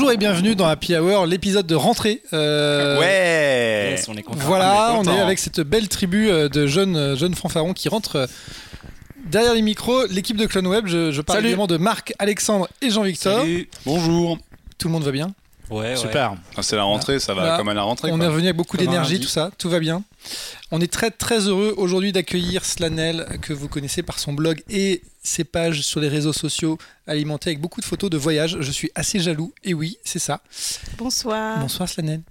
Bonjour et bienvenue dans Happy Hour, l'épisode de rentrée. Euh, Ouais Yes, on est content. Voilà, on on est avec cette belle tribu euh, de jeunes, euh, jeunes fanfarons qui rentrent derrière les micros. L'équipe de Clone Web, je, je parle Salut. évidemment de Marc, Alexandre et Jean-Victor. Salut. Bonjour Tout le monde va bien? Ouais, ouais. Super Enfin, C'est la rentrée, ça va Voilà. comme à la rentrée. On quoi. est revenu avec beaucoup d'énergie, tout ça, tout va bien? On est très très heureux aujourd'hui d'accueillir Slanel, que vous connaissez par son blog et ses pages sur les réseaux sociaux alimentées avec beaucoup de photos de voyage. Je suis assez jaloux, et oui, c'est ça. Bonsoir. Bonsoir Slanel.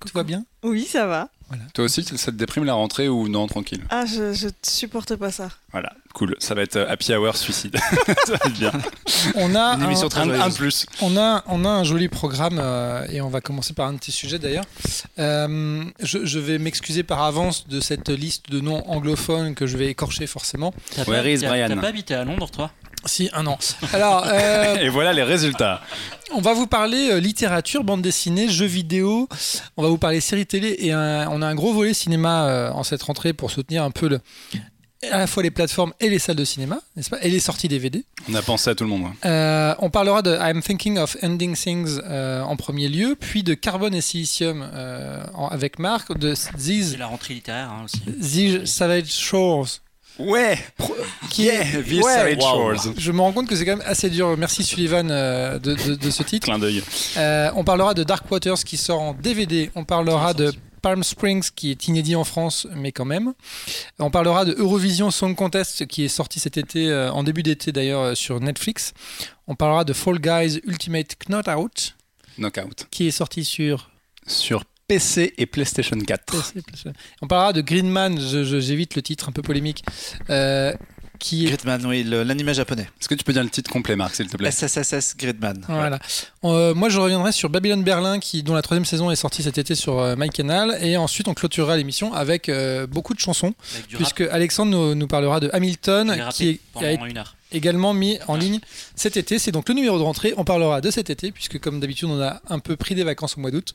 Tout va bien? Oui, ça va. Toi aussi, ça te déprime la rentrée ou non, tranquille? Ah, je, je supporte pas ça. Voilà, cool. Ça va être euh, Happy Hour Suicide. ça va être bien. On a Une un- très plus. On a, on a un joli programme euh, et on va commencer par un de tes sujets d'ailleurs. Euh, je, je vais m'excuser par avance de cette liste de noms anglophones que je vais écorcher forcément. T'as Where is Brian t'as pas habité à Londres, toi? Si, un an. Alors, euh, Et voilà les résultats. on va vous parler euh, littérature, bande dessinée, jeux vidéo. On va vous parler séries télé et un- on a un gros volet cinéma euh, en cette rentrée pour soutenir un peu le, à la fois les plateformes et les salles de cinéma, n'est-ce pas Et les sorties DVD. On a pensé à tout le monde. hein. Euh, on parlera de I'm Thinking of Ending Things euh, en premier lieu, puis de Carbone et Silicium euh, en- avec Marc, de These, C'est la rentrée littéraire hein, aussi. These Savage Shores. Ouais Qui Yeah est, Ouais, wow. Shores. je me rends compte que c'est quand même assez dur. Merci Sullivan euh, de, de- de ce titre. Clin d'œil. Euh, on parlera de Dark Waters qui sort en DVD. On parlera de. Palm Springs qui est inédit en France, mais quand même. On parlera de Eurovision Song Contest qui est sorti cet été, euh, en début d'été d'ailleurs, euh, sur Netflix. On parlera de Fall Guys Ultimate Knockout Knockout. qui est sorti sur Sur PC et PlayStation 4. PC, PlayStation. On parlera de Greenman, j'évite le titre un peu polémique, euh, qui est Gridman, oui, l'anime japonais. Est-ce que tu peux dire le titre complet, Marc, s'il te plaît? SSSS Gridman. Voilà. Euh, moi, je reviendrai sur Babylon Berlin, qui, dont la troisième saison est sortie cet été sur euh, MyCanal. Et ensuite, on clôturera l'émission avec euh, beaucoup de chansons, Avec puisque Alexandre nous, nous parlera de Hamilton, qui est- pendant a été une heure. Également mis en ligne cet été. C'est donc le numéro de rentrée. On parlera de cet été, puisque comme d'habitude, on a un peu pris des vacances au mois d'août.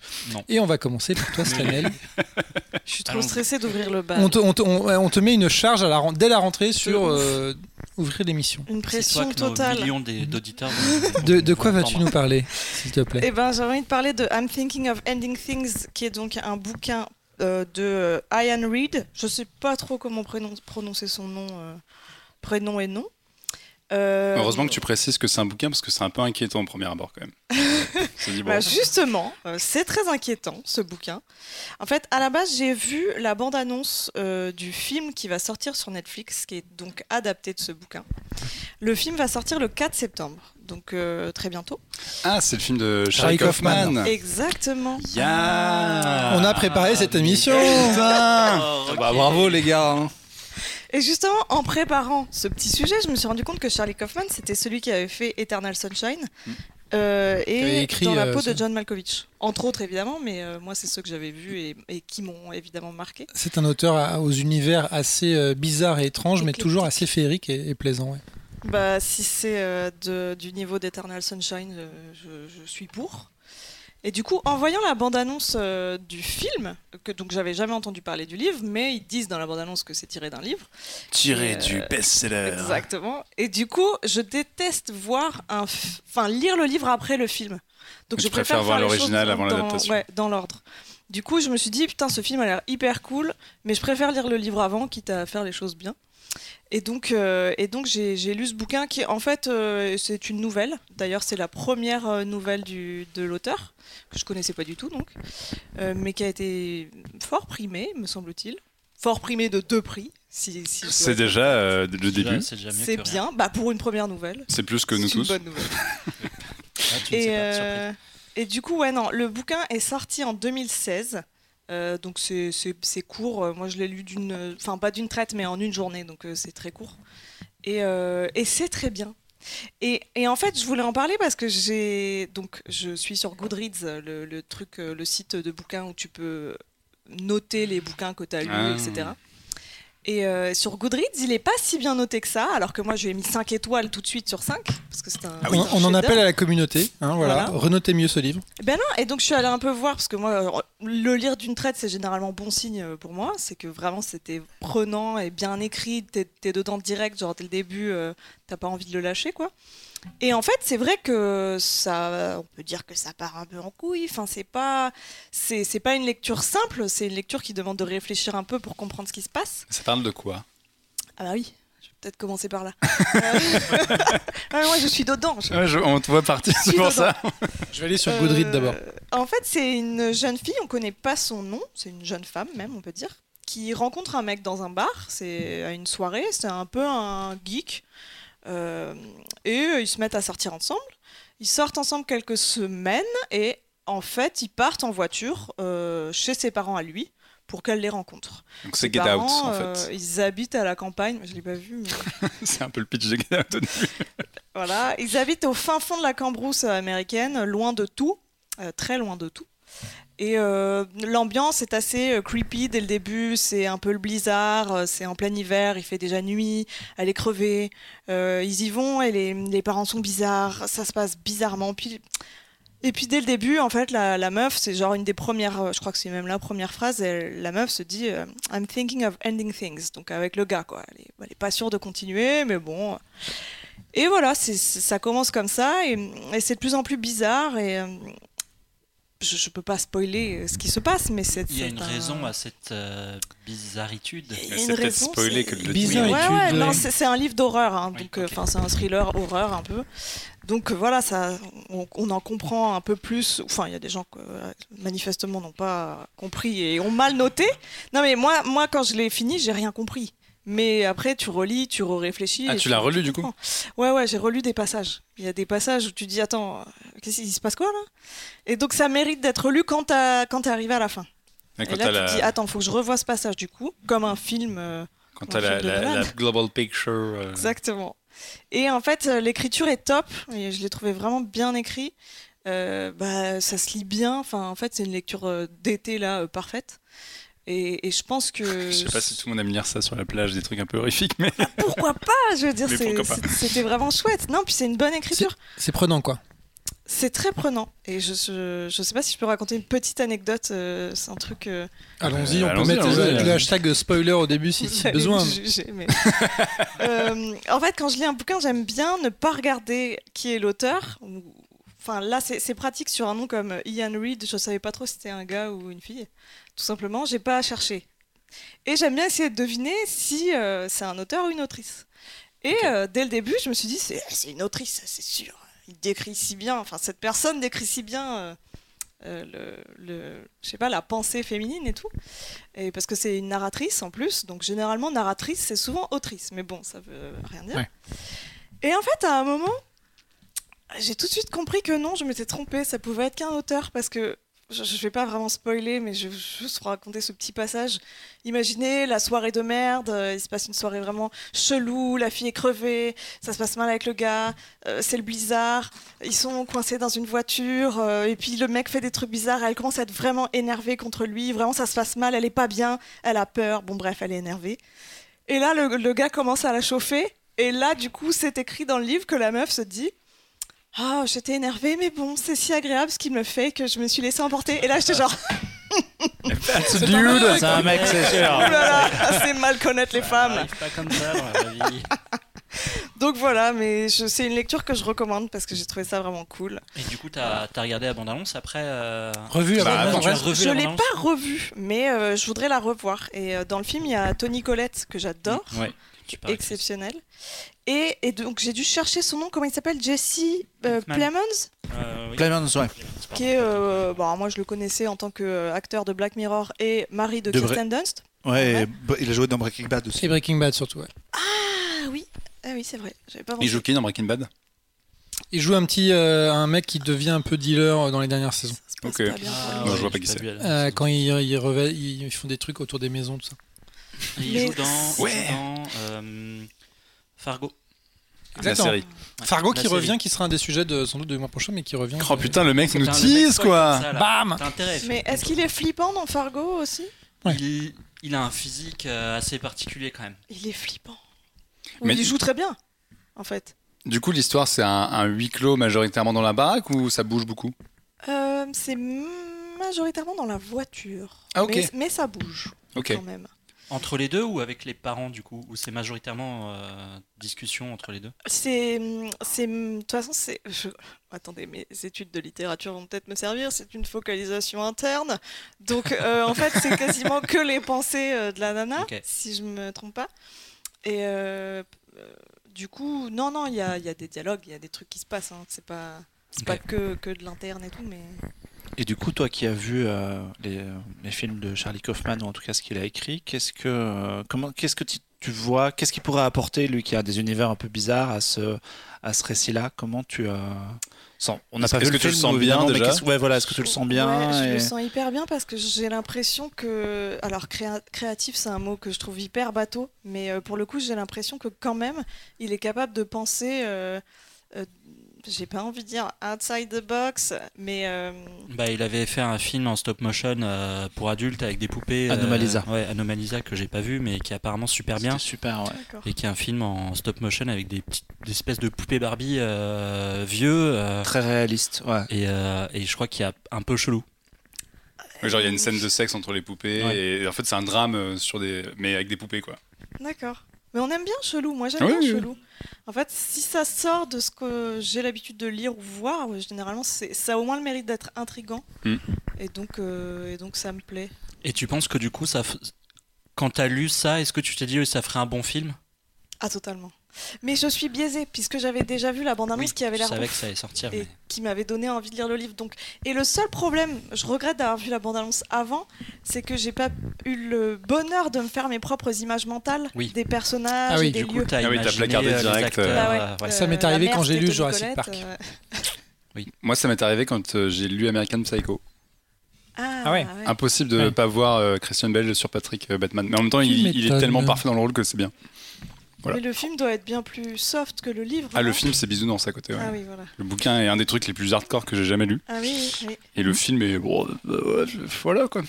Et on va commencer par toi, Slanel. Je suis trop stressée d'ouvrir le bal. on, te, on, te, on- ouais, on te met une charge à la, ren- dès la rentrée sur euh, ouvrir l'émission. Une pression totale. millions des- d'auditeurs. De, de quoi vas-tu nous parler, s'il te plaît? Eh ben, j'ai envie de parler de I'm Thinking of Ending Things, qui est donc un bouquin euh, de euh, Ian Reid. Je sais pas trop comment prénon- prononcer son nom, euh, prénom et nom. Euh, Heureusement que tu précises que c'est un bouquin parce que c'est un peu inquiétant au premier abord quand même. C'est dit, bon. Bah, justement, euh, c'est très inquiétant ce bouquin. En fait, à la base, j'ai vu la bande-annonce euh, du film qui va sortir sur Netflix, qui est donc adapté de ce bouquin. Le film va sortir le 4 septembre, donc euh, très bientôt. Ah, c'est le film de Charlie Kaufman. Kaufman. Exactement. Ya On a préparé cette émission. Oh, ok. Bah, bravo les gars hein. Et justement, en préparant ce petit sujet, je me suis rendu compte que Charlie Kaufman, c'était celui qui avait fait Eternal Sunshine. euh, Qui avait et écrit, dans la euh, peau de John Malkovich. Entre autres, évidemment, mais euh, moi, c'est ceux que j'avais vus et, et qui m'ont évidemment marqué. C'est un auteur à- aux univers assez euh, bizarres et étranges, mais toujours assez féerique et, et plaisant. ouais. Bah, si c'est euh, du niveau d'Eternal Sunshine, euh, je, je suis pour. Et du coup, en voyant la bande-annonce euh, du film, que donc j'avais jamais entendu parler du livre, mais ils disent dans la bande-annonce que c'est tiré d'un livre. Tiré Euh, du best-seller. Exactement. Et du coup, je déteste voir un, enfin lire le livre après le film. Donc je préfères préfère voir l'original avant l'adaptation. Ouais, dans l'ordre. Du coup, je me suis dit putain, ce film a l'air hyper cool, mais je préfère lire le livre avant, quitte à faire les choses bien. Et donc, euh, et donc j'ai j'ai lu ce bouquin qui, en fait, euh, c'est une nouvelle. D'ailleurs, c'est la première euh, nouvelle du, de l'auteur que je connaissais pas du tout, donc, euh, mais qui a été fort primée, me semble-t-il. Fort primée de deux prix. Si, si C'est déjà euh, le début. C'est déjà mieux c'est que rien. bien, bah pour une première nouvelle. C'est plus que nous C'est une tous. bonne nouvelle. Ah, Et, sais pas, euh, surprise. et du coup, ouais, non, le bouquin est sorti en 2016. Euh, donc c'est- court. Euh, Moi, je l'ai lu d'une, enfin pas d'une traite, mais en une journée. Donc euh, c'est très court. Et, euh, et c'est très bien. Et, et en fait, je voulais en parler parce que j'ai donc je suis sur Goodreads, le, le truc, le site de bouquins où tu peux noter les bouquins que tu as lus, Ah. etc. Et euh, sur Goodreads, il est pas si bien noté que ça, alors que moi je lui ai mis 5 étoiles tout de suite sur 5. Parce que c'est un, on, c'est un on en appelle à la communauté. hein, voilà. Voilà. Renotez mieux ce livre. Ben non, et donc je suis allée un peu voir, parce que moi, le lire d'une traite, c'est généralement bon signe euh, pour moi. C'est que vraiment c'était prenant et bien écrit, t'es es dedans direct, genre dès le début, euh, t'as pas envie de le lâcher, quoi. Et en fait, c'est vrai que ça, on peut dire que ça part un peu en couille. Enfin, c'est pas, c'est c'est pas une lecture simple. C'est une lecture qui demande de réfléchir un peu pour comprendre ce qui se passe. Ça parle de quoi? Ah bah oui, je vais peut-être commencer par là. Euh, ah, moi, je suis dedans. je- Ouais, je- On te voit partir, c'est pour dedans. ça. Je vais aller sur Euh, Goodreads d'abord. En fait, c'est une jeune fille, on connaît pas son nom, c'est une jeune femme même, on peut dire, qui rencontre un mec dans un bar, c'est à une soirée, c'est un peu un geek, et euh, ils se mettent à sortir ensemble. Ils sortent ensemble quelques semaines et en fait, ils partent en voiture euh, chez ses parents à lui pour qu'elle les rencontre. Donc c'est Get Out, parents, en euh, fait. ils habitent à la campagne, je l'ai pas vu, mais C'est un peu le pitch de Get Out. Voilà, ils habitent au fin fond de la Cambrousse américaine, loin de tout, euh, très loin de tout. Et euh, l'ambiance est assez euh, creepy dès le début, c'est un peu le blizzard, euh, c'est en plein hiver, il fait déjà nuit, elle est crevée, ils y vont et les, parents sont bizarres, ça se passe bizarrement. Et puis dès le début, en fait, la, meuf, c'est genre une des premières, je crois que c'est même la première phrase, la meuf se dit I'm thinking of ending things, donc avec le gars, quoi. Elle est, pas sûre de continuer, mais bon. Et voilà, ça commence comme ça, et, et c'est de plus en plus bizarre, et je, je peux pas spoiler euh, ce qui se passe, mais c'est. Il y a une un- raison à cette euh, bizarritude. C'est peut-être c'est- que de le dire. Ouais, ouais, non, euh, c'est c'est un livre d'horreur, hein, Oui, donc euh, enfin c'est un thriller horreur un peu. Donc voilà, ça, on, on en comprend un peu plus. Enfin, il y a des gens qui manifestement n'ont pas compris et ont mal noté. Non mais moi, moi quand je l'ai fini, j'ai rien compris. Mais après, tu relis, tu réfléchis. Ah, tu l'as relu, du coup Ouais, ouais, j'ai relu des passages. Il y a des passages où tu dis, attends, euh, qu'est-ce qu'il se passe quoi là? Et donc ça mérite d'être lu quand t'es arrivé à la fin. Et Quand là, tu dis, attends, faut que je revoie ce passage du coup, comme un film. euh, quand t'as la, la- global picture. euh, Exactement. Et en fait, l'écriture est top. Et je l'ai trouvé vraiment bien écrit. Euh, bah, ça se lit bien. Enfin, en fait, c'est une lecture d'été là parfaite. Et, et je pense que Je sais pas si tout le monde aime lire ça sur la plage, des trucs un peu horrifiques, mais pourquoi pas. Je veux dire, c'était vraiment chouette. Non, puis c'est une bonne écriture. C'est prenant, quoi. C'est très prenant. Et je, je je sais pas si je peux raconter une petite anecdote. euh, c'est un truc. euh, Allons-y, on peut allons-y, mettre le, hashtag spoiler au début si, si besoin. me juger, mais- Euh, en fait, quand je lis un bouquin, j'aime bien ne pas regarder qui est l'auteur. Enfin, là, c'est pratique sur un nom comme Ian Reid. Je savais pas trop si c'était un gars ou une fille. Tout simplement, j'ai pas à chercher. Et j'aime bien essayer de deviner si euh, c'est un auteur ou une autrice. Et euh, dès le début, je me suis dit, c'est c'est une autrice, c'est sûr. Il décrit si bien, enfin, cette personne décrit si bien euh, euh, le, le- je sais pas, la pensée féminine et tout. Et parce que c'est une narratrice en plus, donc généralement narratrice c'est souvent autrice, mais bon ça veut rien dire. Ouais. Et en fait à un moment, j'ai tout de suite compris que non, je m'étais trompée, ça pouvait être qu'un auteur parce que je, je vais pas vraiment spoiler, mais je vais juste vous raconter ce petit passage. Imaginez la soirée de merde, euh, il se passe une soirée vraiment chelou, la fille est crevée, ça se passe mal avec le gars, euh, c'est le blizzard, ils sont coincés dans une voiture, euh, et puis le mec fait des trucs bizarres, elle commence à être vraiment énervée contre lui, vraiment ça se passe mal, elle est pas bien, elle a peur, bon bref, elle est énervée. Et là, le gars commence à la chauffer, et là, du coup, c'est écrit dans le livre que la meuf se dit Ah, j'étais énervée, mais bon, c'est si agréable ce qu'il me fait que je me suis laissée emporter. Et là, j'étais genre That's a C'est dude C'est un mec, c'est sûr. Là là, assez mal connaître les femmes. pas comme ça dans la vie. Donc voilà, mais c'est une lecture que je recommande parce que j'ai trouvé ça vraiment cool. Et du coup, t'as as regardé la bande-annonce après euh, Revue Bah, revu Je la l'ai pas revue, mais euh, je voudrais la revoir. Et euh, dans le film, il y a Tony Collette que j'adore, Ouais. Exceptionnel. Et, et donc j'ai dû chercher son nom, comment il s'appelle? Jesse euh, Hoffman. Plemons? Euh, oui. Ouais. qui est, euh, bon, moi je le connaissais en tant qu'acteur de Black Mirror et mari de, De Kirsten Dunst. Ouais, il a joué dans Breaking Bad aussi. Et Breaking Bad surtout. ouais. Ah oui, ah oui c'est vrai, pas. Il joue qui dans Breaking Bad? Il joue un petit euh, un mec qui devient un peu dealer dans les dernières saisons. Ok. Ah. Non, je vois pas qui c'est. Euh, quand ils, ils font des trucs autour des maisons, tout ça. Il Mais- joue dans, il Ouais. joue dans euh, Fargo. Exactement. La série. Fargo La qui série. revient, qui sera un des sujets de, sans doute du mois prochain, mais qui revient. Oh putain, le mec nous tease quoi ça. Bam. Mais est-ce qu'il est flippant dans Fargo aussi Ouais. il, il a un physique euh, assez particulier quand même. Il est flippant. Mais- Mais il joue très bien, en fait. Du coup, l'histoire, c'est un, un huis clos majoritairement dans la baraque ou ça bouge beaucoup Euh, c'est majoritairement dans la voiture. Ah, ok. Mais, mais ça bouge quand même. Entre les deux ou avec les parents du coup Ou c'est majoritairement euh, discussion entre les deux? C'est, de toute façon, c'est. je- Attendez, mes études de littérature vont peut-être me servir. C'est une focalisation interne, donc euh, en fait, c'est quasiment que les pensées euh, de la nana, si je me trompe pas. Et du coup, non, non, il y a, y a des dialogues, il y a des trucs qui se passent. hein. C'est pas, c'est Ok. pas que, que de l'interne et tout, mais. Et du coup, toi qui as vu euh, les, les films de Charlie Kaufman, ou en tout cas ce qu'il a écrit, qu'est-ce que, euh, comment, qu'est-ce que tu, tu vois, qu'est-ce qu'il pourrait apporter, lui qui a des univers un peu bizarres, à ce, à ce récit-là? Comment tu. euh, sans- on n'a pas vu le que tu le sens bien, déjà? qu'est-ce- ouais, voilà, est-ce que tu le sens bien Ouais, je le sens hyper bien parce que j'ai l'impression que. Alors, créa- créatif, c'est un mot que je trouve hyper bateau, mais euh, pour le coup, j'ai l'impression que quand même, il est capable de penser. Euh, euh, j'ai pas envie de dire outside the box, mais. euh, Bah, il avait fait un film en stop motion euh, pour adultes avec des poupées. euh, Anomalisa. ouais, Anomalisa que j'ai pas vu, mais qui est apparemment super bien. Super, ouais. D'accord. Et qui est un film en stop motion avec des petites des espèces de poupées Barbie euh, vieux. euh, Très réaliste, ouais. et, euh, et je crois qu'il y a un peu chelou. Ouais, Genre, il y a une scène de sexe entre les poupées Ouais. et en fait, c'est un drame euh, sur des, mais avec des poupées quoi. D'accord. Mais on aime bien chelou. Moi, j'aime Ah oui, bien oui, oui. chelou. En fait, si ça sort de ce que j'ai l'habitude de lire ou voir, généralement, c'est- ça a au moins le mérite d'être intrigant. Hmm. Et, donc, euh, et donc, ça me plaît. Et tu penses que du coup, ça, f- quand t'as lu ça, est-ce que tu t'es dit oui, ça ferait un bon film? Ah, totalement. Mais je suis biaisée, puisque j'avais déjà vu la bande-annonce qui avait Je l'air savais ouf que ça allait sortir. et mais- qui m'avait donné envie de lire le livre. Donc, et le seul problème, je regrette d'avoir vu la bande-annonce avant, c'est que j'ai pas eu le bonheur de me faire mes propres images mentales Oui. des personnages Ah oui, et des Du coup, lieux. t'as Ah oui, t'as placardé euh, direct, euh, Bah ouais. euh, ouais. Ça m'est Euh, arrivé quand j'ai lu Jurassic Park. Euh, Moi, ça m'est arrivé quand euh, j'ai lu American Psycho. Ah, Ah ouais. Impossible de Ouais. pas voir euh, Christian Bale sur Patrick euh, Batman. Mais en même temps, il, il est tellement parfait dans le rôle que c'est bien. Voilà. Mais le film doit être bien plus soft que le livre. Ah, le film, c'est bisounours à côté. ouais. Ah oui, voilà. Le bouquin est un des trucs les plus hardcore que j'ai jamais lu. Ah oui, oui. Et le film est. Bon, euh, ouais, je- voilà quoi.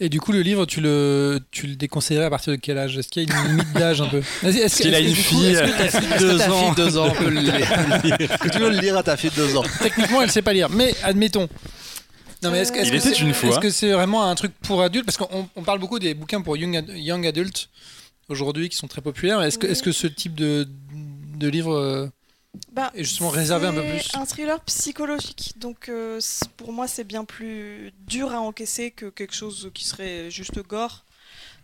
Et du coup, le livre, tu le, tu le déconseillerais à partir de quel âge? Est-ce qu'il y a une limite d'âge un peu? Est-ce qu'il a est-ce que une fille, est-ce de deux ans, fille de deux ans peut le lire? Que tu veux le lire à ta fille de deux ans? Techniquement, elle sait pas lire. Mais admettons. Non, mais est-ce que, est-ce c'est- une fois. Est-ce que c'est vraiment un truc pour adultes? Parce qu'on on parle beaucoup des bouquins pour young, ad- young adults aujourd'hui qui sont très populaires. Est-ce que, Oui. est-ce que ce type de, de livre. euh, Bah, Et justement, réservé un peu c'est plus. un thriller psychologique. Donc, euh, pour moi, c'est bien plus dur à encaisser que quelque chose qui serait juste gore.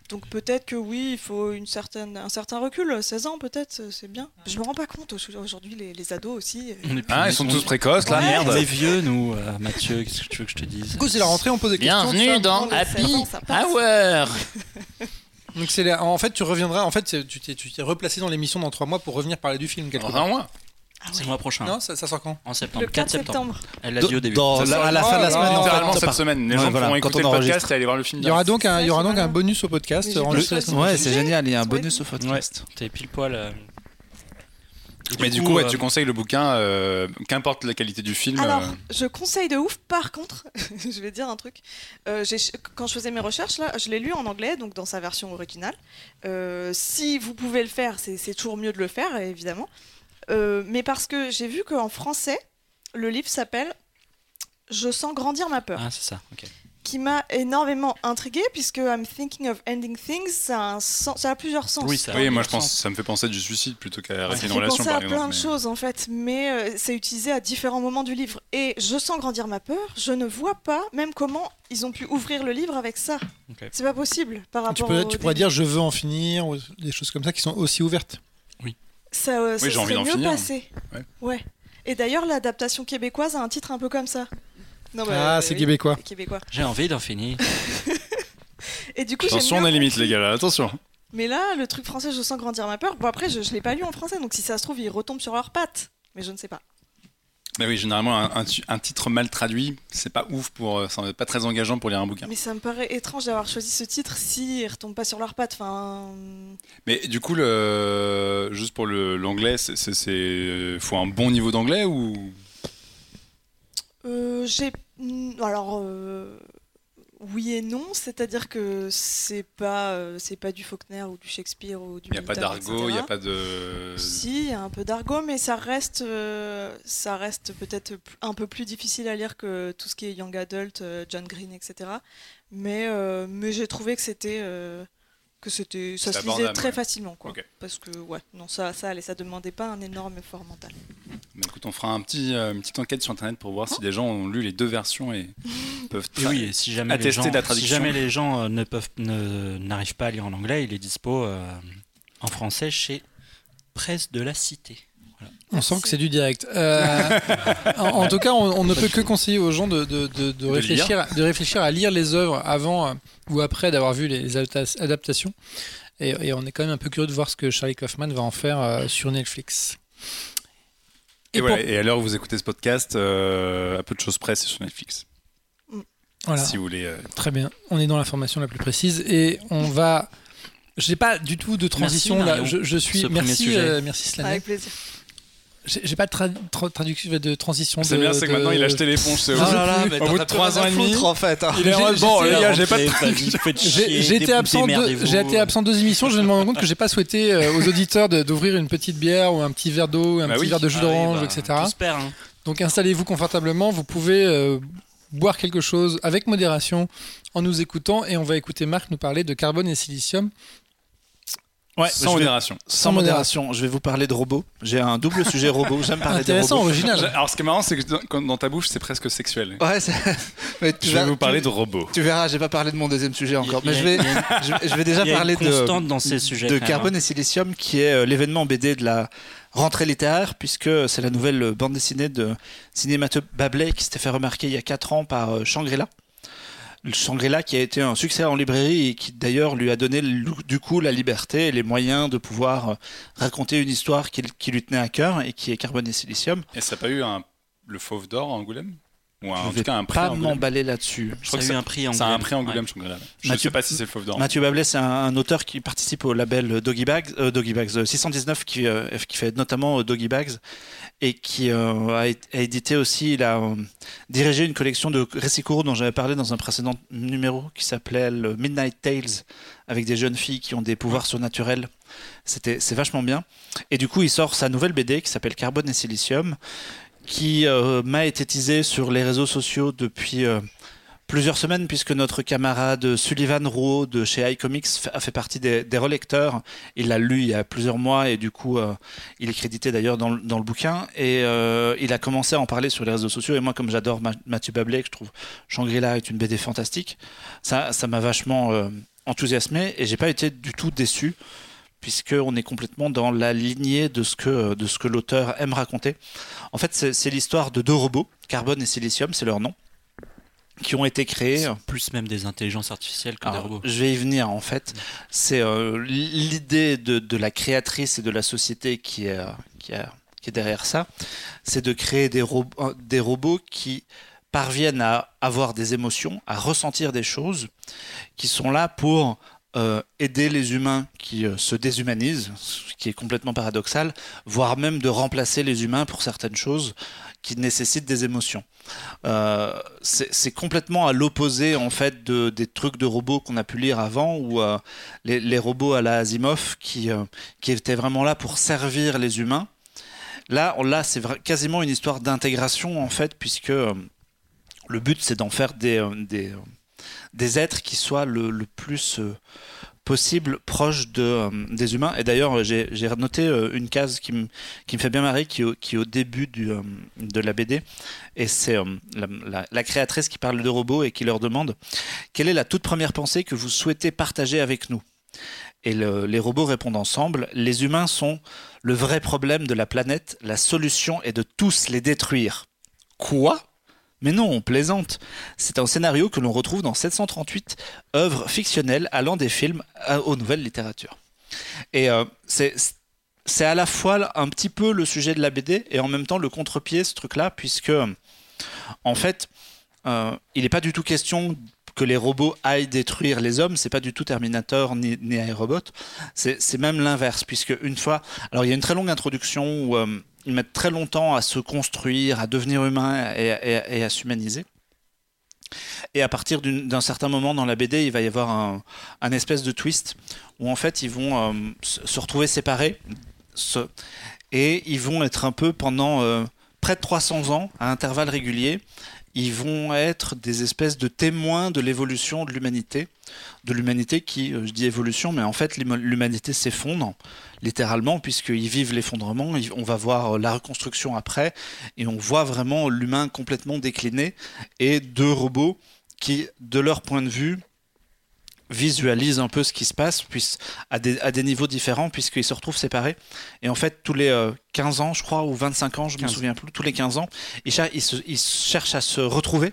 Donc, peut-être que oui, il faut une certaine, un certain recul. 16 ans, peut-être, c'est bien. Je me rends pas compte aujourd'hui, les, les ados aussi. On est Ah, ils sont on- tous précoces là, Ouais. merde. On est vieux, nous, euh, Mathieu, qu'est-ce que tu veux que je te dise? Du coup, c'est la rentrée, on pose des questions. ça. dans Happy Hour Donc, c'est la- en fait, tu reviendras. En fait, tu t'es, tu t'es replacé dans l'émission dans trois mois pour revenir parler du film. quelque Dans part. un mois. Ah C'est ouais. le mois prochain. Non, ça, ça sort quand? En septembre. Le 4 4 septembre. septembre. Elle l'a dit au début. Dans la- à la fin de la semaine, en Littéralement cette semaine. Les Ouais, gens voilà, pourront quand écouter le podcast et aller voir le film. Il y aura donc un, il y aura donc un bonus au podcast. Semaine Ouais, c'est génial, il y a un bonus au podcast. T'es pile poil. Mais du coup, coup, ouais, euh, tu conseilles le bouquin, euh, qu'importe la qualité du film. Alors, euh, je conseille de ouf. Par contre, je vais dire un truc. Euh, quand je faisais mes recherches, là, je l'ai lu en anglais, donc dans sa version originale. Euh, si vous pouvez le faire, c'est c'est toujours mieux de le faire, évidemment. Euh, mais parce que j'ai vu qu'en français, le livre s'appelle Je sens grandir ma peur, Ah, c'est ça, ok. Qui m'a énormément intriguée, puisque I'm thinking of ending things, ça a, un sens- ça a plusieurs sens. Oui, ça Oui, moi je sens. pense ça me fait penser à du suicide plutôt qu'à Ça arrêter une fait relation penser par à exemple. plein de mais- choses en fait, mais euh, c'est utilisé à différents moments du livre. Et je sens grandir ma peur, je ne vois pas même comment ils ont pu ouvrir le livre avec ça. Ok. C'est pas possible par Tu, rapport peux, au tu pourrais début. dire je veux en finir ou des choses comme ça qui sont aussi ouvertes. Ça, euh, ça Oui, j'ai envie serait d'en mieux finir. passé. Ouais. Ouais. Et d'ailleurs, l'adaptation québécoise a un titre un peu comme ça. Non, bah, ah, euh, c'est oui, québécois. québécois. J'ai envie d'en finir. Et du coup, Attention, on a limite les gars là, attention. Mais là, le truc français, je sens grandir ma peur. Bon, après, je, je l'ai pas lu en français, donc si ça se trouve, ils retombent sur leurs pattes. Mais je ne sais pas. Mais oui, généralement un, un tu- un titre mal traduit, c'est pas ouf pour, euh, c'est pas très engageant pour lire un bouquin. Mais ça me paraît étrange d'avoir choisi ce titre s'ils ne retombent pas sur leurs pattes. Enfin, Mais du coup, le, juste pour l'anglais, c'est, c'est- faut un bon niveau d'anglais ou euh, j'ai. hmm, Alors. euh, oui et non, c'est-à-dire que c'est pas euh, c'est pas du Faulkner ou du Shakespeare ou du Il n'y a pas d'argot, il n'y a pas de. Si, il y a un peu d'argot, mais ça reste, euh, ça reste peut-être un peu plus difficile à lire que tout ce qui est young adult, euh, John Green, etc. Mais, euh, mais j'ai trouvé que c'était, euh, que c'était, ça se lisait très ouais. facilement, quoi. Parce que ouais, non, ça, ça allait, ça demandait pas un énorme effort mental. Bah, écoute, on fera un petit, euh, une petite enquête sur internet pour voir si des gens ont lu les deux versions et peuvent. Et oui, et si jamais, les attester gens, la si traduction. jamais les gens euh, ne peuvent ne- n'arrivent pas à lire en anglais, il est dispo euh, en français chez Presse de la Cité. On sent que c'est du direct. Euh, en, en tout cas, on, on ne peut que conseiller aux gens de, de- de- de réfléchir, de réfléchir à lire les œuvres avant euh, ou après d'avoir vu les, les adapta- adaptations. Et, et on est quand même un peu curieux de voir ce que Charlie Kaufman va en faire euh, sur Netflix. Et, Et voilà, pour- et à l'heure où vous écoutez ce podcast, euh, à peu de choses près, c'est sur Netflix. Voilà. Si vous voulez. euh, Très bien. On est dans l'information la plus précise et on va. Je n'ai pas du tout de transition Merci, là. Je, je suis. ce Merci, euh, merci Slane. Avec plaisir. J'ai pas de tra- tra- traduction de transition. C'est bien, c'est que de- maintenant il a acheté l'éponge. c'est horrible. là là, mais Au bout de trois ans et demi, en fait. hein. Il est bon, les gars, j'ai pas de J'ai j'ai été absent, deux, j'ai été absent deux émissions. Je me rendre compte que j'ai pas souhaité euh, aux auditeurs d'ouvrir une petite bière ou un petit verre d'eau, un Bah petit oui. verre de jus d'orange, etc. On espère, hein. Donc installez-vous confortablement. Vous pouvez euh, boire quelque chose avec modération en nous écoutant et on va écouter Marc nous parler de carbone et silicium. Ouais, Sans vais- modération. sans modération. Je vais vous parler de robots. J'ai un double sujet robot. J'aime parler des Intéressant, robots. original. Alors, ce qui est marrant, c'est que dans, ta bouche, c'est presque sexuel. Ouais, c'est- mais tu Je vais vas- vous parler tu- de robots. Tu verras, j'ai pas parlé de mon deuxième sujet encore, Il y a- mais je vais, il y a- je, vais- je vais déjà il y a une parler de constante dans ces sujets, de quand même, Carbone hein. et Silicium, qui est euh, l'événement BD de la rentrée littéraire, puisque c'est la nouvelle euh, bande dessinée de Cinémateux Bablé qui s'était fait remarquer il y a 4 ans par euh, Shangri-La. Le Shangri-La qui a été un succès en librairie et qui d'ailleurs lui a donné du coup la liberté et les moyens de pouvoir euh, raconter une histoire qui, lui tenait à cœur et qui est Carbone et Silicium. Et ça n'a pas eu le Fauve d'or à Angoulême? Ou un- en je tout vais cas un prix pas Angoulême m'emballer là-dessus. Je crois Ça que ça- un prix Ça a un Angoulême. prix Angoulême, Ouais. Je Mathieu- sais pas si c'est le Fauve d'or. Mathieu Bablet, c'est un, un auteur qui participe au label Doggy Bags, euh, Doggy Bags euh, 619, qui, euh, qui fait notamment euh, Doggy Bags, et qui euh, a, édité aussi, il a euh, dirigé une collection de récits courts dont j'avais parlé dans un précédent numéro, qui s'appelait le Midnight Tales, avec des jeunes filles qui ont des pouvoirs surnaturels. C'était, c'est vachement bien. Et du coup, il sort sa nouvelle BD qui s'appelle Carbone et Silicium, qui euh, m'a été teasée sur les réseaux sociaux depuis euh, plusieurs semaines, puisque notre camarade Sullivan Rouault de chez iComics a fait partie des, relecteurs. Il l'a lu il y a plusieurs mois et du coup, euh, il est crédité d'ailleurs dans, le- bouquin. Et il a commencé à en parler sur les réseaux sociaux. Et moi, comme j'adore Ma- Mathieu Bablé, que je trouve Shangri-La est une BD fantastique, ça m'a vachement enthousiasmé et j'ai pas été du tout déçu puisqu'on est complètement dans la lignée de ce que, de ce que l'auteur aime raconter. En fait, c'est l'histoire de deux robots, Carbone et Silicium, c'est leur nom, qui ont été créés. Plus même des intelligences artificielles que des robots. je vais y venir en fait. C'est euh, l'idée de, de la créatrice et de la société qui est, euh, qui est derrière ça. C'est de créer des, des robots qui parviennent à avoir des émotions, à ressentir des choses, qui sont là pour euh, aider les humains qui euh, se déshumanisent, ce qui est complètement paradoxal, voire même de remplacer les humains pour certaines choses qui nécessitent des émotions. Euh, c'est complètement à l'opposé en fait de, des trucs de robots qu'on a pu lire avant euh, les, robots à la Asimov qui, qui étaient vraiment là pour servir les humains. Là, là c'est quasiment une histoire d'intégration en fait puisque le but c'est d'en faire des, des, des êtres qui soient le, plus euh, possible proches de, euh, des humains. Et d'ailleurs, j'ai j'ai noté euh, une case qui me fait bien marrer, qui, qui est au début du, euh, de la BD. Et c'est euh, la, la- créatrice qui parle de robots et qui leur demande quelle est la toute première pensée que vous souhaitez partager avec nous? Et le- les robots répondent ensemble les humains sont le vrai problème de la planète, la solution est de tous les détruire. Quoi? Mais non, on plaisante. C'est un scénario que l'on retrouve dans 738 œuvres fictionnelles allant des films aux nouvelles littératures. Et euh, c'est c'est à la fois un petit peu le sujet de la BD et en même temps le contre-pied, ce truc-là, puisque en fait, euh, il n'est pas du tout question que les robots aillent détruire les hommes, c'est pas du tout Terminator ni, ni iRobot, c'est c'est même l'inverse, puisque une fois. Alors il y a une très longue introduction où euh, ils mettent très longtemps à se construire, à devenir humains et, à s'humaniser. Et à partir d'un certain moment dans la BD, il va y avoir un, espèce de twist où en fait ils vont euh, se retrouver séparés et ils vont être un peu pendant euh, près de 300 ans, à intervalles réguliers, ils vont être des espèces de témoins de l'évolution de l'humanité. De l'humanité qui, euh, je dis évolution, mais en fait l'hum- l'humanité s'effondre, littéralement, puisqu'ils vivent l'effondrement. On va voir euh, la reconstruction après, et on voit vraiment l'humain complètement décliné, et deux robots qui, de leur point de vue, visualisent un peu ce qui se passe puis, à, des, à des niveaux différents puisqu'ils se retrouvent séparés et en fait tous les euh, 15 ans je crois ou 25 ans je me 15. souviens plus tous les 15 ans ils, cher- ils se- ils cherchent à se retrouver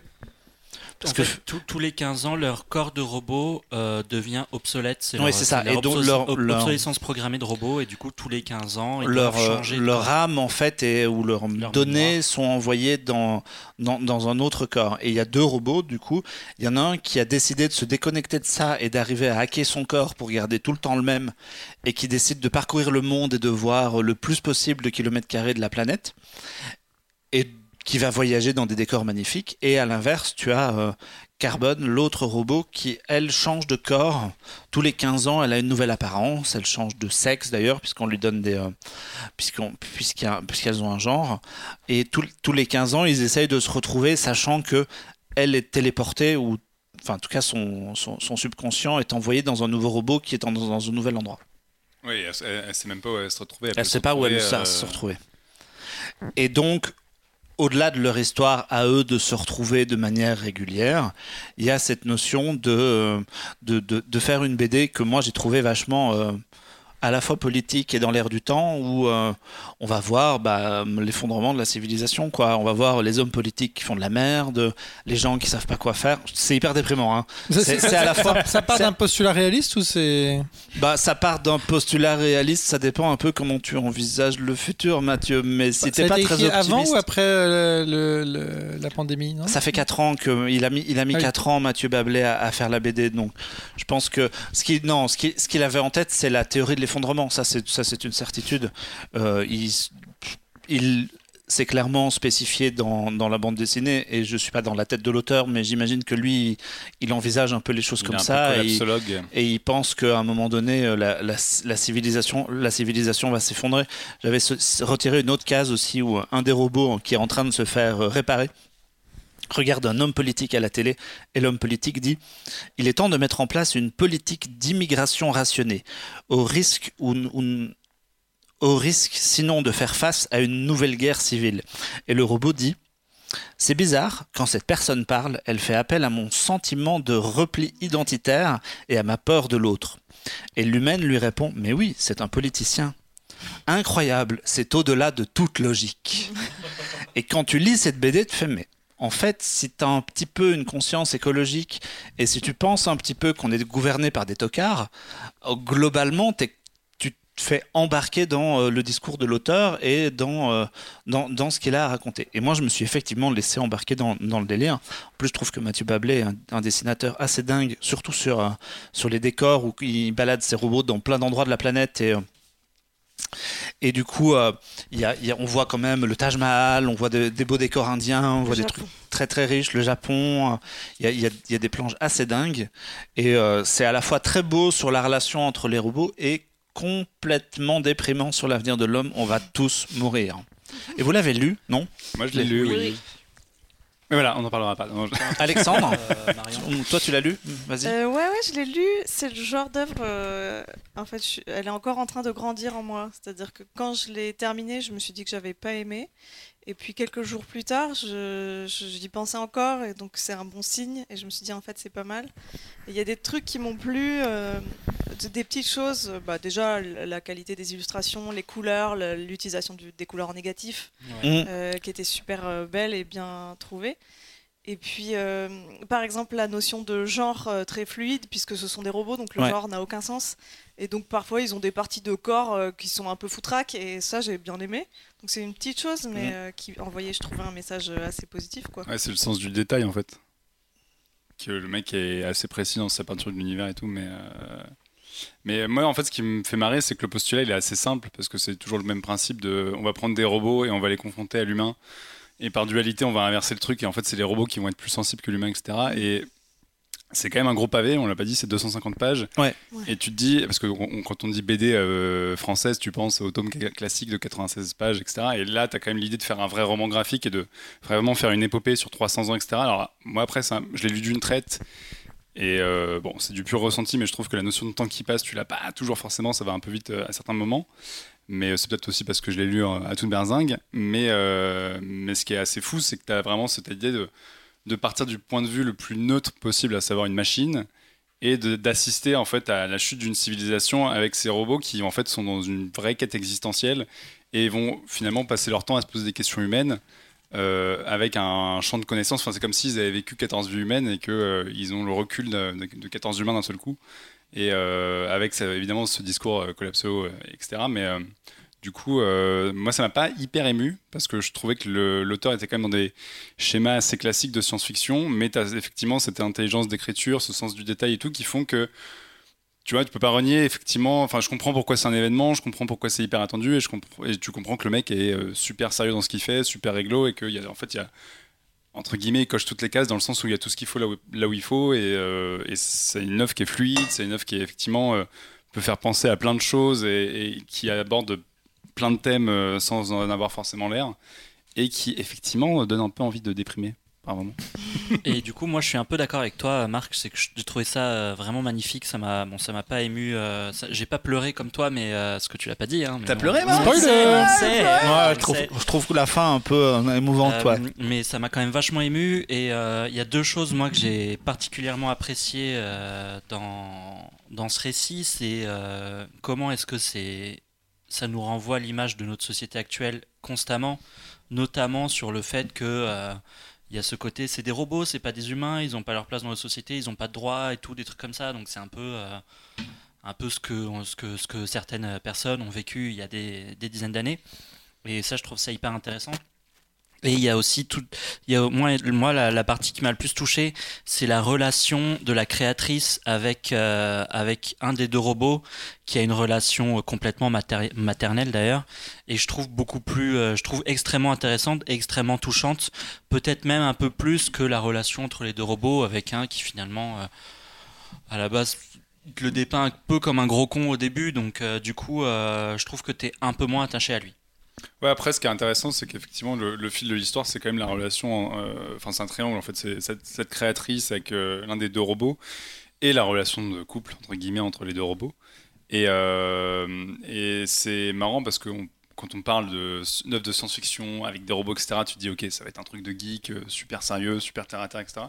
En que fait, tous- tous les 15 ans, leur corps de robot euh, devient obsolète. Oui, leur- c'est ça. leur Et donc, leur- ob- leur- obsolescence programmée de robots, et du coup, tous les 15 ans, ils leur, euh, changer. leur âme en fait et, ou leurs Leur données mémoire. sont envoyées dans, dans, dans un autre corps. Et il y a deux robots du coup. Il y en a un qui a décidé de se déconnecter de ça et d'arriver à hacker son corps pour garder tout le temps le même et qui décide de parcourir le monde et de voir le plus possible de kilomètres carrés de la planète et qui va voyager dans des décors magnifiques. Et à l'inverse, tu as euh, Carbone, l'autre robot, qui, elle, change de corps. Tous les 15 ans, elle a une nouvelle apparence. Elle change de sexe, d'ailleurs, puisqu'on lui donne des... euh, puisqu'on- puisqu'il puisqu'elles ont un genre. Et tous- tous les 15 ans, ils essayent de se retrouver, sachant que elle est téléportée, ou... Enfin, en tout cas, son, son, son subconscient est envoyé dans un nouveau robot qui est dans, dans un nouvel endroit. Oui, elle, elle sait même pas où elle se retrouver. Elle ne sait pas où elle va va se retrouver. Et donc, au-delà de leur histoire à eux de se retrouver de manière régulière, il y a cette notion de, euh, de, de, de faire une BD que moi j'ai trouvé vachement euh, à la fois politique et dans l'air du temps, où euh, on va voir bah, l'effondrement de la civilisation. Quoi. On va voir les hommes politiques qui font de la merde, les gens qui savent pas quoi faire. C'est hyper déprimant. Hein. C'est à la fois... Ça part d'un postulat réaliste ou c'est. bah, ça part d'un postulat réaliste, ça dépend un peu comment tu envisages le futur, Mathieu. Mais si Ça t'es pas très optimiste, avant ou après euh, le- le- la pandémie non? Ça fait 4 ans que il a mis, il a mis Ah oui. 4 ans Mathieu Bablé à, à faire la BD. Donc, je pense que ce qui, non, ce qui, ce qu'il avait en tête, c'est la théorie de l'effondrement. Ça, c'est, ça, c'est une certitude. Euh, il, il c'est clairement spécifié dans, dans la bande dessinée et je suis pas dans la tête de l'auteur, mais j'imagine que lui, il envisage un peu les choses Il comme ça. et il- collapsologue. et il pense qu'à un moment donné, euh, la, la- la civilisation, la civilisation va s'effondrer. J'avais retiré une autre case aussi où un des robots qui est en train de se faire euh, réparer regarde un homme politique à la télé et l'homme politique dit il est temps de mettre en place une politique d'immigration rationnée au risque ou, au risque sinon de faire face à une nouvelle guerre civile et le robot dit c'est bizarre, quand cette personne parle, elle fait appel à mon sentiment de repli identitaire et à ma peur de l'autre. Et l'humaine lui répond Mais oui, c'est un politicien. Incroyable, c'est au-delà de toute logique. Et quand tu lis cette BD, tu fais Mais en fait, si tu as un petit peu une conscience écologique et si tu penses un petit peu qu'on est gouverné par des tocards, euh, globalement, t'es- tu te fais embarquer dans euh, le discours de l'auteur et dans, euh, dans, dans ce qu'il a à raconter. Et moi, je me suis effectivement laissé embarquer dans, dans le délire. En plus, je trouve que Mathieu Bablé est un, un dessinateur assez dingue, surtout sur, sur les décors où il balade ses robots dans plein d'endroits de la planète. Et, et du coup, euh, il y a- il y a- on voit quand même le Taj Mahal, on voit de- des beaux décors indiens, on voit des trucs très très riches, le Japon. euh, Il y a, il y a- il y a des planches assez dingues. Et euh, c'est à la fois très beau sur la relation entre les robots et complètement déprimant sur l'avenir de l'homme. On va tous mourir. Et vous l'avez lu, non? Moi, je l'ai lu, oui. Oui. Mais voilà, on n'en parlera pas. Non, je- Alexandre Euh, Marion. Toi, tu l'as lu Vas-y. Euh, ouais, ouais, je l'ai lu. C'est le genre d'œuvre. euh, en fait, je elle est encore en train de grandir en moi. C'est-à-dire que quand je l'ai terminée, je me suis dit que j'avais pas aimé. Et puis quelques jours plus tard, je, je- j'y pensais encore. Et donc, c'est un bon signe. Et je me suis dit, en fait, c'est pas mal. Il y a des trucs qui m'ont plu. euh, des petites choses. Bah, déjà, la qualité des illustrations, les couleurs, le- l'utilisation du- des couleurs. Ouais. Mm. euh, qui était super euh, belle et bien trouvée. Et puis, euh, par exemple, la notion de genre euh, très fluide, puisque ce sont des robots, donc le Ouais. genre n'a aucun sens. Et donc, parfois, ils ont des parties de corps euh, qui sont un peu foutraques, et ça, j'ai bien aimé. Donc, c'est une petite chose, mais Mhm. euh, qui envoyait, je trouvais, un message euh, assez positif. Quoi. Ouais, c'est le sens du détail en fait. Que le mec est assez précis dans sa peinture de l'univers et tout, mais. euh, Mais moi, en fait, ce qui me fait marrer, c'est que le postulat il est assez simple parce que c'est toujours le même principe de. On va prendre des robots et on va les confronter à l'humain. Et par dualité, on va inverser le truc. Et en fait, c'est les robots qui vont être plus sensibles que l'humain, etc. Et c'est quand même un gros pavé, on l'a pas dit, c'est 250 pages. Ouais. Ouais. Et tu te dis, parce que on- quand on dit BD euh, française, tu penses au tome cla- classique de 96 pages, etc. Et là, tu as quand même l'idée de faire un vrai roman graphique et de vraiment faire une épopée sur 300 ans, etc. Alors, moi, après, ça, je l'ai lu d'une traite. Et euh, bon, c'est du pur ressenti, mais je trouve que la notion de temps qui passe, tu l'as pas toujours forcément, ça va un peu vite euh, à certains moments. Mais c'est peut-être aussi parce que je l'ai lu à toute berzingue. Mais, euh, mais ce qui est assez fou, c'est que tu as vraiment cette idée de, de partir du point de vue le plus neutre possible, à savoir une machine, et d'assister en fait à la chute d'une civilisation avec ces robots qui en fait sont dans une vraie quête existentielle et vont finalement passer leur temps à se poser des questions humaines euh, avec un champ de connaissances. Enfin, c'est comme s'ils avaient vécu 14 vies humaines et qu'ils ont le recul de, de- de 14 humains d'un seul coup. Et euh, avec évidemment ce discours euh, collapso, euh, etc. Mais euh, du coup, euh, moi, ça m'a pas hyper ému parce que je trouvais que l'auteur était quand même dans des schémas assez classiques de science-fiction, mais tu as effectivement cette intelligence d'écriture, ce sens du détail et tout qui font que tu vois, tu peux pas renier effectivement. Enfin, je comprends pourquoi c'est un événement, je comprends pourquoi c'est hyper attendu, et je comprends, et tu comprends que le mec est euh, super sérieux dans ce qu'il fait, super réglo, et a, en fait, il y a entre guillemets, il coche toutes les cases dans le sens où il y a tout ce qu'il faut là où, il faut, et, euh, et c'est une œuvre qui est fluide, c'est une œuvre qui effectivement peut faire penser à plein de choses et, et qui aborde plein de thèmes euh, sans en avoir forcément l'air, et qui effectivement donne un peu envie de déprimer par moment. Et du coup, moi, je suis un peu d'accord avec toi, Marc. C'est que j'ai trouvé ça euh, vraiment magnifique. Ça m'a, bon, ça m'a pas ému. euh, ça- j'ai pas pleuré comme toi, mais euh, ce que tu l'as pas dit. Hein, T'as bon. pleuré, Marc sait, Ouais, on je, trouve, je trouve la fin un peu euh, émouvante, Euh, toi. Mais ça m'a quand même vachement ému. Et euh, il y a deux choses, moi, que j'ai particulièrement appréciées euh, dans, dans ce récit. C'est euh, comment est-ce que c'est, ça nous renvoie l'image de notre société actuelle constamment, notamment sur le fait que. euh, y a ce côté, c'est des robots, c'est pas des humains, ils ont pas leur place dans la société, ils ont pas de droits et tout, des trucs comme ça. Donc c'est un peu, euh, un peu ce que, ce que, ce que certaines personnes ont vécu il y a des dizaines d'années. Et ça, je trouve ça hyper intéressant. Et il y a aussi tout, il y a au moi, la, partie qui m'a le plus touché, c'est la relation de la créatrice avec, euh, avec un des deux robots, qui a une relation euh, complètement mater- maternelle d'ailleurs. Et je trouve beaucoup plus, euh, je trouve extrêmement intéressante, extrêmement touchante, peut-être même un peu plus que la relation entre les deux robots, avec un qui finalement, à la base, le dépeint un peu comme un gros con au début, donc du coup, je trouve que tu es un peu moins attaché à lui. Ouais, après, ce qui est intéressant, c'est qu'effectivement, le, fil de l'histoire, c'est quand même la relation. euh, Enfin, c'est un triangle, en fait. C'est cette, créatrice avec euh, l'un des deux robots et la relation de couple, entre guillemets, entre les deux robots. Et, euh, c'est marrant parce que quand on parle de d'œuvres de science-fiction avec des robots, etc., tu te dis, ok, ça va être un truc de geek, super sérieux, super terre à terre, etc.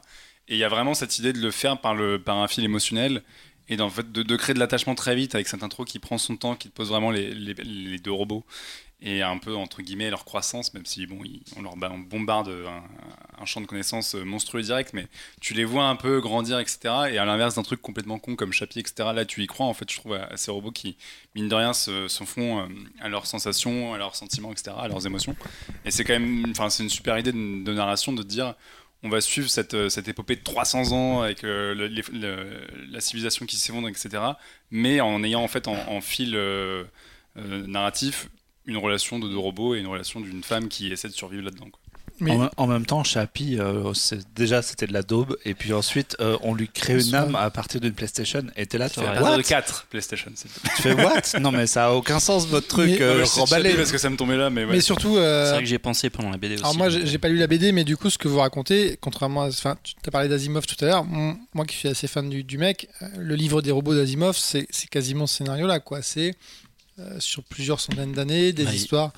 Et il y a vraiment cette idée de le faire par, le, par un fil émotionnel et d'en fait, de, de créer de l'attachement très vite avec cette intro qui prend son temps, qui te pose vraiment les deux robots et un peu entre guillemets leur croissance, même si bon, ils- on leur bombarde un, champ de connaissances monstrueux direct, mais tu les vois un peu grandir, etc. Et à l'inverse d'un truc complètement con comme Chappie, etc. Là, tu y crois en fait, je trouve à, ces robots qui mine de rien se, font euh, à leurs sensations, à leurs sentiments, etc. À leurs émotions. Et c'est quand même, enfin, c'est une super idée de, narration de dire. On va suivre cette, euh, cette épopée de 300 ans avec euh, la civilisation qui s'effondre, etc. Mais en ayant en fait en, fil euh, euh, narratif une relation de deux robots et une relation d'une femme qui essaie de survivre là-dedans. quoi. Mais- En, en même temps, Chappie, euh, déjà c'était de la daube, et puis ensuite euh, on lui crée une âme à partir d'une PlayStation, et t'es là, tu fais. À partir de 4 PlayStation. Tu fais what? Non mais ça a aucun sens votre truc Mais- euh, remballé. Chappie parce que ça me tombait là, mais ouais. Mais surtout, euh, C'est vrai que j'y ai pensé pendant la BD aussi. alors moi, j'ai j'ai pas lu la BD, mais du coup, ce que vous racontez, contrairement à, enfin, tu as parlé d'Asimov tout à l'heure. Moi, qui suis assez fan du, du mec, le livre des robots d'Asimov, c'est c'est quasiment ce scénario-là, quoi. C'est euh, sur plusieurs centaines d'années, des Bah, histoires.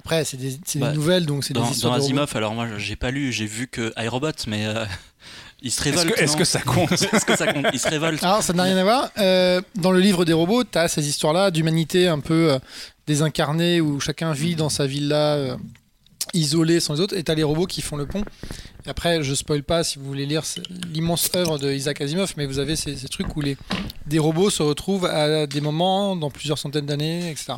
Après, c'est des, c'est Bah, des nouvelles, donc c'est dans, des histoires dans de. Asimov, alors moi j'ai pas lu, j'ai vu que iRobot, mais euh, il se Est-ce révolte. que, est-ce que ça compte? Est-ce que ça compte? Il se révolte. Alors, ça n'a rien à voir. Euh, dans le livre des robots, tu as ces histoires-là d'humanité un peu euh, désincarnée où chacun vit dans sa villa euh, isolée sans les autres, et tu as les robots qui font le pont. Et après, je spoil pas si vous voulez lire l'immense œuvre de Isaac Asimov, mais vous avez ces, ces trucs où les, des robots se retrouvent à des moments dans plusieurs centaines d'années, etc.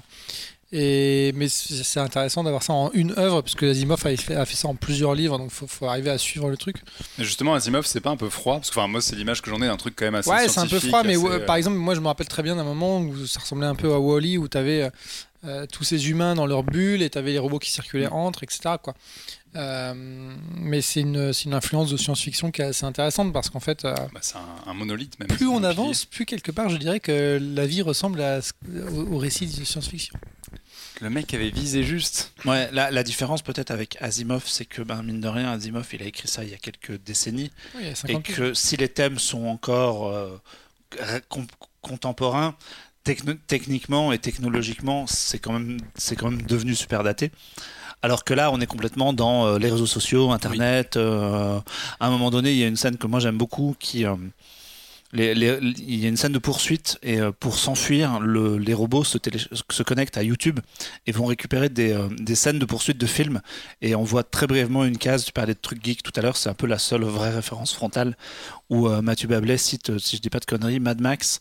Et, mais c'est intéressant d'avoir ça en une œuvre, parce que Asimov a fait, a fait ça en plusieurs livres, donc il faut, faut arriver à suivre le truc. Mais Justement, Asimov, c'est pas un peu froid? Parce que enfin, moi, c'est l'image que j'en ai d'un truc quand même assez Ouais, c'est un peu froid, mais assez, euh, par exemple, moi je me rappelle très bien d'un moment où ça ressemblait un peu à Wally, où tu avais euh, tous ces humains dans leur bulle et tu avais les robots qui circulaient entre, etc. Quoi. Euh, mais c'est une, c'est une influence de science-fiction qui est assez intéressante parce qu'en fait, euh, Bah, c'est un, un monolithe même. plus on avance, plus quelque part, je dirais que la vie ressemble à au, au récit de science-fiction. Le mec avait visé juste. Ouais, la, la différence peut-être avec Asimov, c'est que ben, mine de rien, Asimov, il a écrit ça il y a quelques décennies. Oui, il y a et 50 piges. que si les thèmes sont encore euh, contemporains, techniquement et technologiquement, c'est quand même quand même devenu super daté. Alors que là, on est complètement dans euh, les réseaux sociaux, Internet. euh, à un moment donné, il y a une scène que moi j'aime beaucoup qui euh, les- les- il y a une scène de poursuite et pour s'enfuir, le- les robots se, télé- se connectent à YouTube et vont récupérer des, euh, des scènes de poursuite de films. Et on voit très brièvement une case, tu parlais de trucs geeks tout à l'heure, c'est un peu la seule vraie référence frontale où Mathieu Bablet cite, si je dis pas de conneries, Mad Max.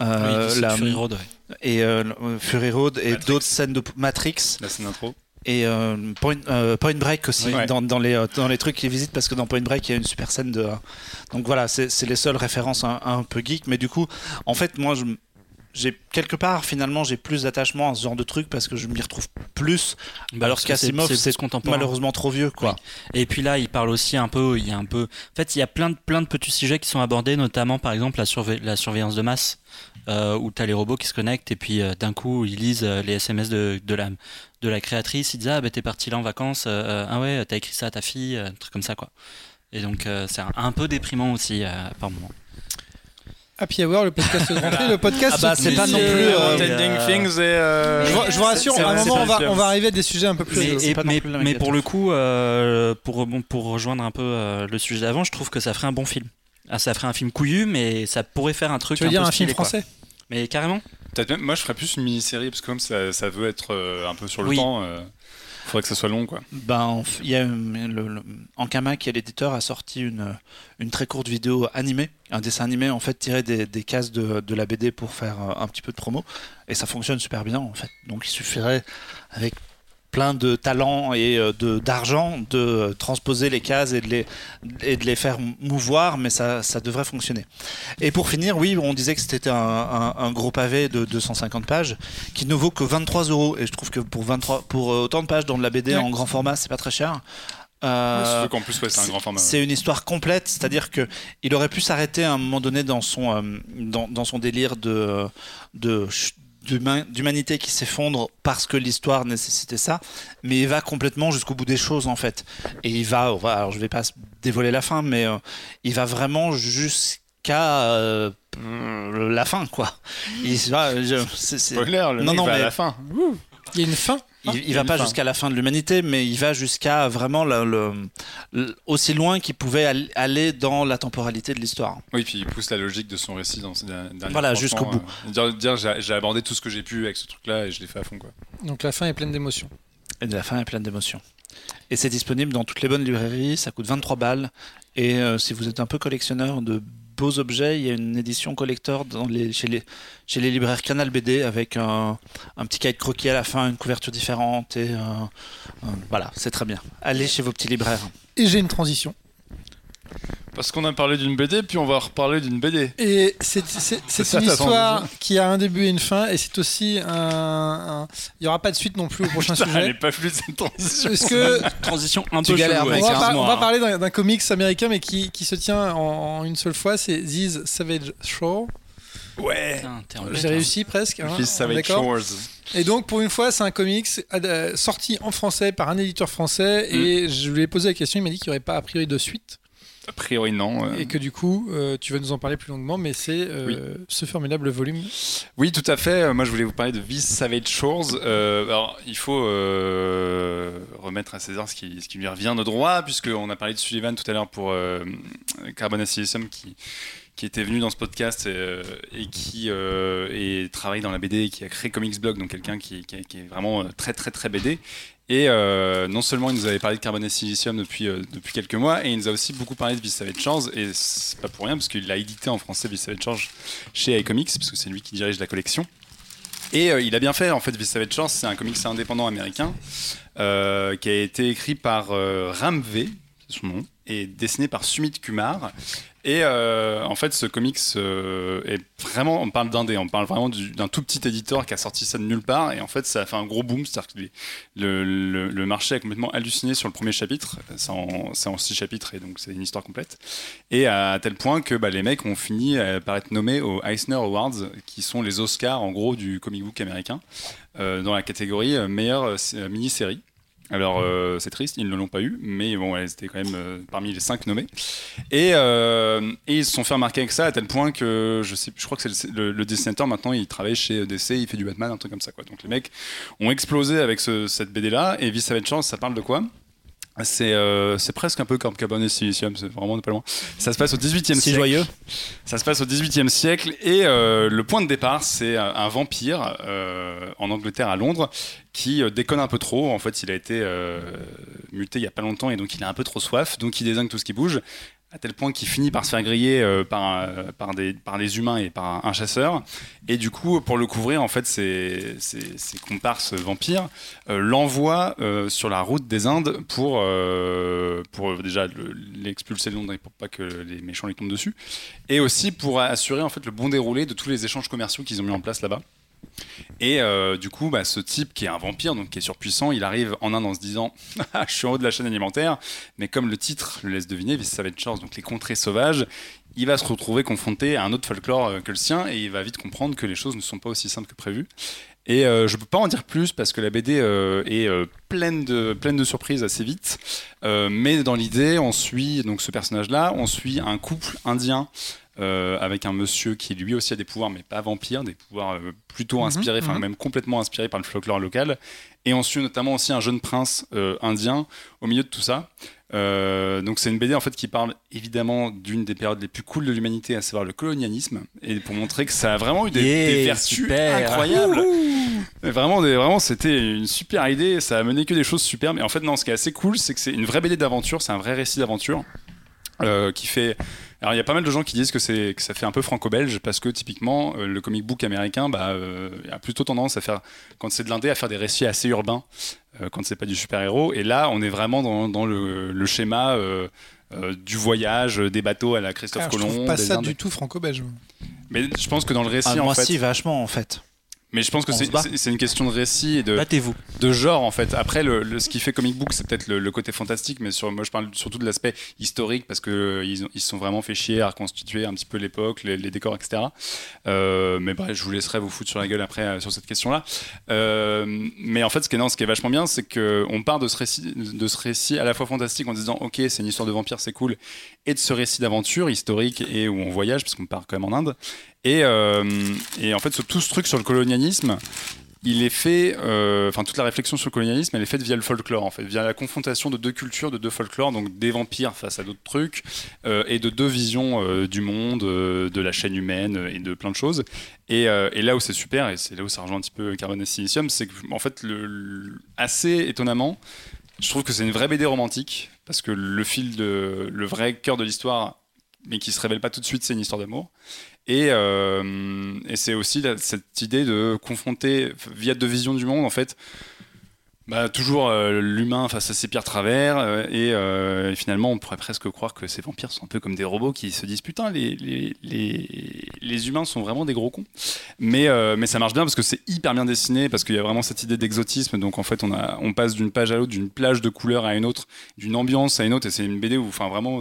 Euh, Oui, c'est la- Fury Road, ouais. et euh, euh, Fury Road et Matrix. d'autres scènes de Matrix La scène intro. et euh, Point, euh, Point Break aussi Oui. dans, dans les, euh, dans les trucs qu'ils visitent parce que dans Point Break il y a une super scène de donc voilà c'est c'est les seules références un, un peu geek mais du coup en fait moi je j'ai quelque part finalement j'ai plus d'attachement à ce genre de truc parce que je m'y retrouve plus. Bah, alors qu'Asimov c'est malheureusement trop vieux quoi. Et puis là, il parle aussi un peu, il y a un peu, en fait, il y a plein de plein de petits sujets qui sont abordés, notamment par exemple la, surve- la surveillance de masse, euh, où tu as les robots qui se connectent et puis euh, d'un coup ils lisent euh, les SMS de, de la de la créatrice, ils disent ah bah t'es parti là en vacances, ah ouais t'as écrit ça à ta fille, un truc comme ça quoi. Et donc c'est un, un peu déprimant aussi par moment. Happy Hour, le podcast de rentrée, le podcast. Ah bah, c'est pas non plus, euh, euh, euh, Things et. euh, Je, vous- je vous rassure, à un moment, on va, pas on va arriver à des sujets un peu plus. Et- pas non mais, plus mais pour le coup, euh, pour, bon, pour rejoindre un peu euh, le sujet d'avant, je trouve que ça ferait un bon film. Ah, ça ferait un film couillu, mais ça pourrait faire un truc. Tu veux un dire peu un film quoi. français? Mais carrément. Peut-être même, moi je ferais plus une mini-série parce que comme ça, ça veut être euh, un peu sur le Oui. temps, euh, faudrait que ça soit long quoi. Ben, il y a Ankama, qui est l'éditeur, a sorti une, très courte vidéo animée, un dessin animé en fait tiré des, des cases de, de la BD pour faire euh, un petit peu de promo, et ça fonctionne super bien en fait. Donc il suffirait avec plein de talent et euh, de d'argent de transposer les cases et de les et de les faire mouvoir, mais ça, ça devrait fonctionner. Et pour finir, oui, on disait que c'était un, un- un gros pavé de 250 pages qui ne vaut que 23 euros, et je trouve que pour 23 pour euh, autant de pages dans de la BD Ouais. en grand format, c'est pas très cher. Euh, plus, ouais, c'est un grand format. c'est une histoire complète, c'est-à-dire que il aurait pu s'arrêter à un moment donné dans son euh, dans, dans son délire de d'humanité qui s'effondre parce que l'histoire nécessitait ça, mais il va complètement jusqu'au bout des choses en fait. Et il va, alors je vais pas dévoiler la fin, mais euh, il va vraiment jusqu'à euh, la fin quoi. Il va, je- Spoiler, le Non, mec non, va à mais- la fin. Il y a une fin. il, il a va pas jusqu'à la fin de l'humanité, mais il va jusqu'à vraiment le, le- le- aussi loin qu'il pouvait al- aller dans la temporalité de l'histoire. Oui, puis il pousse la logique de son récit dans ses derniers Voilà, jusqu'au bout. euh, dire, dire, j'ai abordé tout ce que j'ai pu avec ce truc-là et je l'ai fait à fond quoi. Donc la fin est pleine d'émotions. Et la fin est pleine d'émotions. Et c'est disponible dans toutes les bonnes librairies, ça coûte 23 balles. Et euh, si vous êtes un peu collectionneur de beaux objets, il y a une édition collector chez, les, libraires Canal BD avec un, un petit cahier croquis à la fin, une couverture différente. Et euh, voilà, c'est très bien. Allez chez vos petits libraires. Et j'ai une transition. Parce qu'on a parlé d'une BD, puis on va reparler d'une BD. Et c'est une histoire qui a un début et une fin, et c'est aussi un. Il n'y aura pas de suite non plus au prochain Putain, elle sujet. est pas fluide cette transition. Parce que Transition un peu galères, chelou, mec, on, va, par- 15 mois, on va hein. parler d'un d'un comics américain, mais qui, qui se tient en, en une seule fois. C'est This Savage Shore. Ouais. J'ai réussi presque. hein, d'accord Shores. Et donc, pour une fois, c'est un comics euh, sorti en français par un éditeur français. Mm. Et je lui ai posé la question. Il m'a dit qu'il n'y aurait pas a priori de suite. A priori, non. euh. Et que du coup, euh, tu vas nous en parler plus longuement. Mais c'est euh, ce formidable volume. Oui, tout à fait. Moi, je voulais vous parler de This Savage Shores. Euh, alors, il faut remettre à César ce qui, ce qui lui revient de droit, puisqu'on a parlé de Sullivan tout à l'heure pour Carbon Silicium qui, qui était venu dans ce podcast et, euh, et qui euh, et travaille dans la BD et qui a créé Comics Blog, donc quelqu'un qui, qui est- qui est vraiment très, très, très BD. Et euh, non seulement il nous avait parlé de Carbon et Silicium depuis, euh, depuis quelques mois, et il nous a aussi beaucoup parlé de This Savage Shores, et c'est pas pour rien, parce qu'il a édité en français This Savage Shores chez iComics, parce que c'est lui qui dirige la collection. Et euh, il a bien fait, en fait, This Savage c'est un comics indépendant américain, qui a été écrit par Ram V, c'est son nom, et dessiné par Sumit Kumar. Et euh, en fait, ce comics euh, est vraiment, on parle d'un on parle vraiment du- d'un tout petit éditeur qui a sorti ça de nulle part. Et en fait, ça a fait un gros boom. C'est-à-dire que le, marché a complètement halluciné sur le premier chapitre. C'est en, six chapitres et donc c'est une histoire complète. Et à tel point que bah, les mecs ont fini euh, par être nommés aux Eisner Awards, qui sont les Oscars en gros du comic book américain, dans la catégorie meilleure mini-série. Alors euh, c'est triste, ils ne l'ont pas eu, mais bon, elles étaient quand même euh, parmi les cinq nommés. Et, euh, et ils se sont fait remarquer avec ça à tel point que je sais, je crois que c'est le, le- dessinateur maintenant, il travaille chez DC, il fait du Batman, un truc comme ça quoi. Donc les mecs ont explosé avec ce- cette BD là. Et Savage Chance, ça parle de quoi? C'est euh, c'est presque un peu comme Cabane et Silicium, c'est vraiment pas loin. Ça se passe au 18e Si siècle. joyeux. Ça se passe au 18e siècle et euh, le point de départ, c'est un, un vampire euh, en Angleterre à Londres qui euh, déconne un peu trop. En fait, il a été euh, muté il y a pas longtemps et donc il a un peu trop soif, donc il désingue tout ce qui bouge. À tel point qu'il finit par se faire griller euh, par, un- par, des, par humains et par un, chasseur. Et du coup, pour le couvrir, en fait, ses comparses vampires euh, l'envoient euh, sur la route des Indes pour, euh, pour euh, déjà le- l'expulser de Londres et pour pas que les méchants lui tombent dessus et aussi pour assurer en fait le bon déroulé de tous les échanges commerciaux qu'ils ont mis en place là-bas. Et euh, du coup, bah, ce type qui est un vampire, donc qui est surpuissant, il arrive en Inde en se disant Ah, Je suis en haut de la chaîne alimentaire, mais comme le titre le laisse deviner, Vis Savage Shores, donc les contrées sauvages, il va se retrouver confronté à un autre folklore euh, que le sien et il va vite comprendre que les choses ne sont pas aussi simples que prévu. Et euh, je peux pas en dire plus parce que la BD est pleine, de, pleine de surprises assez vite. Mais dans l'idée, on suit donc ce personnage-là, on suit un couple indien euh, avec un monsieur qui lui aussi a des pouvoirs, mais pas vampires, des pouvoirs euh, plutôt Mhm, inspirés, enfin mhm. même complètement inspirés par le folklore local. Et on suit notamment aussi un jeune prince euh, indien au milieu de tout ça. Euh, donc c'est une BD en fait qui parle évidemment d'une des périodes les plus cool de l'humanité, à savoir le colonialisme, et pour montrer que ça a vraiment eu des, Yeah, des vertus super. incroyables. Vraiment, des- vraiment, c'était une super idée. Ça a mené que des choses super. Mais en fait, non, ce qui est assez cool, c'est que c'est une vraie BD d'aventure. C'est un vrai récit d'aventure euh, qui fait. Alors, il y a pas mal de gens qui disent que, c'est, que ça fait un peu franco-belge parce que typiquement, euh, le comic book américain bah, euh, a plutôt tendance à faire, quand c'est de l'indé, à faire des récits assez urbains euh, quand c'est pas du super-héros. Et là, on est vraiment dans, dans le, le schéma. euh, euh, du voyage, des bateaux à la Christophe Ah, je Colomb. trouve pas ça Indes. du tout franco-belge. Mais je pense que dans le récit, Ah, en moi, fait. si, vachement, en fait. Mais je pense que c'est, une question de récit et de, genre en fait. Après, le, le- ce qui fait comic book, c'est peut-être le, le côté fantastique, mais sur, moi je parle surtout de l'aspect historique parce que euh, ils, ont- ils se sont vraiment fait chier à reconstituer un petit peu l'époque, les, les décors, etc. Euh, mais bref, je vous laisserai vous foutre sur la gueule après euh, sur cette question-là. Euh, mais en fait, ce qui est, non, ce qui est vachement bien, c'est que on part de ce récit, de ce récit à la fois fantastique en disant, ok, c'est une histoire de vampire, c'est cool, et de ce récit d'aventure historique et où on voyage parce qu'on part quand même en Inde. Et, euh, et en fait, ce- tout ce truc sur le colonialisme, il est fait, euh, enfin toute la réflexion sur le colonialisme, elle est faite via le folklore, en fait, via la confrontation de deux cultures, de deux folklores, donc des vampires face à d'autres trucs, euh, et de deux visions du monde, de la chaîne humaine et de plein de choses. Et, là où c'est super, et c'est là où ça rejoint un petit peu Carbone et Silicium, c'est que en fait, assez étonnamment, je trouve que c'est une vraie BD romantique, parce que le fil de, le vrai cœur de l'histoire, mais qui se révèle pas tout de suite, c'est une histoire d'amour. Et, euh, et c'est aussi cette idée de confronter, via deux visions du monde, en fait, bah, toujours euh, l'humain face à ses pires travers. euh, et, finalement, on pourrait presque croire que ces vampires sont un peu comme des robots qui se disent Putain, les, les, les, humains sont vraiment des gros cons. Mais, mais ça marche bien parce que c'est hyper bien dessiné, parce qu'il y a vraiment cette idée d'exotisme. Donc en fait, on, a, on passe d'une page à l'autre, d'une plage de couleurs à une autre, d'une ambiance à une autre. Et c'est une BD où, enfin, vraiment.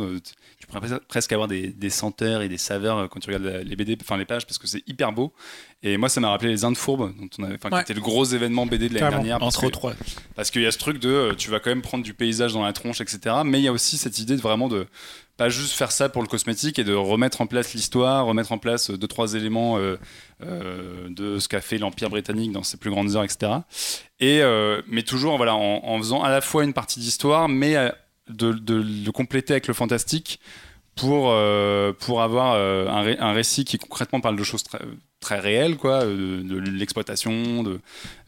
Pourrais pres- presque avoir des, des senteurs et des saveurs euh, quand tu regardes les BD, enfin les pages, parce que c'est hyper beau. Et moi, ça m'a rappelé les Indes fourbes, dont on avait, enfin, Ouais. qui était le gros événement BD de l'année dernière. parce Entre que- autres, ouais. parce qu'il y a ce truc de, euh, tu vas quand même prendre du paysage dans la tronche, etc. Mais il y a aussi cette idée de vraiment de pas juste faire ça pour le cosmétique et de remettre en place l'histoire, remettre en place euh, deux trois éléments euh, euh, de ce qu'a fait l'Empire britannique dans ses plus grandes heures, etc. Et euh, mais toujours voilà en, en faisant à la fois une partie d'histoire, mais euh, de, le compléter avec le fantastique pour euh, pour avoir euh, un, ré- un récit qui concrètement parle de choses très réelles quoi euh, de, l'exploitation de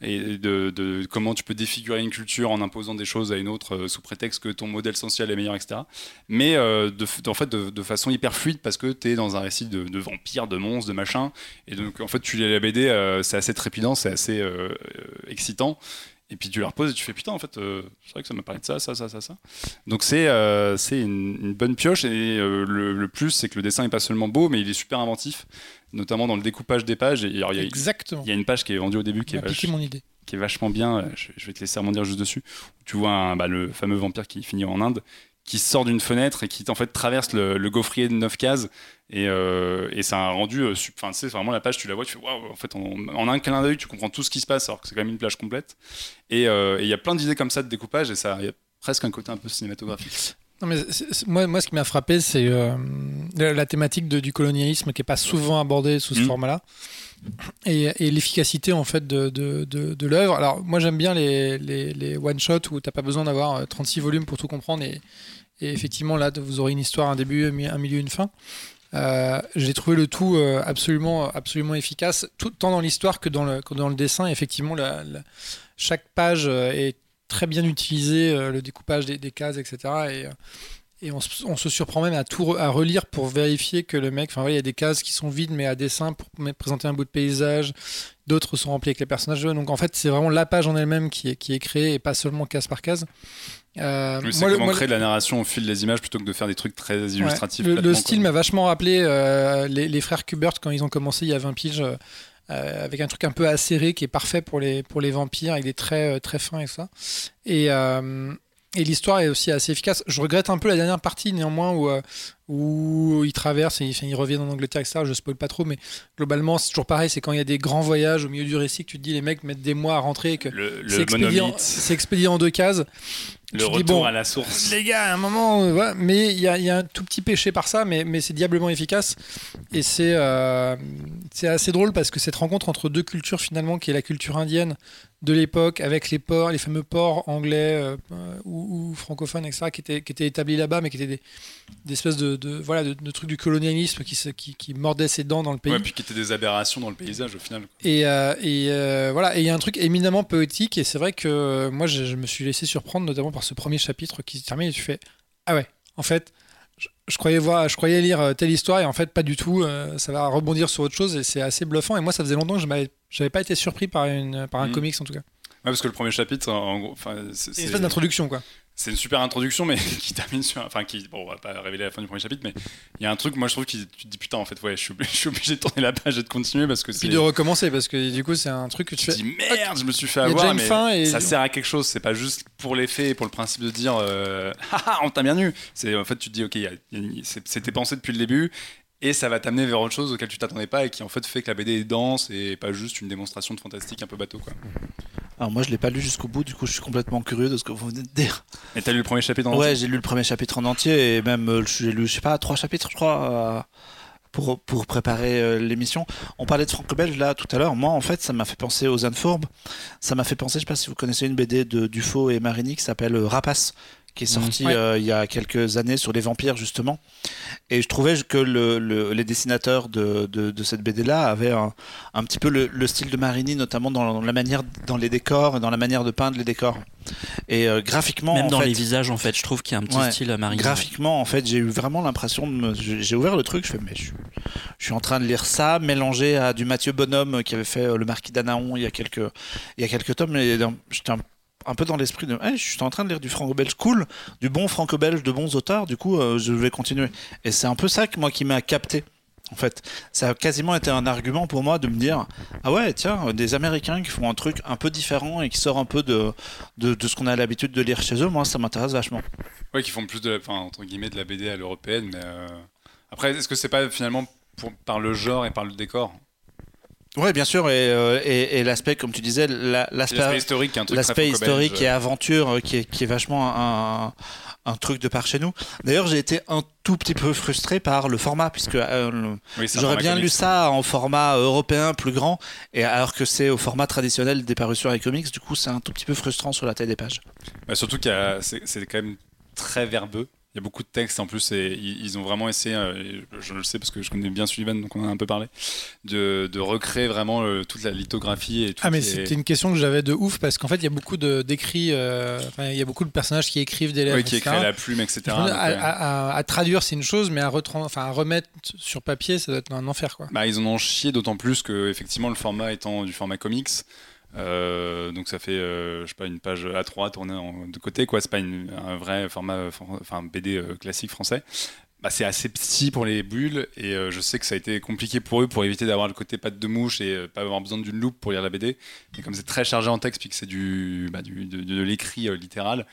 et de, comment tu peux défigurer une culture en imposant des choses à une autre sous prétexte que ton modèle social est meilleur, etc. Mais en fait, de, façon hyper fluide parce que tu es dans un récit de, vampires, de monstres, de machin. Et donc, en fait, tu lis la BD, c'est assez trépidant, c'est assez excitant. Et puis tu la reposes et tu fais putain, en fait, euh, c'est vrai que ça m'a parlé de ça, ça, ça, ça, ça. Donc c'est euh, c'est une, une bonne pioche. Et euh, le, le plus, c'est que le dessin est pas seulement beau, mais il est super inventif, notamment dans le découpage des pages. Et alors, il y a- Exactement. il y a une page qui est vendue au début qui est, vache- mon idée. qui est vachement bien. euh, Je, je vais te laisser rebondir juste dessus. Tu vois un- bah, le fameux vampire qui finit en Inde, qui sort d'une fenêtre et qui en fait traverse le, le gaufrier de 9 cases. Et, euh, et c'est un rendu. euh, Enfin, tu sais, c'est vraiment la page, tu la vois, tu fais waouh. En fait, en, en un clin d'œil, tu comprends tout ce qui se passe, alors que c'est quand même une plage complète. Et euh, il y a plein d'idées comme ça de découpage, et ça, y a presque un côté un peu cinématographique. Non, mais moi, moi, ce qui m'a frappé, c'est euh, la, la thématique de- du colonialisme qui n'est pas souvent abordée sous ce Mhm. format-là. Et, l'efficacité en fait de, de, l'œuvre. Alors moi j'aime bien les, les, one-shots où t'as pas besoin d'avoir euh, 36 volumes pour tout comprendre et, effectivement là vous aurez une histoire, un début, un mi- un milieu, une fin. Euh, J'ai trouvé le tout euh, absolument, absolument efficace, tout, tant dans l'histoire que dans le, que dans le dessin. Effectivement, chaque page euh, est très bien utilisée, euh, le découpage des, cases, etc. Et, euh, et on, se- on se surprend même à tout à relire pour vérifier que le mec, enfin voilà, il y a des cases qui sont vides mais à dessin pour présenter un bout de paysage, d'autres sont remplies avec les personnages. Donc en fait, c'est vraiment la page en elle-même qui est, qui est créée et pas seulement case par case. Euh, Oui, c'est comment créer de la narration au fil des images plutôt que de faire des trucs très Ouais. illustratifs. Le, style m'a vachement rappelé euh, les, les frères Kubert quand ils ont commencé il y a 20 piges, euh, euh, avec un truc un peu acéré qui est parfait pour les, pour les vampires. Est très, euh, très fin et ça. Et, euh, et l'histoire est aussi assez efficace. Je regrette un peu la dernière partie néanmoins où, euh, où ils traversent et ils, ils reviennent en Angleterre, etc. Je spoil pas trop, mais globalement c'est toujours pareil. C'est quand il y a des grands voyages au milieu du récit que tu te dis les mecs mettent des mois à rentrer et que c'est expédié, en- expédié deux cases. le tu dis, retour bon, à la source. les gars, à un moment, euh, voilà. mais il y, a- il y a un tout petit péché par ça, mais, mais c'est diablement efficace. Et c'est euh, c'est assez drôle parce que cette rencontre entre deux cultures, finalement, qui est la culture indienne de l'époque, avec les ports, les fameux ports anglais euh, ou, ou francophones, etc., qui étaient, qui étaient établis là-bas, mais qui étaient des, des espèces de, de- voilà, de, de trucs du colonialisme qui, se- qui, qui mordaient ses dents dans le pays. Ouais, puis qui étaient des aberrations dans le paysage au final. Et, euh, et, euh, voilà, et il y a un truc éminemment poétique, et c'est vrai que moi je, je me suis laissé surprendre, notamment par ce premier chapitre qui se termine, et tu fais Ah ouais, en fait, je, croyais voir, je croyais lire euh, telle histoire, et en fait, pas du tout, euh, ça va rebondir sur autre chose, et c'est assez bluffant, et moi ça faisait longtemps que je j'avais pas été surpris par, une, par un Mhm. comics en tout cas. Ouais, parce que le premier chapitre, en gros, c'est- C'est une espèce d'introduction quoi. C'est une super introduction, mais qui termine sur. Enfin, qui. Bon, on va pas révéler la fin du premier chapitre, mais il y a un truc, moi je trouve, qui tu te dis putain, en fait, ouais, je suis obligé, je suis obligé de tourner la page et de continuer parce que c'est. puis de recommencer, parce que du coup c'est un truc que tu Tu fais. dis merde, je me suis fait avoir, mais et- ça sert à quelque chose. C'est pas juste pour l'effet et pour le principe de dire euh, haha, on t'a bien eu. C'est en fait, tu te dis ok, c'est- c'était pensé depuis le début et ça va t'amener vers autre chose auquel tu t'attendais pas et qui en fait fait que la BD est dense et pas juste une démonstration de fantastique un peu bateau quoi. Alors moi je l'ai pas lu jusqu'au bout, du coup je suis complètement curieux de ce que vous venez de dire. Et t'as lu le premier chapitre en Ouais, entier j'ai lu le premier chapitre en entier et même euh, j'ai lu, je sais pas, trois chapitres, je crois, euh, pour, pour préparer euh, l'émission. On parlait de franco-belge là tout à l'heure. Moi, en fait, ça m'a fait penser aux Anne-Fourbe. Ça m'a fait penser, je sais pas si vous connaissez une BD de Dufaux et Marini qui s'appelle Rapace qui est sortie Ouais. euh, il y a quelques années sur les vampires justement et je trouvais que le, le- les dessinateurs de, de, de cette BD là avaient un, un petit peu le, le style de Marini notamment dans la manière dans les décors et dans la manière de peindre les décors et euh, graphiquement Même en dans fait, les visages, en fait, je trouve qu'il y a un petit Ouais. style à Marie. Graphiquement, en fait, j'ai eu vraiment l'impression de me. J'ai ouvert le truc, je fais, mais je, suis- je suis en train de lire ça, mélangé à du Mathieu Bonhomme qui avait fait euh, Le Marquis d'Anaon il y a quelques, il y a quelques tomes. Et j'étais un, un peu dans l'esprit de. Je suis en train de lire du franco-belge cool, du bon franco-belge, de bons auteurs, du coup, euh, je vais continuer. Et c'est un peu ça que moi qui m'a capté. En fait, ça a quasiment été un argument pour moi de me dire ah ouais tiens des Américains qui font un truc un peu différent et qui sort un peu de de, ce qu'on a l'habitude de lire chez eux moi ça m'intéresse vachement Ouais, qui font plus de la, enfin, entre guillemets de la BD à l'européenne, mais euh, après, est-ce que c'est pas finalement par le genre et par le décor? Ouais, bien sûr, et, euh, et, et l'aspect, comme tu disais, L'aspect historique, l'aspect historique et aventure euh, qui est, qui est vachement un, un truc de par chez nous. D'ailleurs, j'ai été un tout petit peu frustré par le format, puisque euh, Oui, j'aurais bien lu ça en format européen plus grand, et alors que c'est au format traditionnel des parutions avec comics, du coup, c'est un tout petit peu frustrant sur la taille des pages. Bah, surtout c'est c'est quand même très verbeux. Il y a beaucoup de textes en plus et ils, ont vraiment essayé, euh, je le sais parce que je connais bien Sullivan, donc on en a un peu parlé, de, de recréer vraiment euh, toute la lithographie et tout. Ah mais c'était une question que j'avais de ouf parce qu'en fait il y a beaucoup d'écrits, euh, enfin, il y a beaucoup de personnages qui écrivent des lettres, Ouais, qui à la plume, etc. Donc, à, à- à- à traduire c'est une chose, mais à, enfin, à remettre sur papier ça doit être un enfer quoi. Bah, ils en ont chié d'autant plus que effectivement le format étant du format comics, Euh, donc ça fait, euh, je sais pas, une page A3 tournée de côté, quoi. C'est pas un vrai format, enfin BD euh, classique français. Bah, c'est assez petit pour les bulles et je sais que ça a été compliqué pour eux pour éviter d'avoir le côté patte de mouche et pas avoir besoin d'une loupe pour lire la BD. Mais comme c'est très chargé en texte puis que c'est du, bah, du- de, l'écrit littéral,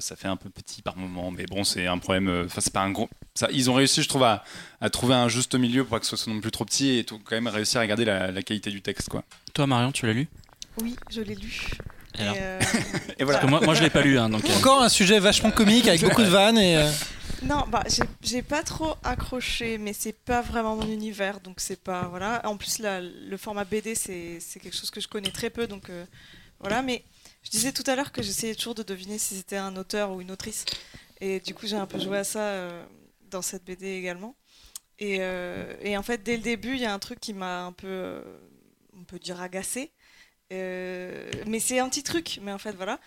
ça fait un peu petit par moment. Mais bon, c'est un problème. Enfin, c'est pas un gros. Ils ont réussi, je trouve, à, trouver un juste milieu pour que ce soit non plus trop petit et tout, quand même réussir à garder la, la qualité du texte, quoi. Toi, Marion, tu l'as lu? Oui, je l'ai lu. Et alors Et, euh, Et voilà. Parce que moi, moi je l'ai pas lu, hein, donc. euh, Encore un sujet vachement comique avec beaucoup de vannes et. euh, Non, bah j'ai- pas trop accroché, mais c'est pas vraiment mon univers, donc c'est pas voilà. En plus, la- le format BD, c'est quelque chose que je connais très peu, donc euh, voilà. Mais je disais tout à l'heure que j'essayais toujours de deviner si c'était un auteur ou une autrice, et du coup j'ai un peu joué à ça euh, dans cette BD également. Et, euh, et en fait, dès le début, il y a un truc qui m'a un peu, on peut dire agacé, Euh, mais c'est un petit truc, mais en fait voilà.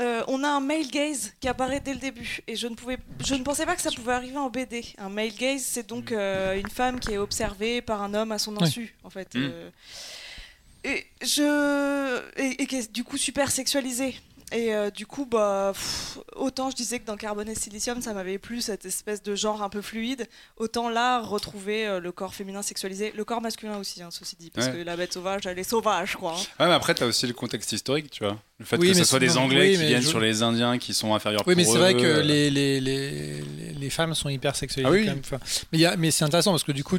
Euh, on a un male gaze qui apparaît dès le début et je ne pouvais, je ne pensais pas que ça pouvait arriver en BD. Un male gaze, c'est donc euh, une femme qui est observée par un homme à son insu, en fait. Mm. Euh, et je, et, et qui est du coup super sexualisée. Et euh, du coup, bah, pff, autant je disais que dans Carbone et Silicium, ça m'avait plu cette espèce de genre un peu fluide, autant là, retrouver euh, le corps féminin sexualisé, le corps masculin aussi, hein, ceci dit, parce Ouais. que la bête sauvage, elle est sauvage, quoi. hein. Ouais, mais après, t'as aussi le contexte historique, tu vois. Le fait Oui, que ce soit des Anglais oui, qui viennent je- sur les Indiens qui sont inférieurs Oui, mais c'est vrai que euh, les, les, les, les- femmes sont hyper sexualisées Ah oui. quand même. Enfin, mais c'est intéressant parce que du coup,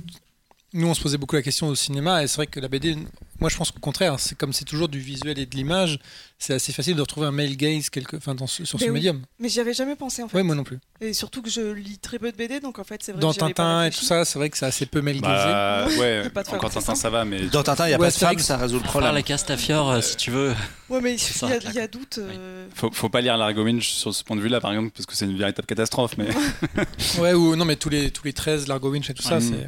nous on se posait beaucoup la question au cinéma et c'est vrai que la BD, moi je pense qu'au contraire, c'est comme c'est toujours du visuel et de l'image, c'est assez facile de retrouver un male gaze quelque, enfin, dans ce- sur ce Ben oui. médium. Mais j'y avais jamais pensé, en fait. Ouais, moi non plus. Et surtout que je lis très peu de BD, donc en fait, c'est vrai Dans que pas Tintin et tout ça, c'est vrai que c'est assez peu male gazé. Bah, ouais, Pas de faire encore très Tintin, ça va, mais. Dans Tintin, il n'y a Ou pas de femme, Astérix. ça résout le problème. la Castafiore, euh, si tu veux. Ouais, mais il y, a- y doute. euh, Faut, faut pas lire l'Argo Winch sur ce point de vue-là, par exemple, parce que c'est une véritable catastrophe. Mais, Ouais, ou non, mais tous les, tous les 13, Largo Winch et tout ça, c'est.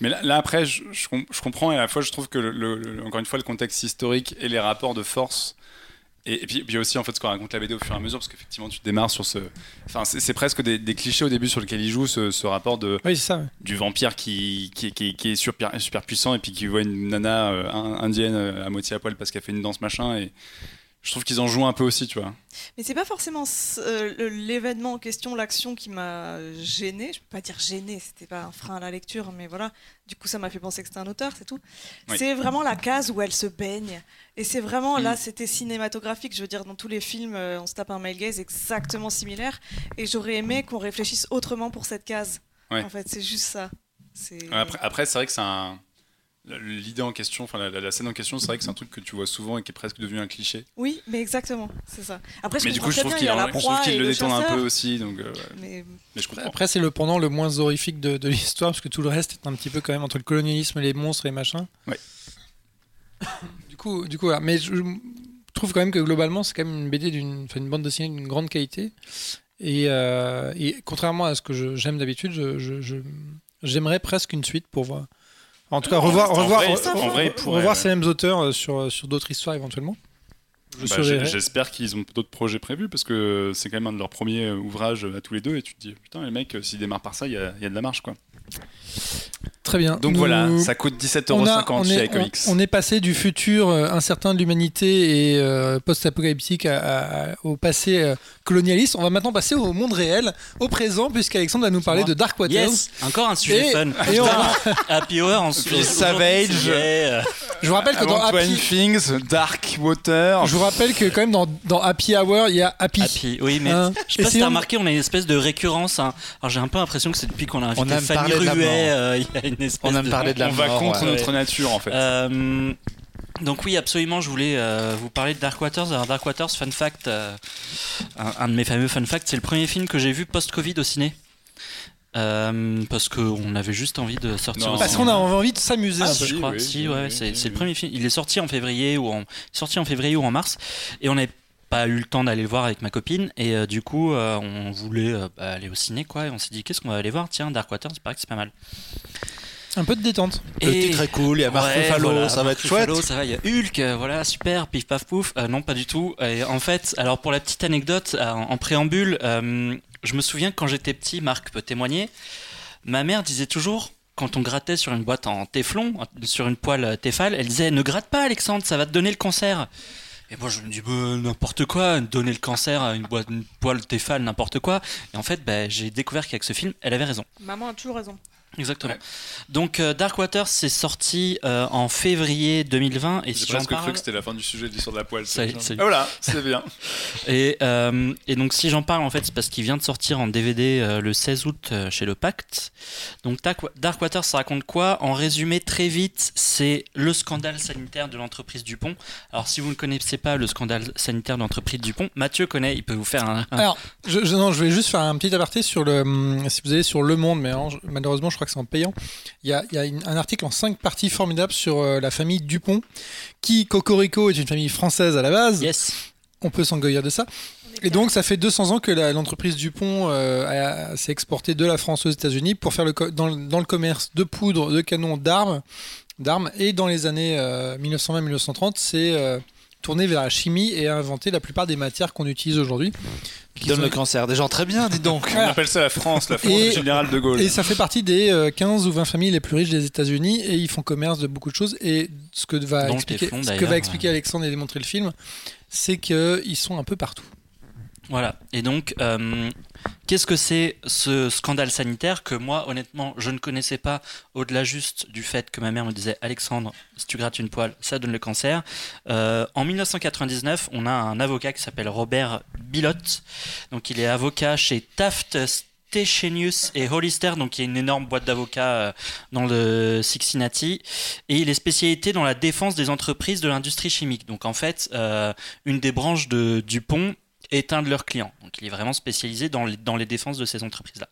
Mais là, là, après, je, je com- je comprends et à la fois, je trouve que, le- encore une fois, le contexte historique et les rapports de force. Et, et puis, puis aussi, en fait, ce qu'on raconte la BD au fur et à mesure, parce qu'effectivement, tu démarres sur ce. Enfin, c'est presque des, des clichés au début sur lesquels il joue, ce, ce rapport de, Oui, ça. ouais. du vampire qui, qui, qui- qui est super, super puissant et puis qui voit une nana euh, in- indienne euh, à moitié à poil parce qu'elle fait une danse machin. Et je trouve qu'ils en jouent un peu aussi, tu vois. Mais c'est pas forcément euh, l'événement en question, l'action qui m'a gêné. Je peux pas dire gêné, c'était pas un frein à la lecture, mais voilà. Du coup, ça m'a fait penser que c'était un auteur, c'est tout. Oui. C'est vraiment la case où elle se baigne. Et c'est vraiment, là, Mm. c'était cinématographique. Je veux dire, dans tous les films, euh, on se tape un male gaze exactement similaire. Et j'aurais aimé qu'on réfléchisse autrement pour cette case. Ouais. En fait, c'est juste ça. Après c'est vrai que c'est un. L'idée en question, enfin la, la- scène en question, c'est vrai que c'est un truc que tu vois souvent et qui est presque devenu un cliché. Oui, mais exactement, c'est ça. Après, je mais du coup, je très trouve qu'il et le le détourne un peu aussi, donc. euh, ouais. Mais Mais je comprends. Après, c'est le pendant le moins horrifique de, de l'histoire, parce que tout le reste est un petit peu quand même entre le colonialisme, les monstres et machin. Ouais. Du coup, du coup voilà. Mais je trouve quand même que globalement, c'est quand même une BD d'une, une bande dessinée d'une grande qualité. Et, euh, et contrairement à ce que j'aime d'habitude, je, je- je- j'aimerais presque une suite pour voir. En tout cas, revoir, En revoir, vrai, re- en vrai, il re- pourrait, revoir ouais. ces mêmes auteurs euh, sur, sur d'autres histoires éventuellement. Bah. J'espère qu'ils ont d'autres projets prévus parce que c'est quand même un de leurs premiers euh, ouvrages à tous les deux et tu te dis putain les mecs euh, s'ils démarrent par ça il y y a de la marge quoi. Très bien. Donc Nous- voilà ça coûte 17,50€ on, chez est, iComics. on- on est passé du futur euh, incertain de l'humanité et euh, post-apocalyptique au passé euh, colonialiste. On va maintenant passer au monde réel, au présent, puisqu'Alexandre va nous parler de Dark Waters. Yes, encore un sujet Et- fun. et on- Happy Hour, on se fait Savage. euh, Je vous rappelle que dans Happy, Things, Dark Water. je vous rappelle que quand même dans, dans Happy Hour, il y a Happy. Happy, oui, mais Hein, je sais pas si t'as remarqué, on a une espèce de récurrence. hein. Alors j'ai un peu l'impression que c'est depuis qu'on a invité Fanny Ruet, il y a une espèce On aime de... parler de la on va contre ouais. notre nature en fait. Euh, donc oui, absolument, je voulais euh, vous parler de Dark Waters. Alors Dark Waters, fun fact, euh, un, un de mes fameux fun facts, c'est le premier film que j'ai vu post-Covid au ciné. Euh, parce qu'on avait juste envie de sortir. Non. Parce qu'on a envie de s'amuser Ah, un si, peu. je crois. oui, si, oui, ouais, oui, c'est le premier film. Il est sorti en février ou en sorti en février ou en mars, et on n'avait pas eu le temps d'aller le voir avec ma copine, et euh, du coup, euh, on voulait euh, bah, aller au ciné, quoi. Et on s'est dit, qu'est-ce qu'on va aller voir? Tiens, Dark Waters, il paraît que c'est pas mal. Un peu de détente. Le Et- titre est cool, il y a Marc Ouais, Ruffalo, voilà, ça va être chouette. Ça va, il y a Hulk, voilà, super, pif paf pouf. Euh, non, pas du tout. Et en fait, alors pour la petite anecdote, en, en préambule, euh, je me souviens que quand j'étais petit, Marc peut témoigner, ma mère disait toujours quand on grattait sur une boîte en téflon, sur une poêle Tefal, elle disait ne gratte pas Alexandre, ça va te donner le cancer. Et moi je me dis bah, n'importe quoi, donner le cancer à une boîte, une poêle n'importe quoi. Et en fait, bah, j'ai découvert qu'avec ce film, elle avait raison. Maman a toujours raison. Exactement. Ouais. Donc euh, Dark Waters c'est sorti euh, en février 2020 et si j'en presque cru parle que c'était la fin du sujet de l'histoire de la poêle. Ça y est, c'est ça y est. Ah, voilà, c'est bien. et, euh, et donc si j'en parle en fait c'est parce qu'il vient de sortir en DVD euh, le 16 août euh, chez le Pacte. Donc Dark Waters ça raconte quoi? En résumé très vite c'est le scandale sanitaire de l'entreprise Dupont. Alors si vous ne connaissez pas le scandale sanitaire de l'entreprise Dupont, Mathieu connaît, il peut vous faire un... un- Alors, je, je- non, je vais juste faire un petit aparté sur le. hum, Si vous allez sur Le Monde, mais hein, je- malheureusement, je crois que c'est en payant. Il y a, il y a une- un article en cinq parties formidable sur euh, la famille Dupont, qui, Cocorico, est une famille française à la base. Yes. On peut s'engueuler de ça. Et donc, ça fait 200 ans que l'entreprise Dupont euh, s'est exportée de la France aux États-Unis pour faire le dans, le- dans le commerce de poudre, de canons, d'armes. d'armes. Et dans les années euh, 1920-1930, c'est euh, tourné vers la chimie et a inventé la plupart des matières qu'on utilise aujourd'hui. Qui donne sont- le cancer. Des gens très bien, dis donc. On appelle ça la France, la France Et- du général de Gaulle. Et ça fait partie des euh, 15 ou 20 familles les plus riches des États-Unis et ils font commerce de beaucoup de choses. Et ce que va, expliquer, téflon, ce que va expliquer Alexandre et démontrer le film, c'est qu'ils sont un peu partout. Voilà. Et donc, euh, qu'est-ce que c'est ce scandale sanitaire que moi, honnêtement, je ne connaissais pas au-delà juste du fait que ma mère me disait Alexandre, si tu grattes une poêle, ça donne le cancer. Euh, en 1999, on a un avocat qui s'appelle Robert Bilotte. Donc, il est avocat chez Taft. Stechenius et Hollister, donc il y a une énorme boîte d'avocats euh, dans le Cincinnati, et il est spécialité dans la défense des entreprises de l'industrie chimique. Donc en fait, une des branches de Dupont est un de leurs clients. Donc il est vraiment spécialisé dans les, défenses de ces entreprises-là.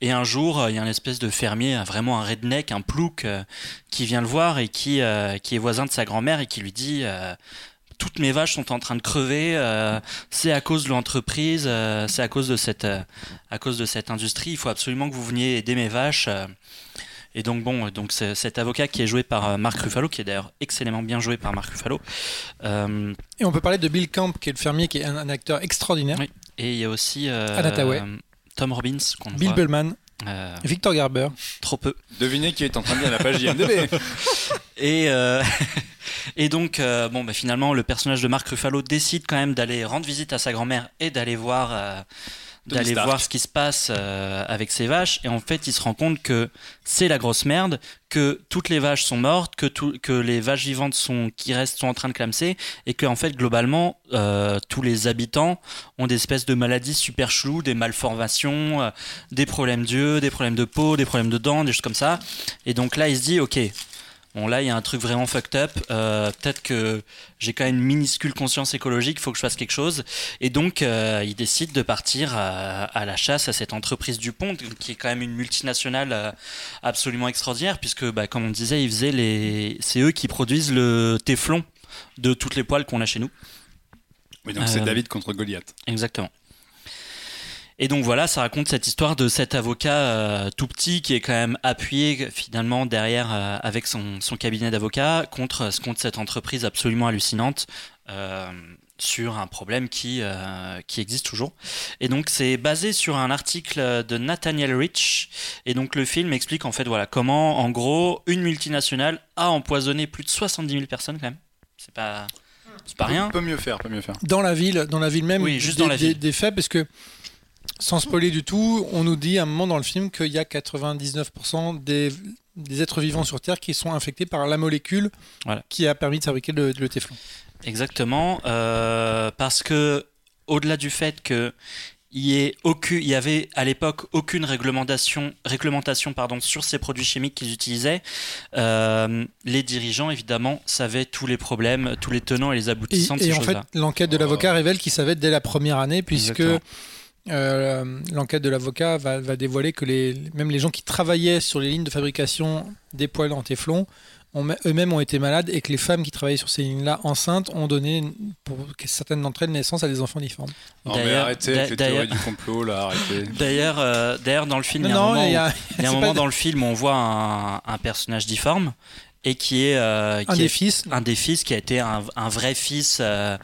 Et un jour, euh, il y a un espèce de fermier, un- vraiment un redneck, un plouc, euh, qui vient le voir et qui, euh, est voisin de sa grand-mère et qui lui dit euh, Toutes mes vaches sont en train de crever, euh, c'est à cause de l'entreprise, euh, c'est à cause euh, à cause de cette industrie, il faut absolument que vous veniez aider mes vaches. Et donc bon, donc c'est- cet avocat qui est joué par euh, Marc Ruffalo, qui est d'ailleurs excellemment bien joué par Marc Ruffalo, euh, Et on peut parler de Bill Camp, qui est le fermier, qui est un, un acteur extraordinaire. Oui. Et il y a aussi euh. Tom Robbins qu'on Bill voit Bellman, euh, Victor Garber. trop peu. Devinez qui est en train de lire la page IMDB. Et, euh, et donc, euh, bon, bah, finalement, le personnage de Mark Ruffalo décide quand même d'aller rendre visite à sa grand-mère et d'aller voir, euh, d'aller voir ce qui se passe euh, avec ses vaches. Et en fait, il se rend compte que c'est la grosse merde, que toutes les vaches sont mortes, que, tout, que les vaches vivantes sont, qui restent sont en train de clamser, et que en fait, globalement, euh, tous les habitants ont des espèces de maladies super cheloues, des malformations, euh, des problèmes d'yeux, des problèmes de peau, des problèmes de dents, des choses comme ça. Et donc là, il se dit, ok, Bon là il y a un truc vraiment fucked up. Euh, Peut-être que j'ai quand même une minuscule conscience écologique. Il faut que je fasse quelque chose. Et donc euh, il décide de partir à, à la chasse à cette entreprise Dupont, qui est quand même une multinationale euh, absolument extraordinaire, puisque bah, comme on disait, ils faisaient les, c'est eux qui produisent le téflon de toutes les poêles qu'on a chez nous. Oui, donc c'est Euh, David contre Goliath. Exactement. Et donc voilà, ça raconte cette histoire de cet avocat euh, tout petit qui est quand même appuyé finalement derrière euh, avec son, son cabinet d'avocats contre, contre cette entreprise absolument hallucinante euh, sur un problème qui, euh, qui existe toujours. Et donc c'est basé sur un article de Nathaniel Rich. Et donc le film explique en fait voilà comment en gros une multinationale a empoisonné plus de 70 000 personnes quand même. C'est pas, c'est pas rien. Peut mieux faire, peut mieux faire. Dans la ville, dans la ville même, Oui, juste des, dans la des- ville. des faits, parce que sans spoiler du tout, on nous dit à un moment dans le film qu'il y a 99% des, des êtres vivants sur Terre qui sont infectés par la molécule Voilà. qui a permis de fabriquer le, le téflon. Exactement, euh, parce que au-delà du fait que il y, avait à l'époque aucune réglementation, réglementation pardon, sur ces produits chimiques qu'ils utilisaient, euh, les dirigeants évidemment savaient tous les problèmes, tous les tenants et les Et, aboutissants de et ces en fait, l'enquête de l'avocat révèle qu'il savait dès la première année, puisque Exactement. Euh, l'enquête de l'avocat va, va dévoiler que les, même les gens qui travaillaient sur les lignes de fabrication des poêles en téflon eux-mêmes ont été malades et que les femmes qui travaillaient sur ces lignes-là enceintes ont donné, pour certaines d'entre elles, naissance à des enfants difformes. Non, mais D'ailleurs- arrêtez avec les théories du complot, là, arrêtez. D'ailleurs, euh, d'ailleurs dans le film, il y a un non, moment, y où- a il y a un c'est moment pas- dans le film où on voit un, un personnage difforme et qui est, euh, un des fils. un des fils qui a été un, un vrai fils euh,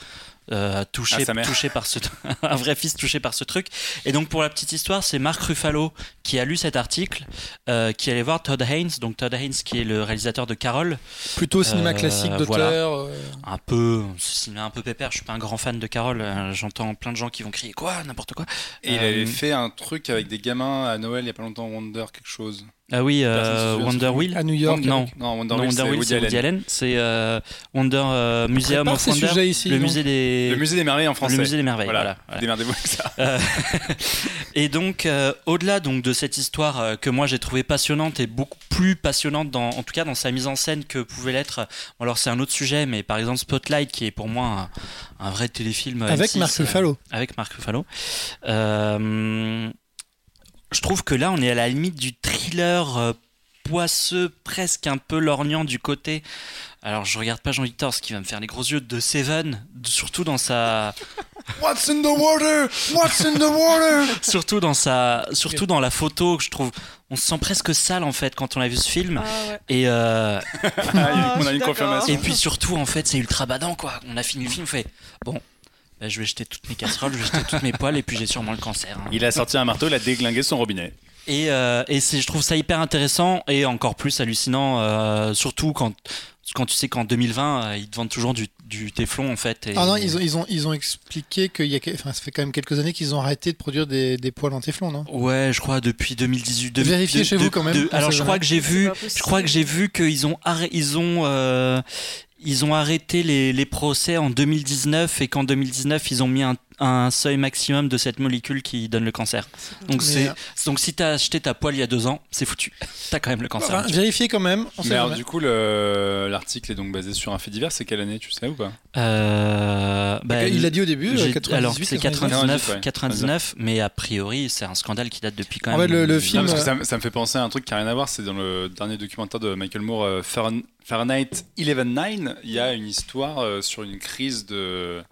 euh, touché, Ah, touché par ce, un vrai fils touché par ce truc. Et donc pour la petite histoire, c'est Mark Ruffalo qui a lu cet article, euh, qui allait voir Todd Haynes, donc Todd Haynes qui est le réalisateur de Carol, Plutôt cinéma Euh, classique d'auteur. voilà. euh, un peu, cinéma un peu pépère. Je suis pas un grand fan de Carol. euh, J'entends plein de gens qui vont crier quoi, n'importe quoi. Et il avait fait un truc avec des gamins à Noël il y a pas longtemps, Wonder quelque chose. Ah oui, euh, Wonder. Wheel. à New York. non, Non, Wonder Non, Wheel, Wonder Wheel, Woody c'est. Woody Allen. C'est euh, Wonder euh, Museum of Wonder. ici. le musée des. Le musée des merveilles en français. Le musée des merveilles. Voilà, démerdez-vous avec ça. Euh, et donc, au-delà donc de cette histoire que moi j'ai trouvée passionnante et beaucoup plus passionnante, dans, en tout cas dans sa mise en scène que pouvait l'être. bon, alors c'est un autre sujet, mais par exemple Spotlight, qui est pour moi un, un vrai téléfilm Avec M6, Marc Ruffalo. avec Marc Ruffalo. Je trouve que là, on est à la limite du thriller euh, poisseux, presque un peu lorgnant du côté. Alors, je regarde pas Jean-Victor, ce qui va me faire les gros yeux de Seven, surtout dans sa, What's in the water? What's in the water? surtout dans sa, surtout dans la photo que je trouve, on se sent presque sale en fait quand on a vu ce film. Ah ouais. Et euh, Ah, on je a une confirmation. et puis surtout en fait, c'est ultra badant quoi. On a fini le film, on fait bon. Bah, je vais jeter toutes mes casseroles, je vais jeter toutes mes poêles et puis j'ai sûrement le cancer. hein. Il a sorti un marteau, il a déglingué son robinet. Et, euh, et je trouve ça hyper intéressant et encore plus hallucinant, euh, surtout quand, quand tu sais qu'en 2020, euh, ils te vendent toujours du, du téflon en fait. Et, Ah non, ils ont, ils ont, ils ont expliqué qu'il y a, enfin, ça fait quand même quelques années qu'ils ont arrêté de produire des, des poils en téflon, non? Ouais, je crois depuis 2018. de- Vérifiez de- chez de- vous quand même, alors je crois que j'ai vu, je crois que j'ai vu qu'ils ont arrêté, ils ont, euh, ils ont arrêté les, les procès en 2019 et qu'en 2019 ils ont mis un, un seuil maximum de cette molécule qui donne le cancer. Donc c'est, euh, donc si t'as acheté ta poêle il y a deux ans, c'est foutu. T'as quand même le cancer. Enfin, vérifiez quand même. On sait Mais alors, jamais. du coup, le- l'article est donc basé sur un fait divers. C'est quelle année, tu sais ou pas? Euh, bah, il l'a dit au début, J'ai- euh, 98, alors c'est 99. 99, 99, ouais. 99, mais a priori c'est un scandale qui date depuis quand En même. fait, le- film- Non, parce que ça, me- ça me fait penser à un truc qui n'a rien à voir. C'est dans le dernier documentaire de Michael Moore, euh, Fahren- Fahrenheit 11.9. Il y a une histoire euh, sur une crise de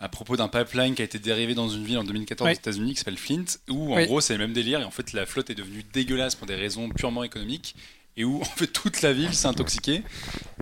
à propos d'un pipeline qui a été dérivé dans une ville en 2014 Oui. aux États-Unis qui s'appelle Flint, où en gros c'est le même délire et en fait la flotte est devenue dégueulasse pour des raisons purement économiques et où en fait toute la ville s'est intoxiquée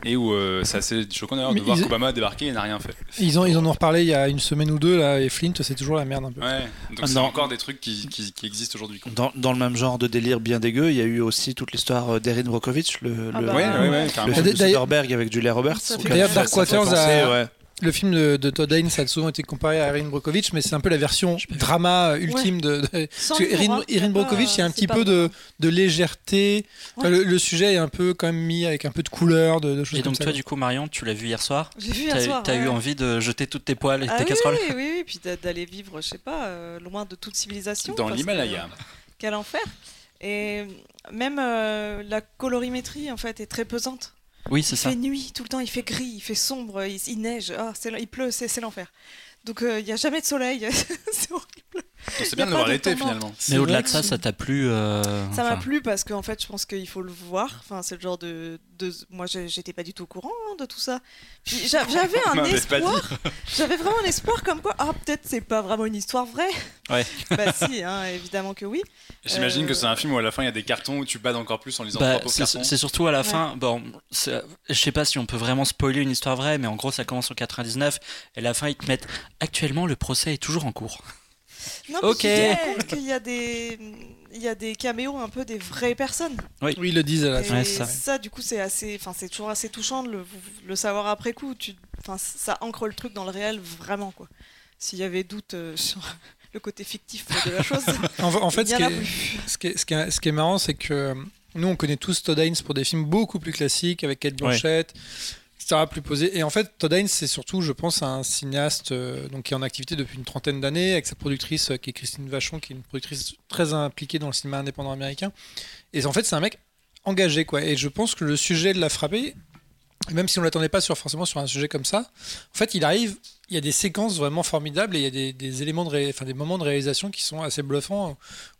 et où euh, c'est assez choquant d'ailleurs de Mais voir ils- qu'Obama a débarqué et n'a rien fait. Ils, ont, ils en ont reparlé il y a une semaine ou deux, là, et Flint, c'est toujours la merde un peu. Ouais, donc Ah, c'est encore des trucs qui, qui- qui existent aujourd'hui. Dans, dans le même genre de délire bien dégueu, il y a eu aussi toute l'histoire euh, d'Erin Brockovich, le, Ah le, bah, Ouais, Ah, ouais, ouais, le carrément. film de Soderbergh avec Julia Roberts. D'ailleurs, Dark Waters penser, a- ouais. Le film de, de Todd Haynes a souvent été comparé à Erin Brockovich, mais c'est un peu la version drama euh, ultime de. de- Parce que l'humour, Erin, hein, Erin Brockovich, il y a un petit peu de, de légèreté. Enfin, le, le sujet est un peu quand même mis avec un peu de couleur, de, de choses Et comme donc ça. toi du coup Marion, tu l'as vu hier soir J'ai vu hier soir. t'as eu ouais. envie de jeter toutes tes poêles et Ah tes oui, casseroles oui, oui, oui, puis d'a- d'aller vivre, je sais pas, euh, loin de toute civilisation. Dans l'Himalaya. que- Quel enfer. Et même euh, la colorimétrie, en fait, est très pesante. Oui, c'est Il ça. fait nuit tout le temps, il fait gris, il fait sombre, il, il neige, c'est- il pleut, c'est l'enfer. Donc euh, il n'y a jamais de soleil, c'est horrible. Donc c'est bien de pas voir de l'été temps mort. finalement. Mais au-delà de ça, ça t'a plu euh, Ça m'a enfin, plu parce qu'en fait, je pense qu'il faut le voir. Enfin, c'est le genre de. de... Moi, j'étais pas du tout au courant hein, de tout ça. J'avais un espoir. J'avais vraiment un espoir comme quoi, ah, peut-être c'est pas vraiment une histoire vraie. Ouais. bah, si, hein, évidemment que oui. J'imagine Euh, que c'est un film où à la fin il y a des cartons où tu bades encore plus en lisant Bah, c'est cartons. c'est surtout à la Ouais. fin. Bon, je sais pas si on peut vraiment spoiler une histoire vraie, mais en gros, ça commence en 99 et à la fin, ils te mettent actuellement le procès est toujours en cours. Non, mais Ok. compte qu'il y a des. Il y a des caméos un peu des vraies personnes. Oui, ils le disent à la fin. Ouais, ça. ça, du coup, c'est assez. Enfin, c'est toujours assez touchant de le, le savoir après coup. Tu... Enfin, ça ancre le truc dans le réel vraiment, quoi. S'il y avait doute euh, sur le côté fictif de la chose, En, en fait, ce qui, est, ce, qui est, ce qui est- ce qui est marrant, c'est que euh, nous, on connaît tous Todd Haynes pour des films beaucoup plus classiques, avec Kate Blanchett, etc., plus posés. Et en fait, Todd Haynes, c'est surtout, je pense, un cinéaste euh, donc, qui est en activité depuis une trentaine d'années, avec sa productrice, euh, qui est Christine Vachon, qui est une productrice très impliquée dans le cinéma indépendant américain. Et en fait, c'est un mec engagé, quoi. Et je pense que le sujet de l'a frappé, même si on ne l'attendait pas sur, forcément sur un sujet comme ça, en fait, il arrive, il y a des séquences vraiment formidables et il y a des, éléments de enfin, des moments de réalisation qui sont assez bluffants.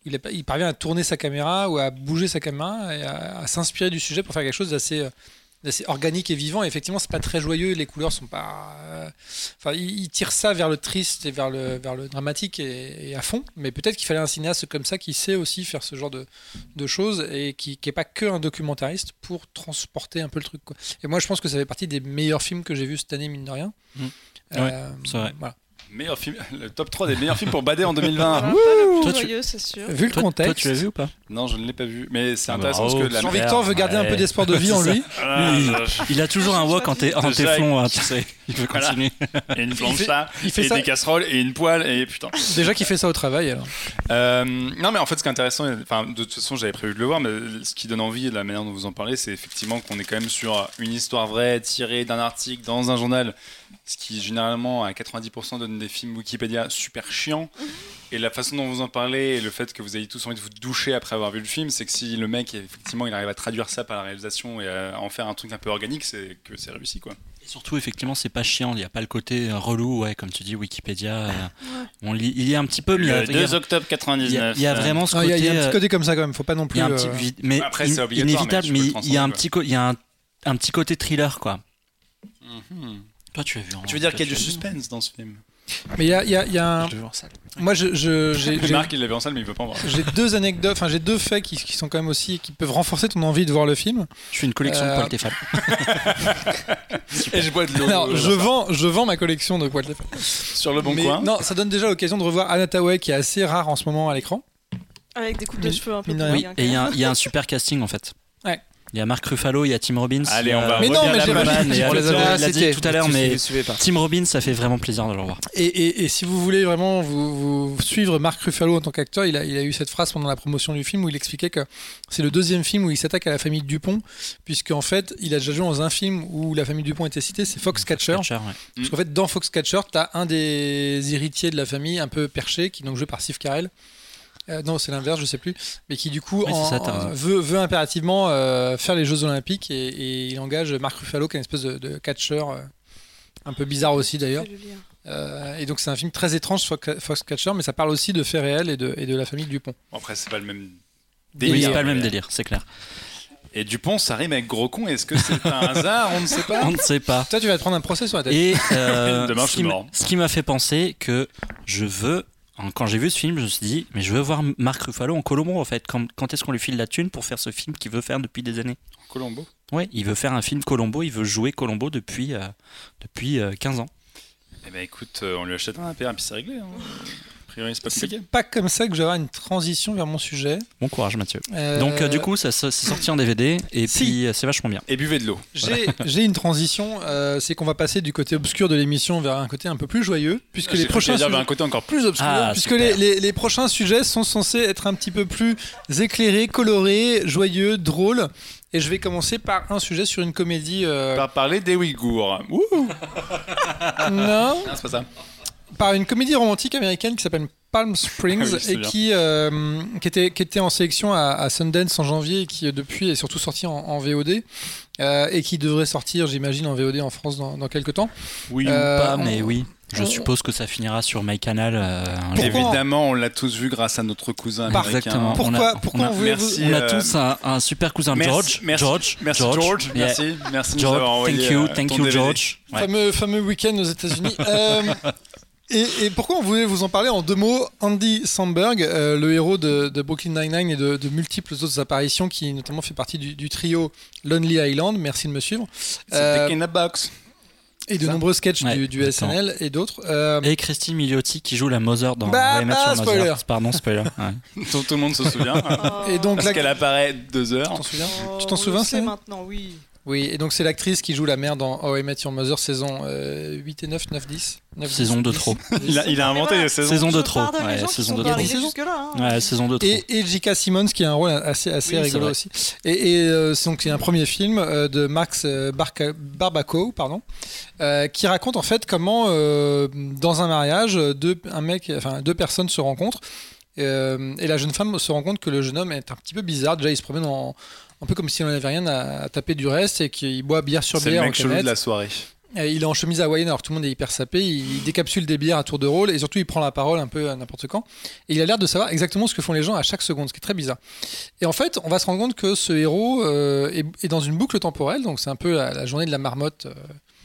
Où il, parvient à tourner sa caméra ou à bouger sa caméra et à, à s'inspirer du sujet pour faire quelque chose d'assez euh, d'assez organique et vivant. Et effectivement, c'est pas très joyeux, les couleurs sont pas. euh, Enfin, il, tire ça vers le triste et vers le, vers le dramatique et, et à fond. Mais peut-être qu'il fallait un cinéaste comme ça qui sait aussi faire ce genre de, de choses et qui n'est pas que un documentariste pour transporter un peu le truc. Quoi. Et moi, je pense que ça fait partie des meilleurs films que j'ai vus cette année, mine de rien. Mhm. Euh, c'est vrai. voilà. Meilleur film, le top 3 des meilleurs films pour bader en 2020. Voilà, pas le plus Toi, tu- joyeux, c'est sûr. Vu le contexte, toi, tu l'as vu ou pas? Non, je ne l'ai pas vu. Mais c'est Ah bah, intéressant parce bravo. que la Jean-Victor veut garder un Ouais. peu d'espoir de vie en lui. Ah, Lui, je- Il a toujours un wok en, té- en Déjà, téflon, hein, tu sais. Il veut Voilà. continuer. et une Il planche là, il fait et ça- des casseroles et une poêle et putain. Déjà qu'il fait ça au travail. Alors. Euh, non, mais en fait, ce qui est intéressant, enfin, de toute façon, j'avais prévu de le voir, mais ce qui donne envie de la manière dont vous en parlez, c'est effectivement qu'on est quand même sur une histoire vraie tirée d'un article dans un journal, ce qui généralement à 90% donne des films Wikipédia super chiants. Et la façon dont vous en parlez et le fait que vous ayez tous envie de vous doucher après avoir vu le film, c'est que si le mec, effectivement, il arrive à traduire ça par la réalisation et à en faire un truc un peu organique, c'est que c'est réussi, quoi. Et surtout, effectivement, c'est pas chiant. Il n'y a pas le côté euh, relou, ouais, comme tu dis, Wikipédia. euh, on lit, il y a un petit peu, mais il y a- octobre il y a- 99. il y a vraiment ce Ah, Il y, a- côté. il y a un petit côté comme ça quand même. Faut pas non il plus. y a un euh, petit mais Après, c'est obligatoire, inévitable, mais il y a un petit, il y a un, un petit côté thriller, quoi. Mhm. Toi, tu as vu. en- Tu veux dire qu'il y a du suspense dans ce film Mais il y a, y a- y a un. Je l'ai vu en salle. Moi, je- je- j'ai j'ai- Marc, il l'avait en salle, mais il veut pas en voir. j'ai deux anecdotes, enfin j'ai deux faits qui, qui sont quand même aussi qui peuvent renforcer ton envie de voir le film. Je fais une collection Euh, de poils Tefal. Et je bois de l'eau. Alors, euh, je vends, je vends ma collection de poils de femme. sur le bon Mais coin. non, ça donne déjà l'occasion de revoir Anna Tawai qui est assez rare en ce moment à l'écran. Avec des coupes de cheveux un peu hein, Et il y, a quand un- il y a un super casting en fait. Ouais. Il y a Mark Ruffalo, il y a Tim Robbins. Allez, a on va Mais non, mais j'ai On les l'a dit cités. tout à l'heure, mais. Tim Robbins, ça fait vraiment plaisir de le revoir. Et, et- et si vous voulez vraiment vous, vous suivre Marc Ruffalo en tant qu'acteur, il a, il a eu cette phrase pendant la promotion du film où il expliquait que c'est le deuxième film où il s'attaque à la famille Dupont, puisque en fait, il a déjà joué dans un film où la famille Dupont était citée, c'est Foxcatcher. Catcher, ouais. Parce qu'en fait, dans Foxcatcher, tu as un des héritiers de la famille un peu perché, qui est donc joué par Steve Carell. Euh, non, c'est l'inverse, je sais plus. Mais qui, du coup, Oui, en- ça, veut, veut impérativement euh, faire les Jeux Olympiques et, et il engage Marc Ruffalo, qui est une espèce de, de catcheur, euh, un peu bizarre aussi d'ailleurs. Euh, et donc, c'est un film très étrange, Fox- Foxcatcher, mais ça parle aussi de faits réels et de, et de la famille Dupont. Bon, après, c'est pas le même Oui, délire. c'est pas le même délire, c'est clair. Et Dupont, ça rime avec gros con. Est-ce que c'est un hasard On ne sait pas. On ne sait pas. Toi, tu vas te prendre un procès sur la tête. Et euh, Demain, je ce suis qui mort. m'a- ce qui m'a fait penser que je veux, quand j'ai vu ce film, je me suis dit, mais je veux voir Marc Ruffalo en Colombo en fait. Quand, quand est-ce qu'on lui file la thune pour faire ce film qu'il veut faire depuis des années? Colombo? Ouais, il veut faire un film Colombo, il veut jouer Colombo depuis, euh, depuis euh, 15 ans. Eh ben écoute, euh, on lui achète un APR et puis c'est réglé. hein. Priori, c'est pas compliqué. C'est pas comme ça que je vais avoir une transition vers mon sujet. Bon courage Mathieu. Euh, Donc euh, du coup, ça, ça- c'est sorti en DVD et Si. puis euh, c'est vachement bien. Et buvez de l'eau. J'ai j'ai une transition, euh, c'est qu'on va passer du côté obscur de l'émission vers un côté un peu plus joyeux, puisque J'ai les prochains sujets, un côté encore plus obscur. Ah, puisque les, les- les prochains sujets sont censés être un petit peu plus éclairés, colorés, joyeux, drôles. Et je vais commencer par un sujet sur une comédie. euh, Par parler des Ouïghours. Ouh non, Non, c'est pas ça. Par une comédie romantique américaine qui s'appelle Palm Springs Ah oui, et qui, euh, qui, était, qui était en sélection à, à Sundance en janvier et qui euh, depuis est surtout sorti en, en VOD euh, et qui devrait sortir, j'imagine, en VOD en France dans, dans quelques temps. Oui Euh, ou pas, on- mais oui. Je suppose que ça finira sur MyCanal euh, un jour. Pourquoi Évidemment, on l'a tous vu grâce à notre cousin américain. Exactement. Pourquoi, on a- pourquoi on a- on voulait merci. vous- On a tous un, un super cousin Merci, George. merci, George. merci George, Yeah. merci, merci de nous George, thank you, thank you DVD. George. Ouais. fameux, fameux week-end aux États-Unis. Euh, et, et pourquoi on voulait vous en parler en deux mots? Andy Samberg, euh, le héros de, de Brooklyn Nine-Nine et de, de multiples autres apparitions, qui notamment fait partie du, du trio Lonely Island, merci de me suivre, C'est Euh, in a Box. et de ça nombreux sketchs Ouais, du. SNL et d'autres. Euh, Et Christine Milioti qui joue la Mother dans Bah, bah, Mother. spoiler. Pardon, spoiler. ouais. Tout le monde se souvient. Et donc, Parce la- qu'elle apparaît deux tu heures. t'en souviens? Oh, Tu t'en souviens, sait Sam maintenant, oui. Oui, et donc c'est l'actrice qui joue la mère dans How I Met Your Mother saison euh, 8 et 9, 9, 10. 9, Saison 10, de 10, trop. 10. Il a, il a inventé voilà. les saisons. Saison de trop. Ouais, saison de hein. Ouais, saison de trop. Et, et J.K. Simmons qui a un rôle assez, assez Oui, rigolo aussi. Et, et euh, c'est donc c'est un premier film euh, de Max euh, Barca- Barbaco, pardon, euh, qui raconte en fait comment euh, dans un mariage deux, un mec, enfin deux personnes se rencontrent euh, et la jeune femme se rend compte que le jeune homme est un petit peu bizarre. Déjà il se promène en un peu comme s'il n'en avait rien à, à taper du reste et qu'il boit bière sur C'est le bière en mec chelou de la soirée. Il est en chemise hawaïenne, alors tout le monde est hyper sapé. Il décapsule des bières à tour de rôle et surtout il prend la parole un peu à n'importe quand. Et il a l'air de savoir exactement ce que font les gens à chaque seconde, ce qui est très bizarre. Et en fait, on va se rendre compte que ce héros euh, est, est dans une boucle temporelle, donc c'est un peu la, la journée de la marmotte. euh,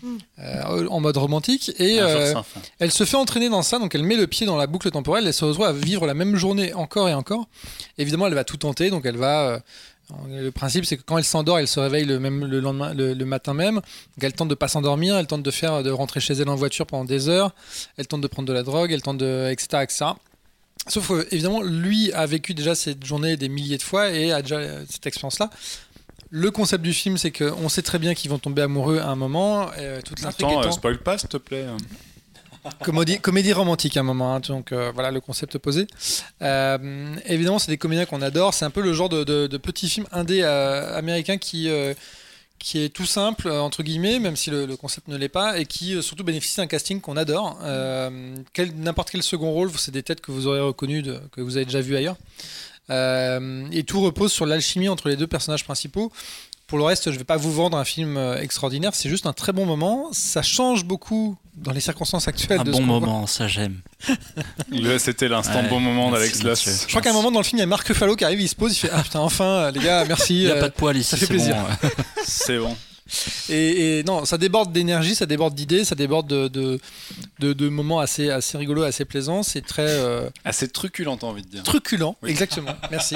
Mm. euh, en mode romantique et euh, elle se fait entraîner dans ça donc elle met le pied dans la boucle temporelle elle se retrouve à vivre la même journée encore et encore évidemment elle va tout tenter donc elle va euh, Le principe, c'est que quand elle s'endort, elle se réveille le, même, le, lendemain, le, le matin même. Donc elle tente de pas s'endormir, elle tente de faire, de rentrer chez elle en voiture pendant des heures, elle tente de prendre de la drogue, elle tente de, etc., etc. Sauf que, évidemment, lui a vécu déjà cette journée des milliers de fois et a déjà euh, cette expérience-là. Le concept du film, c'est qu'on sait très bien qu'ils vont tomber amoureux à un moment. euh, toute l'intrigue Attends, euh, spoil pas, s'il te plaît. Comédie, romantique à un moment. hein, donc euh, voilà le concept posé. Euh, évidemment, c'est des comédiens qu'on adore. C'est un peu le genre de, de- de petit film indé euh, américain qui qui est tout simple entre guillemets, même si le, concept ne l'est pas, et qui surtout bénéficie d'un casting qu'on adore. N'importe quel second rôle, c'est des têtes que vous aurez reconnues, que vous avez déjà vues ailleurs. Et tout repose sur l'alchimie entre les deux personnages principaux. Pour le reste, je ne vais pas vous vendre un film extraordinaire, c'est juste un très bon moment. Ça change beaucoup dans les circonstances actuelles. Un de bon ce qu'on voit. moment, ça j'aime. Le- C'était l'instant Ouais, bon moment d'Alex monsieur. Je crois qu'à un moment dans le film, il y a Marc Ruffalo qui arrive, il se pose, il fait Ah putain, enfin, euh, les gars, merci. Il n'y a euh, pas de poil ici, ça fait plaisir. bon. C'est bon. Et, et non, ça déborde d'énergie, ça déborde d'idées, ça déborde de, de, de- de moments assez, assez rigolos, assez plaisants. C'est très euh, Assez truculent, t'as envie de dire. truculent, Oui. exactement. Merci.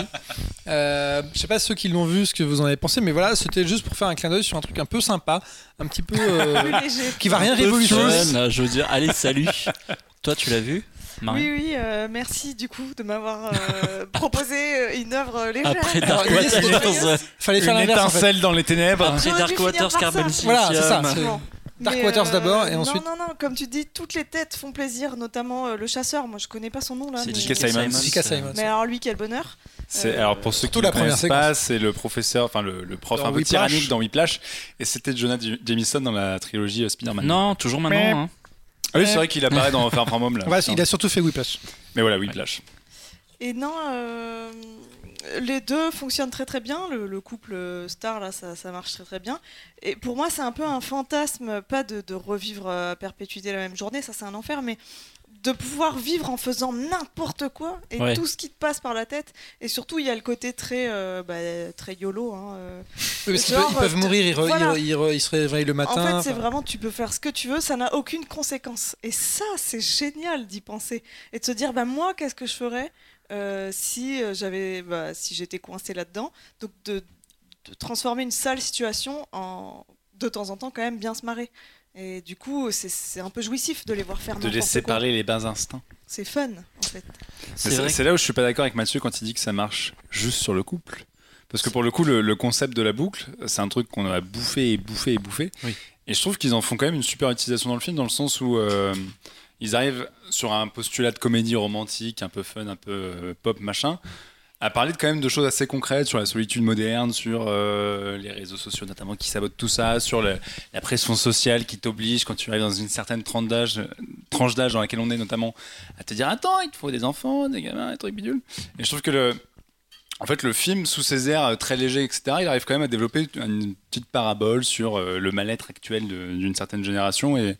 Euh, je sais pas ceux qui l'ont vu, ce que vous en avez pensé, mais voilà, c'était juste pour faire un clin d'œil sur un truc un peu sympa, un petit peu. euh, qui va rien révolutionner. je veux dire, allez, salut. Toi, tu l'as vu? Marie Oui, oui, euh, merci du coup de m'avoir euh, proposé euh, une œuvre légère. Après Dark Waters, Fallait faire Une l'inverse. en fait. étincelle dans les ténèbres. après Dark Waters, Carbon. Voilà, c'est ça. Dark Mais, Waters d'abord, et ensuite- Non, non, non, comme tu dis, toutes les têtes font plaisir, notamment euh, le chasseur. Moi, je connais pas son nom là. C'est. J.K. Simons. Mais alors, lui, quel bonheur. C'est Euh, alors pour ceux qui ne la première connaissent pas, c'est le professeur, enfin le, le prof Dans un peu Whiplash. tyrannique dans Whiplash, et c'était Jonah Jameson dans la trilogie Spider-Man. Non, toujours maintenant. hein. Ah oui, c'est vrai qu'il apparaît dans Far From Home là. Ouais, il a surtout fait Whiplash. Mais voilà, Whiplash. Et non, euh, les deux fonctionnent très très bien. Le, le couple star, là, ça, ça marche très très bien. Et pour moi, c'est un peu un fantasme, pas de, de revivre à perpétuité la même journée, ça c'est un enfer, mais de pouvoir vivre en faisant n'importe quoi et Ouais. tout ce qui te passe par la tête. Et surtout, il y a le côté très, euh, bah, très YOLO. hein, euh. Oui, parce qu'ils Genre, peuvent, ils peuvent euh, mourir, ils, re- voilà. ils re- ils re- ils se réveillent le matin. En fait, c'est enfin, vraiment, tu peux faire ce que tu veux, ça n'a aucune conséquence. Et ça, c'est génial d'y penser. Et de se dire, bah, moi, qu'est-ce que je ferais euh, si j'avais, bah, si j'étais coincé là-dedans? Donc, de, de transformer une sale situation en, de temps en temps, quand même, bien se marrer. Et du coup, c'est- un peu jouissif de les voir faire De laisser quoi. parler les bas instincts. C'est fun, en fait. C'est là où je suis pas d'accord avec Mathieu quand il dit que ça marche juste sur le couple. Parce que pour le coup, le, le concept de la boucle, c'est un truc qu'on a bouffé et bouffé et bouffé. Oui. Et je trouve qu'ils en font quand même une super utilisation dans le film, dans le sens où euh, ils arrivent sur un postulat de comédie romantique, un peu fun, un peu euh, pop, machin, à parler de quand même de choses assez concrètes sur la solitude moderne, sur euh, les réseaux sociaux notamment qui sabotent tout ça, sur le- la pression sociale qui t'oblige quand tu arrives dans une certaine tranche d'âge, tranche d'âge dans laquelle on est notamment, à te dire attends, il te faut des enfants, des gamins, des trucs bidules. Et je trouve que le, en fait, le film, sous ses airs euh, très légers, etc., il arrive quand même à développer une petite parabole sur euh, le mal-être actuel d'une certaine génération et,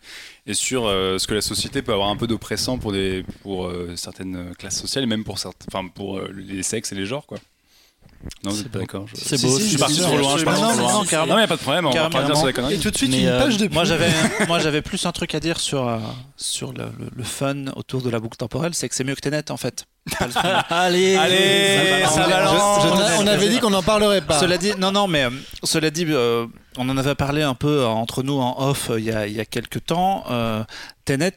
sur euh, ce que la société peut avoir un peu d'oppressant pour, pour certaines classes sociales et même pour, certains, enfin, pour les sexes et les genres. Quoi. Non, vous C'est d'accord je- C'est Si, beau. si, Je suis si, parti si, trop loin, je parti trop loin. non. Non, il n'y a pas de problème, on va pas dire sur les conneries. Et tout de suite, Mais, une euh, page de. Moi j'avais, moi j'avais plus un truc à dire sur euh, sur le, le- le fun autour de la boucle temporelle, c'est que c'est mieux que Tenet en fait. Allez, Allez, ça balance. Je- je- on, avait dit qu'on n'en parlerait pas. Cela dit, non, non, mais euh, cela dit, euh, on en avait parlé un peu euh, entre nous en off euh, il y a, il y a quelques temps. Euh, Tenet,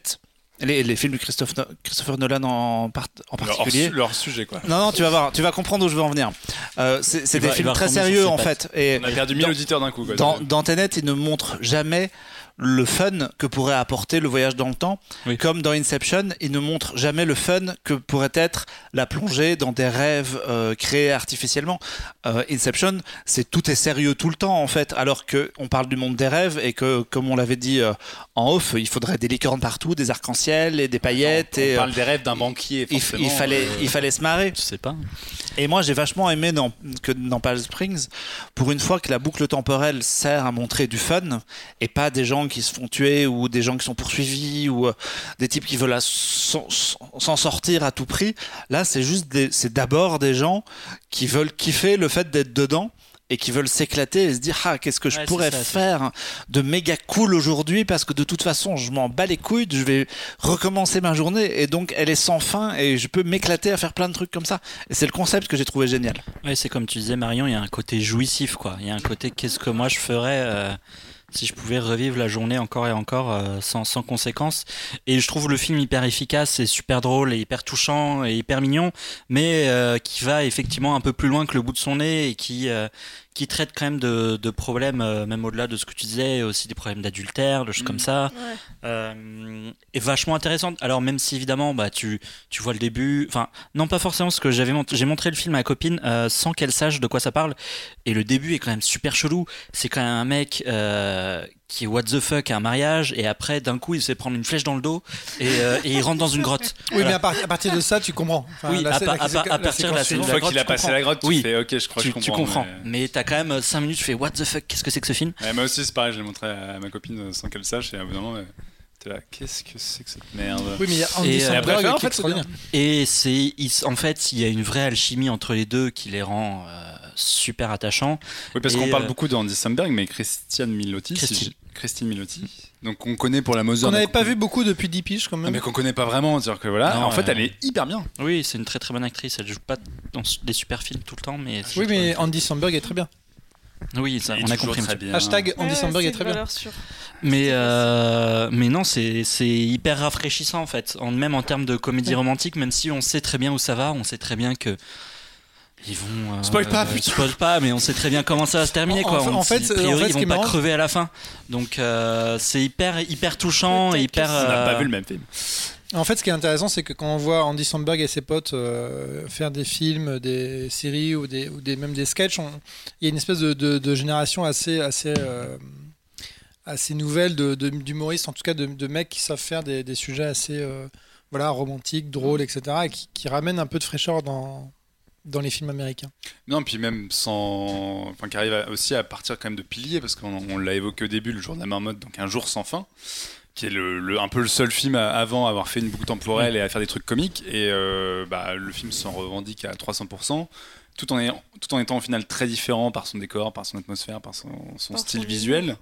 les, les films de Christophe, No- Christopher Nolan en, part- en Leur, particulier. leur sujet, quoi. Non, non, tu vas voir, tu vas comprendre où je veux en venir. Euh, c'est des va- films très sérieux en fait. Et On a perdu 1000 dans- auditeurs d'un coup. Quoi. dans, dans Tenet, il ne montre jamais le fun que pourrait apporter le voyage dans le temps. Oui. Comme dans Inception, il ne montre jamais le fun que pourrait être la plongée dans des rêves euh, créés artificiellement. Euh, Inception, c'est tout est sérieux tout le temps en fait, alors que on parle du monde des rêves et que, comme on l'avait dit euh, en off, il faudrait des licornes partout, des arcs-en-ciel et des paillettes. on et, parle des rêves d'un banquier. il, fallait, il fallait se marrer. Tu sais pas. Et moi, j'ai vachement aimé dans, que dans Palm Springs, pour une fois que la boucle temporelle sert à montrer du fun et pas des gens qui se font tuer ou des gens qui sont poursuivis ou euh, des types qui veulent s'en sortir à tout prix. Là, c'est juste c'est d'abord des gens qui veulent kiffer le fait d'être dedans et qui veulent s'éclater et se dire ah qu'est-ce que je Ouais, pourrais ça, faire de méga cool aujourd'hui parce que de toute façon je m'en bats les couilles, je vais recommencer ma journée et donc elle est sans fin et je peux m'éclater à faire plein de trucs comme ça. Et c'est le concept que j'ai trouvé génial. Ouais, c'est comme tu disais, Marion, il y a un côté jouissif, quoi. Il y a un côté qu'est-ce que moi je ferais euh, si je pouvais revivre la journée encore et encore euh, sans, sans conséquence. Et je trouve le film hyper efficace et super drôle et hyper touchant et hyper mignon, mais euh, qui va effectivement un peu plus loin que le bout de son nez et qui, euh, qui traite quand même de, de problèmes, euh, même au-delà de ce que tu disais, aussi des problèmes d'adultère, de choses Mm. comme ça. Ouais. Euh, est vachement intéressante. Alors même si évidemment, bah tu tu vois le début, enfin non pas forcément parce que j'avais mont- j'ai montré le film à ma copine euh, sans qu'elle sache de quoi ça parle et le début est quand même super chelou. C'est quand même un mec euh, qui est what the fuck à un mariage et après d'un coup il se fait prendre une flèche dans le dos et, euh, et il rentre dans une grotte. Oui, mais à, par- à partir de ça, tu comprends. Enfin, Oui, la à par- la à partir de la scène Une la fois qu'il a passé comprends. la grotte, tu Oui. fais ok, je crois Tu, que je tu comprends. comprends. mais- Mais t'as quand même 5 minutes, tu fais what the fuck, qu'est-ce que c'est que ce film? Ouais, moi aussi, c'est pareil, je l'ai montré à ma copine euh, sans qu'elle sache, et à un bout d'un moment, euh, t'es là, qu'est-ce que c'est que cette merde? Oui, mais il y a Andy Et, euh, Samberg après, en fait, c'est. Et en fait, il y a une vraie alchimie entre les deux qui les rend euh, super attachants. Oui, parce qu'on parle euh, beaucoup d'Andy Samberg, mais Christiane Milotti, Christine. Milotti, donc on connaît pour la Mother. Qu'on n'avait pas vu beaucoup depuis 10 piges quand Ah, même. mais qu'on connaît pas vraiment, dire que voilà, Non, en fait, elle est hyper bien. Oui, c'est une très très bonne actrice. Elle joue pas dans des super films tout le temps, mais Oui, mais Andy Samberg est très bien. oui, ça, on a compris. très bien. Hashtag Andy Ouais, Samberg est très bien. sûre. Mais euh, mais non, c'est c'est hyper rafraîchissant en fait. En, même en termes de comédie romantique, même si on sait très bien où ça va, on sait très bien que ils vont. euh, Spoil pas, euh, putain. Spoil pas, mais on sait très bien comment ça va se terminer En- quoi. en- On- en fait, a priori, en fait, ils vont pas marrant- crever à la fin. Donc euh, c'est hyper hyper touchant, et hyper. On n'a euh, pas vu le même film. En fait, ce qui est intéressant, c'est que quand on voit Andy Samberg et ses potes euh, faire des films, des séries ou, des, ou des, même des sketchs, on- il y a une espèce de, de- de génération assez, assez, euh, assez nouvelle de- de- d'humoristes, en tout cas de, de mecs qui savent faire des, des sujets assez euh, voilà, romantiques, drôles, etc. et qui, qui ramènent un peu de fraîcheur dans, dans les films américains. Non, puis même sans. Enfin, qui arrive à- aussi à partir quand même de piliers, parce qu'on on l'a évoqué au début, le jour de la marmotte, donc Un jour sans fin, qui est le, le- un peu le seul film à- avant à avoir fait une boucle temporelle et à faire des trucs comiques. Et euh, bah, le film s'en revendique à 300%, tout en, ayant- tout en étant au final très différent par son décor, par son atmosphère, par son, son Par style son visuel.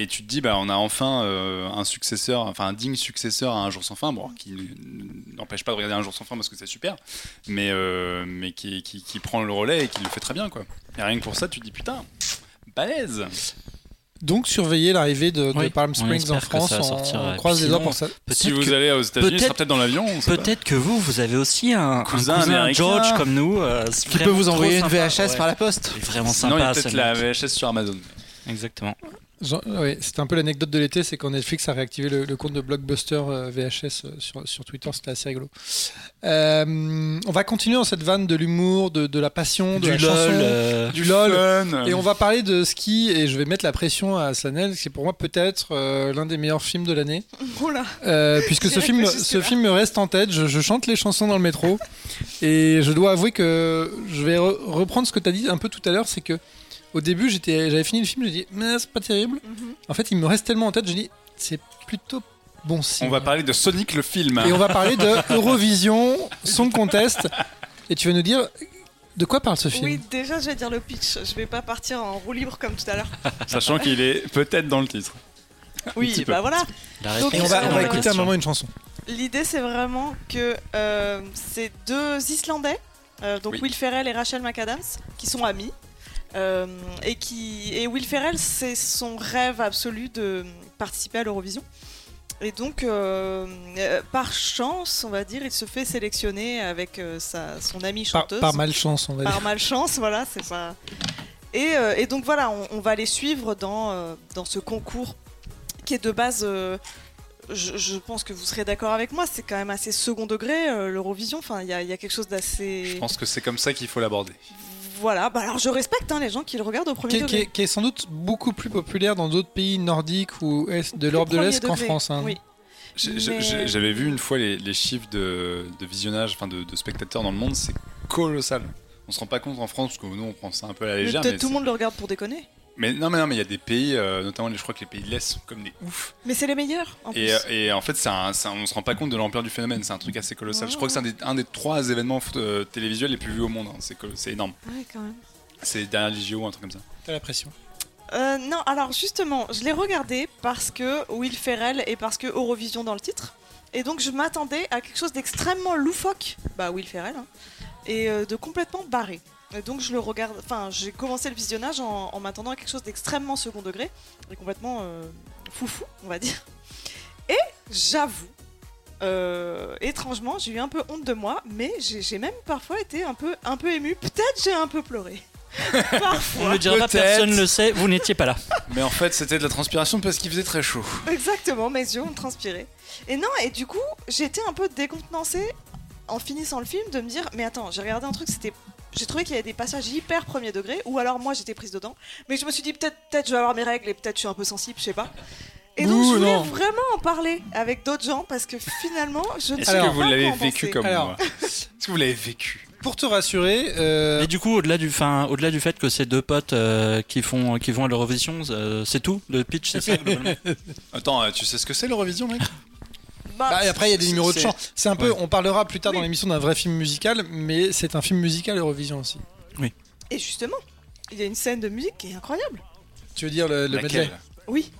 Et tu te dis, bah, on a enfin euh, un successeur, enfin un digne successeur à Un jour sans fin, bon, qui n'empêche pas de regarder Un jour sans fin parce que c'est super, mais, euh, mais qui, qui, qui prend le relais et qui le fait très bien, quoi. Et rien que pour ça, tu te dis, putain, balèze Donc, surveillez l'arrivée de, de Oui, Palm Springs en France. On, croise les doigts pour ça. Peut-être Si vous que- allez aux États-Unis, peut-être- peut-être dans l'avion. Peut-être que vous, vous avez aussi un, un Cousin américain. George comme nous. euh, Qui peut vous envoyer une VHS par la poste C'est vraiment Sinon, il y sympa. a peut-être la. VHS sur Amazon. Exactement. Ouais, c'était un peu l'anecdote de l'été, c'est quand Netflix a réactivé le, le compte de Blockbuster euh, VHS euh, sur, sur Twitter, c'était assez rigolo. Euh, on va continuer dans cette vanne de l'humour, de, de la passion, de Du la lol. chanson, euh, du lol. Fun. Et on va parler de ski, et je vais mettre la pression à Slanel, c'est pour moi peut-être euh, l'un des meilleurs films de l'année. Puisque ce film, ce film me reste en tête, je, je chante les chansons dans le métro, et je dois avouer que je vais re- reprendre ce que tu as dit un peu tout à l'heure, c'est que au début j'étais, j'avais fini le film, j'ai dit mais c'est pas terrible. Mhm. En fait, il me reste tellement en tête, j'ai dit c'est plutôt bon signe. On va parler de Sonic le film. Et on va parler de Eurovision, Song Contest, et tu vas nous dire de quoi parle ce film? Oui, déjà, je vais dire le pitch. Je vais pas partir en roue libre comme tout à l'heure. Sachant qu'il est peut-être dans le titre. Oui, bah voilà. Donc, Et on va, on va écouter un moment une chanson. L'idée, c'est vraiment que euh, c'est deux Islandais, euh, donc Oui. Will Ferrell et Rachel McAdams, qui sont amis. Euh, et, qui, et Will Ferrell, c'est son rêve absolu de participer à l'Eurovision. Et donc, euh, euh, par chance, on va dire, il se fait sélectionner avec euh, sa, son amie Par, chanteuse. par malchance, on va dire. par malchance, voilà, c'est ça. Et, euh, et donc voilà, on, on va les suivre dans, euh, dans ce concours qui est de base, euh, je, je pense que vous serez d'accord avec moi, c'est quand même assez second degré euh, l'Eurovision. Enfin, il y a, il y a quelque chose Je d'assez. pense que c'est comme ça qu'il faut l'aborder. Voilà, bah alors je respecte hein, les gens qui le regardent au premier Qui, qui est, qui est sans doute beaucoup plus populaire dans d'autres pays nordiques ou est de l'Europe de l'Est qu'en France. hein. Oui. Mais- J'avais vu une fois les, les chiffres de, de visionnage, enfin de, de spectateurs dans le monde, c'est colossal. On se rend pas compte en France parce que nous on prend ça un peu à la Mais légère. peut-être Mais, tout le monde le regarde pour déconner. Mais non, mais non, mais il y a des pays, euh, notamment les- je crois que les pays de l'Est sont comme des oufs. Mais c'est les meilleurs en Et, plus. et en fait, c'est un- on se rend pas compte de l'ampleur du phénomène. C'est un truc assez colossal. Je crois que c'est un des, un des trois événements euh, télévisuels les plus vus au monde. hein. C'est énorme. Ouais, quand même. C'est dernière Ligio ou un truc comme ça. T'as la pression. Euh, non, alors justement, je l'ai regardé parce que Will Ferrell et parce que Eurovision dans le titre. Et donc je m'attendais à quelque chose d'extrêmement loufoque, bah Will Ferrell, hein, et euh, de complètement barré. Et donc je le regarde, enfin j'ai commencé le visionnage en, en m'attendant à quelque chose d'extrêmement second degré et complètement euh, foufou, on va dire. Et j'avoue, euh, étrangement, j'ai eu un peu honte de moi, mais j'ai même parfois été un peu, un peu ému. Peut-être j'ai un peu pleuré. On parfois. ne le dira pas, personne ne le sait, vous n'étiez pas là. Mais en fait, c'était de la transpiration parce qu'il faisait très chaud. Exactement, mes yeux ont transpiré. Et non, et du coup, j'étais un peu décontenancée en finissant le film de me dire, mais attends, j'ai regardé un truc, c'était, j'ai trouvé qu'il y avait des passages hyper premier degré, ou alors moi j'étais prise dedans, mais je me suis dit peut-être, peut-être je vais avoir mes règles et peut-être je suis un peu sensible, je sais pas. Et donc Ouh, je voulais non. vraiment en parler avec d'autres gens parce que finalement, je ne Est-ce que vous pas l'avez vécu comme Alors. moi Est-ce que vous l'avez vécu Pour te rassurer, euh, Et du coup, au-delà du, fin, au-delà du fait que ces deux potes euh, qui font, qui vont à l'Eurovision, euh, c'est tout. Le pitch, c'est ça. globalement Attends, euh, tu sais ce que c'est l'Eurovision, mec? Bah, bah, et après il y a des numéros de chant. C'est un peu, Ouais. on parlera plus tard dans Oui. l'émission d'un vrai film musical, mais c'est un film musical Eurovision aussi. Et justement, il y a une scène de musique qui est incroyable. Tu veux dire le, le medley? Oui,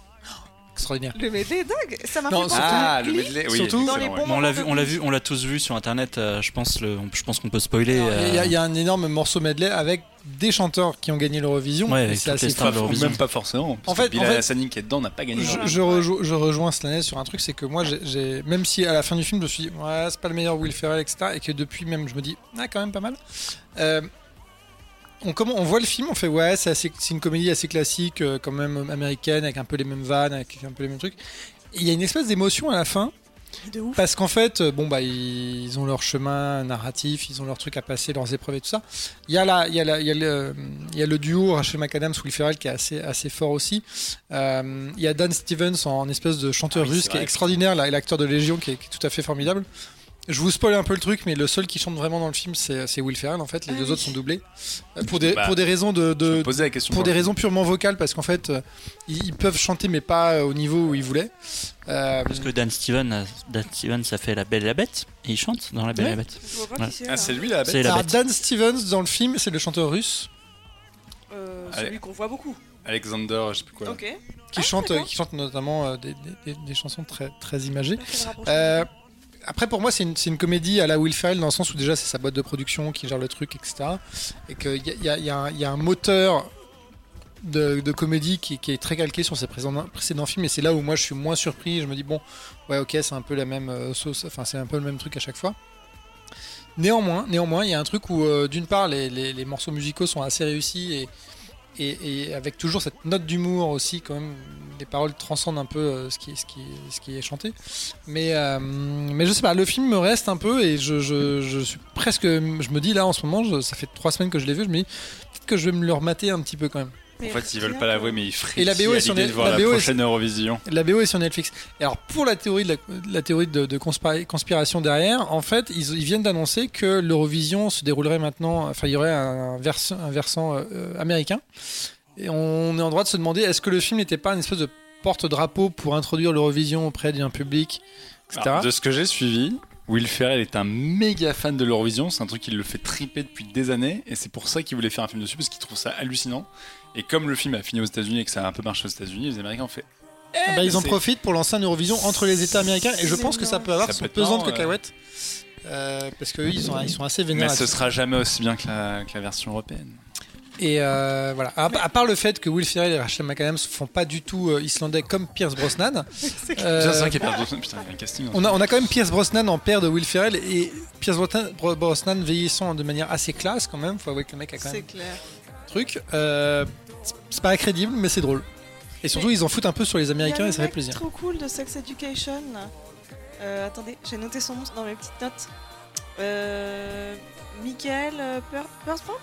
Extraordinaire. le medley est dingue. Ça m'a fait penser Ah, le medley, oui. Surtout- Dans les bons Bon, on l'a vu, on l'a vu, on l'a tous vu sur internet. euh, je pense le, je pense qu'on peut spoiler. Il y, a- il y a- euh, il y a un énorme morceau medley avec des chanteurs qui ont gagné l'Eurovision. Ouais, c'est assez stars fou. Même pas forcément. Parce En fait- que Bilal en fait- Hassani qui est dedans n'a pas gagné. Je, l'Eurovision. je rejo- je rejoins Slanes sur un truc, c'est que moi, j'ai, même si à la fin du film, je me suis dit, ouais, c'est pas le meilleur Will Ferrell, etc., et que depuis même, je me dis, ah, quand même pas mal. Euh, on, comment, on voit le film, on fait, ouais, c'est, assez- c'est une comédie assez classique, euh, quand même américaine, avec un peu les mêmes vannes, avec un peu les mêmes trucs. Il y a une espèce d'émotion à la fin, De ouf. parce qu'en fait, euh, bon, bah, ils ont leur chemin narratif, ils ont leur truc à passer, leurs épreuves et tout ça. Il y a, la, il y a, la- il y a, le, il y a le duo Rachel McAdams, Will Ferrell qui est assez, assez fort aussi. Euh, il y a Dan Stevens en espèce de chanteur Ah oui, russe qui est extraordinaire, là, et l'acteur de Légion qui est, qui est tout à fait formidable. Je vous spoil un peu le truc, mais le seul qui chante vraiment dans le film, c'est c'est Will Ferrell. En fait, les Ah deux oui. autres sont doublés Euh, pour des Bah, pour des raisons de, de la question. pour des raisons purement vocales, parce qu'en fait, euh, ils, ils peuvent chanter, mais pas euh, au niveau où ils voulaient. Euh, Parce que Dan Steven, Dan Steven, ça fait La Belle et la Bête, et il chante dans La Belle et la Bête. Ouais. Ah, c'est lui la bête C'est la alors. Dan Stevens dans le film, c'est le chanteur russe Euh, Allez. celui qu'on voit beaucoup. Alexander, je sais plus quoi. Ok. qui Ah, chante, qui chante notamment euh, des, des- des- des chansons très très imagées. Après, pour moi, c'est une, une comédie à la Will Ferrell dans le sens où déjà c'est sa boîte de production qui gère le truc, etc. Et qu'il y y y y a un moteur de, comédie qui, qui est très calqué sur ses précédents, films. Et c'est là où moi je suis moins surpris. Je me dis, bon, ouais, ok, c'est un peu la même euh, sauce, enfin, c'est un peu le même truc à chaque fois. Néanmoins, néanmoins, il y a un truc où, euh, d'une part, les- les morceaux musicaux sont assez réussis et, et, avec toujours cette note d'humour aussi, quand même, les paroles transcendent un peu euh, ce, qui, est chanté. Mais, euh, mais je sais pas, le film me reste un peu et je, suis presque. Je me dis là en ce moment, ça fait trois semaines que je l'ai vu, je me dis peut-être que je vais me le remater un petit peu quand même. En fait, ils veulent pas l'avouer, mais ils Et la BO est sur l'idée Net- de voir la la, BO est- prochaine Eurovision. La BO est sur Netflix. Et alors pour la théorie de, la, la théorie de, de conspira- conspiration derrière, en fait, ils, ils viennent d'annoncer que l'Eurovision se déroulerait maintenant. Enfin, il y aurait un, vers- un versant euh, euh, américain. Et on est en droit de se demander est-ce que le film n'était pas une espèce de porte-drapeau pour introduire l'Eurovision auprès d'un public, etc. Alors, de ce que j'ai suivi, Will Ferrell est un méga fan de l'Eurovision. C'est un truc qui le fait triper depuis des années. Et c'est pour ça qu'il voulait faire un film dessus, parce qu'il trouve ça hallucinant. Et comme le film a fini aux États-Unis et que ça a un peu marché aux États-Unis, les Américains ont fait. Ah bah, ils en c'est- profitent pour lancer une Eurovision entre les États américains et je pense que ça peut avoir Ça peut son être pesant de cacahuètes. Euh, parce qu'eux, ils sont, ils sont assez Mais vénères. ce là-dessus. sera jamais aussi bien que la, que la version européenne. Et euh, voilà. À, à part le fait que Will Ferrell et Rachel McAdams font pas du tout euh, islandais comme Pierce Brosnan. euh, c'est vrai qu'il y a perdu. Putain, il y a un casting. on a, on a quand même Pierce Brosnan en père de Will Ferrell et Pierce Brosnan, Bro- Brosnan vieillissant de manière assez classe quand même. Faut avouer que le mec a quand C'est même clair. Truc. Euh, c'est- pas crédible, mais c'est drôle. Et surtout, ils en foutent un peu sur les Américains et ça fait plaisir. trop cool de Sex Education. là. Euh, attendez, j'ai noté son nom dans mes petites notes. Euh, Michael euh, Per- Persbrandt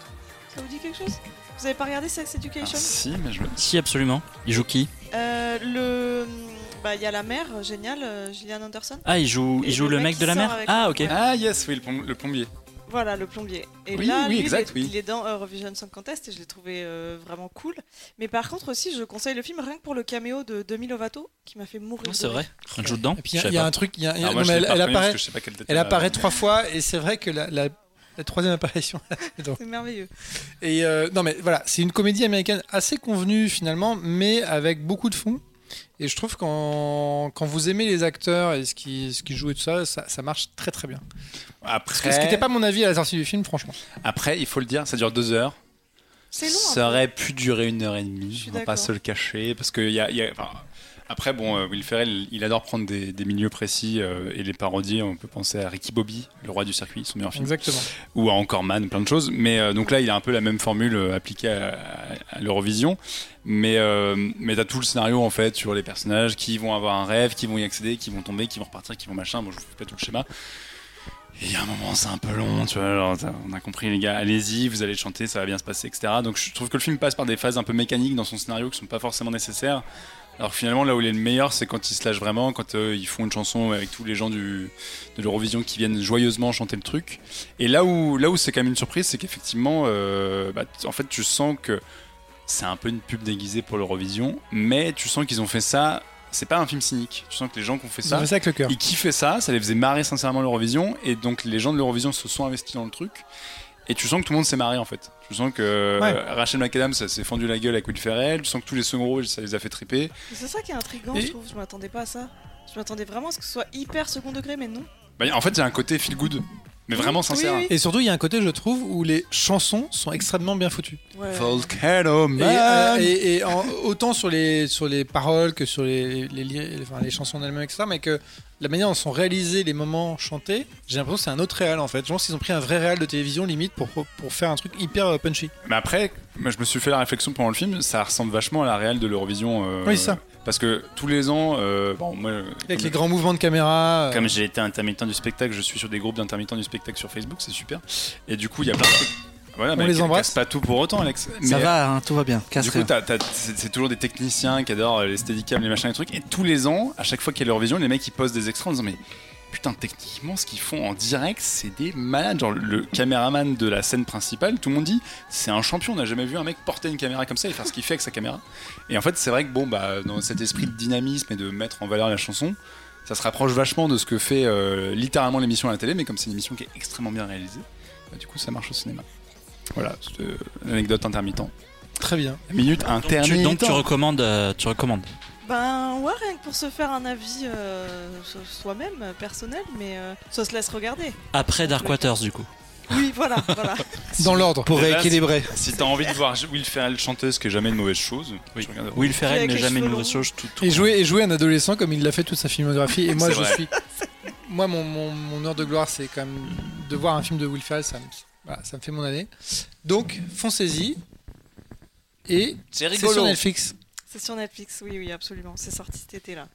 Ça vous dit quelque chose? Vous avez pas regardé Sex Ah, Education si, mais je. Si, absolument. Il joue qui? Euh, Le. Bah, il y a la mère, géniale, euh, Gillian Anderson. Ah, il joue, il joue le le mec mec de la avec- Ah, ok. Ah, yes, oui, le, le plombier. Voilà, le plombier. Et Oui, là, oui, lui, exact, il, est, oui. il est dans Eurovision Song Contest et je l'ai trouvé euh, vraiment cool. Mais par contre aussi, je conseille le film rien que pour le caméo de Demi Lovato qui m'a fait mourir. Ah, c'est vrai. Elle joue dedans Et puis il y a- un truc, il y a- il y a- Alors, moi, non, elle, elle apparaît, elle trois fois et c'est vrai que la, la- La troisième apparition. C'est merveilleux. Et euh, non, mais voilà, c'est une comédie américaine assez convenue finalement, mais avec beaucoup de fond. Et je trouve quand, quand vous aimez les acteurs et ce qui, ce qui jouent et tout ça, ça, ça marche très très bien. Après, Ce qui n'était pas mon avis à la sortie du film, franchement. après, il faut le dire, ça dure deux heures. C'est long. Ça peu. aurait pu durer une heure et demie, on va pas se le cacher, parce que il y a, y a- enfin, après bon, euh, Will Ferrell, il adore prendre des, des milieux précis euh, et les parodier. On peut penser à Ricky Bobby, le roi du circuit, son meilleur film, Exactement. ou à Encore Man, plein de choses. Mais euh, donc là, il a un peu la même formule euh, appliquée à, à- à l'Eurovision, mais euh, mais t'as tout le scénario en fait sur les personnages qui vont avoir un rêve, qui vont y accéder, qui vont tomber, qui vont repartir, qui vont machin. Bon, je vous fais pas tout le schéma. Et il y a un moment, c'est un peu long, tu vois. alors, on a compris, les gars, allez-y, vous allez chanter, ça va bien se passer, etc. Donc je trouve que le film passe par des phases un peu mécaniques dans son scénario qui sont pas forcément nécessaires. Alors finalement, là où il est le meilleur, c'est quand il se lâche vraiment, quand euh, ils font une chanson avec tous les gens du, de l'Eurovision qui viennent joyeusement chanter le truc. Et là où, là où c'est quand même une surprise, c'est qu'effectivement, euh, bah, en fait, tu sens que c'est un peu une pub déguisée pour l'Eurovision, mais tu sens qu'ils ont fait ça. C'est pas un film cynique. Tu sens que les gens qui ont fait Ça ça, fait ça avec le cœur. ils kiffaient ça, ça les faisait marrer sincèrement l'Eurovision, et donc les gens de l'Eurovision se sont investis dans le truc. Et tu sens que tout le monde s'est marré en fait. Tu sens que Ouais. euh, Rachel McAdams ça s'est fendu la gueule avec Will Ferrell. Tu sens que tous les second rôles ça les a fait triper. Mais C'est ça qui est intriguant, Et- je trouve. Je m'attendais pas à ça. Je m'attendais vraiment à ce que ce soit hyper second degré, mais non. Bah, en fait, il y a un côté feel good, mais vraiment sincère. Oui, oui. Et surtout, il y a un côté, je trouve, où les chansons sont extrêmement bien foutues. Ouais. Volcano Et, Man. euh, et- et en- autant sur les, sur les paroles que sur les, les, li- enfin, les chansons elles-mêmes, etc. Mais que la manière dont sont réalisés les moments chantés, j'ai l'impression que c'est un autre réal en fait. Je pense qu'ils ont pris un vrai réal de télévision limite pour, pour faire un truc hyper euh, punchy. Mais après, moi, je me suis fait la réflexion pendant le film, ça ressemble vachement à la réelle de l'Eurovision. euh, Oui, ça. Parce que tous les ans, euh, bon, moi, Avec les grands mouvements de caméra. euh, Comme j'ai été intermittent du spectacle, je suis sur des groupes d'intermittents du spectacle sur Facebook, c'est super. Et du coup, il y a plein de trucs. Voilà, On mais les casse embrasse. pas tout pour autant, Alex. Ça Mais, va, hein, tout va bien. Casse Du coup, rien. t'as- t'as- c'est c'est toujours des techniciens qui adorent les steadicams, les machins, les trucs. Et tous les ans, à chaque fois qu'il y a l'Eurovision, les mecs ils postent des extraits en disant mais putain techniquement ce qu'ils font en direct c'est des malades. Genre le caméraman de la scène principale, tout le monde dit c'est un champion. On n'a jamais vu un mec porter une caméra comme ça et faire ce qu'il fait avec sa caméra. Et en fait c'est vrai que bon bah dans cet esprit de dynamisme et de mettre en valeur la chanson. Ça se rapproche vachement de ce que fait euh, littéralement l'émission à la télé, mais comme c'est une émission qui est extrêmement bien réalisée, bah, du coup ça marche au cinéma. Voilà, c'est euh, l'anecdote intermittent. Très bien. Minute Donc tu, intermittent. donc tu recommandes, euh, tu recommandes. Ben ouais, rien que pour se faire un avis euh, so- soi-même, euh, personnel, mais euh, ça se laisse regarder. Après Dark Waters du coup. Oui, voilà, voilà. Dans l'ordre. Pour Déjà, rééquilibrer. Si t'as envie de voir Will Ferrell chanteuse, qui est jamais une mauvaise chose, Oui. Will Ferrell n'est jamais une mauvaise chose. Tout, tout Et jouer, et jouer un adolescent comme il l'a fait toute sa filmographie. Et moi, je vrai. suis. Moi, mon, mon, mon heure de gloire, c'est quand même de voir un film de Will Ferrell. Ça me, voilà, ça me fait mon année. Donc, foncez-y. Et C'est c'est sur Netflix. C'est sur Netflix, oui, oui, absolument. C'est sorti cet été-là.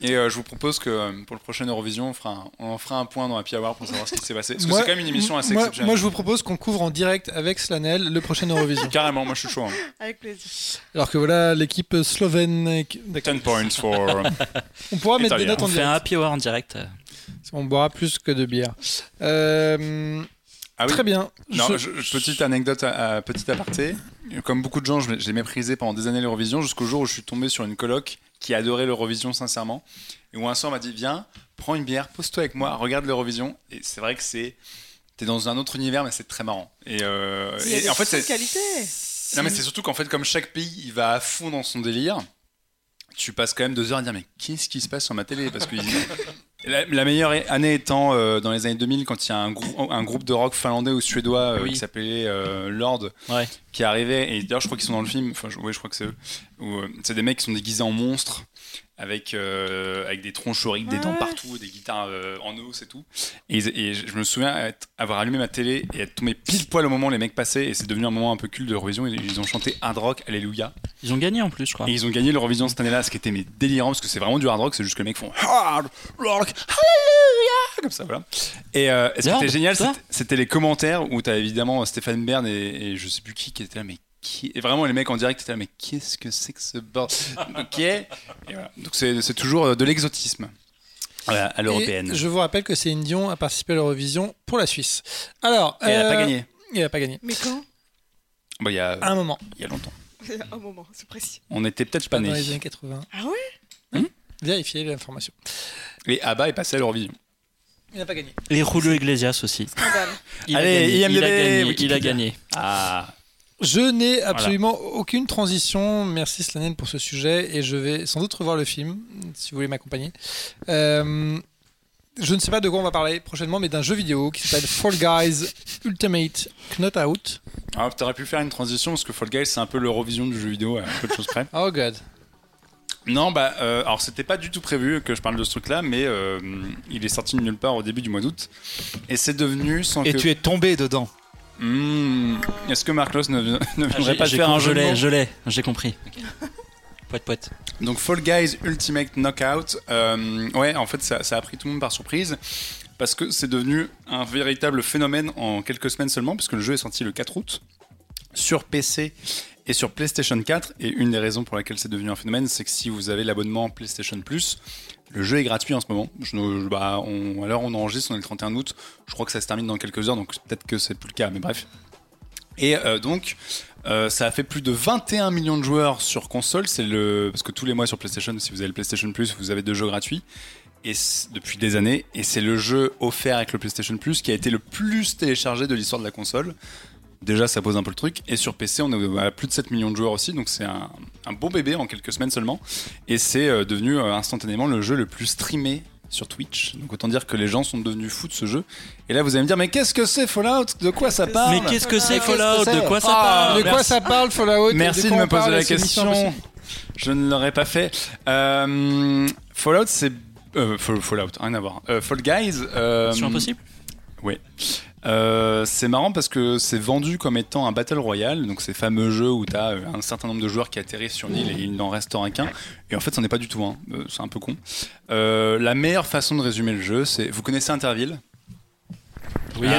Et euh, je vous propose que euh, pour le prochain Eurovision, on, fera un, on en fera un point dans Happy Hour pour savoir ce qui s'est passé. Parce que c'est quand même une émission assez moi, exceptionnelle. moi, je vous propose qu'on couvre en direct avec Slanel le prochain Eurovision. Carrément, moi je suis chaud. hein. Avec plaisir. Alors que voilà, l'équipe slovène. D'accord. 10 points for. On pourra mettre des notes en On fait un happy hour en direct. On boira plus que de bière. Euh, Ah oui. Très bien. Non, Je- je- petite anecdote, à, à- petit aparté. Comme beaucoup de gens, j'ai méprisé pendant des années l'Eurovision jusqu'au jour où je suis tombé sur une coloc qui adorait l'Eurovision sincèrement. Et où un soir on m'a dit Viens, prends une bière, pose-toi avec moi, regarde l'Eurovision. Et c'est vrai que c'est. T'es dans un autre univers, mais c'est très marrant. Et, euh, Il y a et des en fait, c'est. qualités. Non, mais c'est surtout qu'en fait, comme chaque pays, il va à fond dans son délire. Tu passes quand même deux heures à dire mais qu'est-ce qui se passe sur ma télé? Parce que la, la meilleure année étant euh, dans les années 2000 quand il y a un, grou- un groupe de rock finlandais ou suédois euh, Oui. qui s'appelait euh, Lord Ouais. qui arrivait et d'ailleurs je crois qu'ils sont dans le film. Enfin, je, ouais, je crois que c'est eux. C'est des mecs qui sont déguisés en monstres avec euh, avec des tronches horribles, des Ouais, dents partout, des guitares euh, en os et tout. Et, je me souviens être- avoir allumé ma télé et être tombé pile poil au moment où les mecs passaient et c'est devenu un moment un peu culte de l'Eurovision. Ils, ils ont chanté Hard Rock, Alléluia. Ils ont gagné en plus, je crois. Et ils ont gagné l'Eurovision cette année-là, ce qui était mais délirant parce que c'est vraiment du hard rock, c'est juste que les mecs font hard rock, hallelujah, comme ça, voilà. Et, euh, et ce qui était génial, c'était- c'était les commentaires où t'as évidemment Stéphane Bern et, et je sais plus qui qui était là, mais qui Et vraiment les mecs en direct étaient là, mais qu'est-ce que c'est que ce bordel Ok. Et voilà. Donc c'est toujours euh, de l'exotisme. Voilà, à l'européenne. Je vous rappelle que Céline Dion a participé à l'Eurovision pour la Suisse. Alors, Et elle a euh, pas gagné. Elle a pas gagné. Mais quand? Bah, il y a, un moment. il y a longtemps. Un moment, c'est précis. On était peut-être pas Dans nés. les années 80. Ah ouais? Vérifiez l'information. Et Abba est passé à l'Eurovision. Il n'a pas gagné. Et Julio Iglesias aussi. Scandale. Il Allez, a gagné. Il a IMDb, gagné. Il a gagné. Ah, Je n'ai absolument aucune transition. Merci Slanen pour ce sujet et je vais sans doute revoir le film si vous voulez m'accompagner. Euh, je ne sais pas de quoi on va parler prochainement, mais d'un jeu vidéo qui s'appelle Fall Guys Ultimate Knot Out. Alors, t'aurais pu faire une transition parce que Fall Guys, c'est un peu l'Eurovision du jeu vidéo, à peu de choses près. Oh god. Non, bah, euh, alors c'était pas du tout prévu que je parle de ce truc-là, mais euh, il est sorti de nulle part au début du mois d'août. Et c'est devenu sans Et que. tu es tombé dedans. Hmm, Est-ce que Marcos ne, ne Ah, viendrait j'ai- pas faire un jeu Je l'ai, mots je l'ai, j'ai compris. Poète, poète. Donc Fall Guys Ultimate Knockout, euh, ouais, en fait ça, ça a pris tout le monde par surprise parce que c'est devenu un véritable phénomène en quelques semaines seulement, puisque le jeu est sorti le 4 août sur PC et sur PlayStation 4. Et une des raisons pour laquelle c'est devenu un phénomène, c'est que si vous avez l'abonnement PlayStation Plus, le jeu est gratuit en ce moment. Je, bah, on, à l'heure on enregistre, on est le 31 août. Je crois que ça se termine dans quelques heures, donc peut-être que c'est plus le cas, mais bref. Et euh, donc, euh, ça a fait plus de 21 millions de joueurs sur console. C'est le parce que tous les mois sur PlayStation, si vous avez le PlayStation Plus, vous avez deux jeux gratuits. Et depuis des années, et c'est le jeu offert avec le PlayStation Plus qui a été le plus téléchargé de l'histoire de la console. Déjà, ça pose un peu le truc. Et sur PC, on est à plus de 7 millions de joueurs aussi, donc c'est un, un bon bébé en quelques semaines seulement. Et c'est euh, devenu euh, instantanément le jeu le plus streamé sur Twitch. Donc autant dire que les gens sont devenus fous de ce jeu. Et là, vous allez me dire, mais qu'est-ce que c'est Fallout? De quoi ça parle? Mais qu'est-ce que c'est Fallout? De quoi ça Ah, parle de quoi merci. ça parle Fallout? Merci de, me poser la question. Je ne l'aurais pas fait. Euh, Fallout, c'est. euh, Fall- Fallout, rien à voir. Euh, Fall Guys. euh, Mission Impossible? Euh, c'est marrant parce que c'est vendu comme étant un Battle Royale, donc ces fameux jeux où tu as un certain nombre de joueurs qui atterrissent sur une île et il n'en restera qu'un. Et en fait, c'en est pas du tout un. Euh, c'est un peu con. Euh, la meilleure façon de résumer le jeu, c'est. Vous connaissez Interville? Oui. Ah,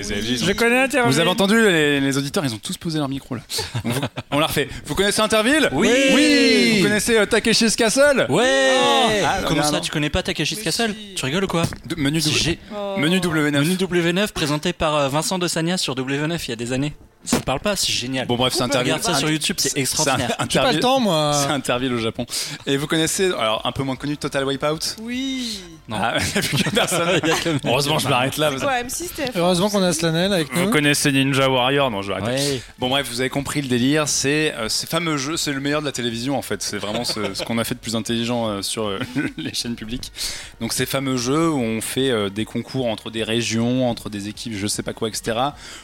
ils ont- connais Interville. Vous avez entendu les, les auditeurs, ils ont tous posé leur micro là. Vous- on la refait. Vous connaissez Interville Oui. Oui. Vous connaissez euh, Takeshi's Castle Ouais Ah, Comment non, ça, non. tu connais pas Takeshi's Mais Castle si. Tu rigoles ou quoi De- Menu, W- Oh. menu W9. Menu W9 présenté par euh, Vincent de Sagna sur W9 il y a des années. Ça parle pas C'est génial. Bon bref, c'est Interville. Regarde ça sur YouTube, c'est extraordinaire. un- J'ai pas le temps moi. C'est Interville au Japon. Et vous connaissez, alors un peu moins connu, Total Wipeout? Oui. Non. Ah, il y a plus que personne. Il y a que- Heureusement, je m'arrête là. C'est quoi, M6 TF1 Heureusement qu'on a Slanel avec Vous nous. connaissez Ninja Warrior? Non, je vais arrêter. Ouais. Bon bref, vous avez compris le délire, c'est euh, ces fameux jeux, c'est le meilleur de la télévision en fait, c'est vraiment ce, ce qu'on a fait de plus intelligent euh, sur euh, les chaînes publiques. Donc ces fameux jeux où on fait euh, des concours entre des régions, entre des équipes, je sais pas quoi, etc.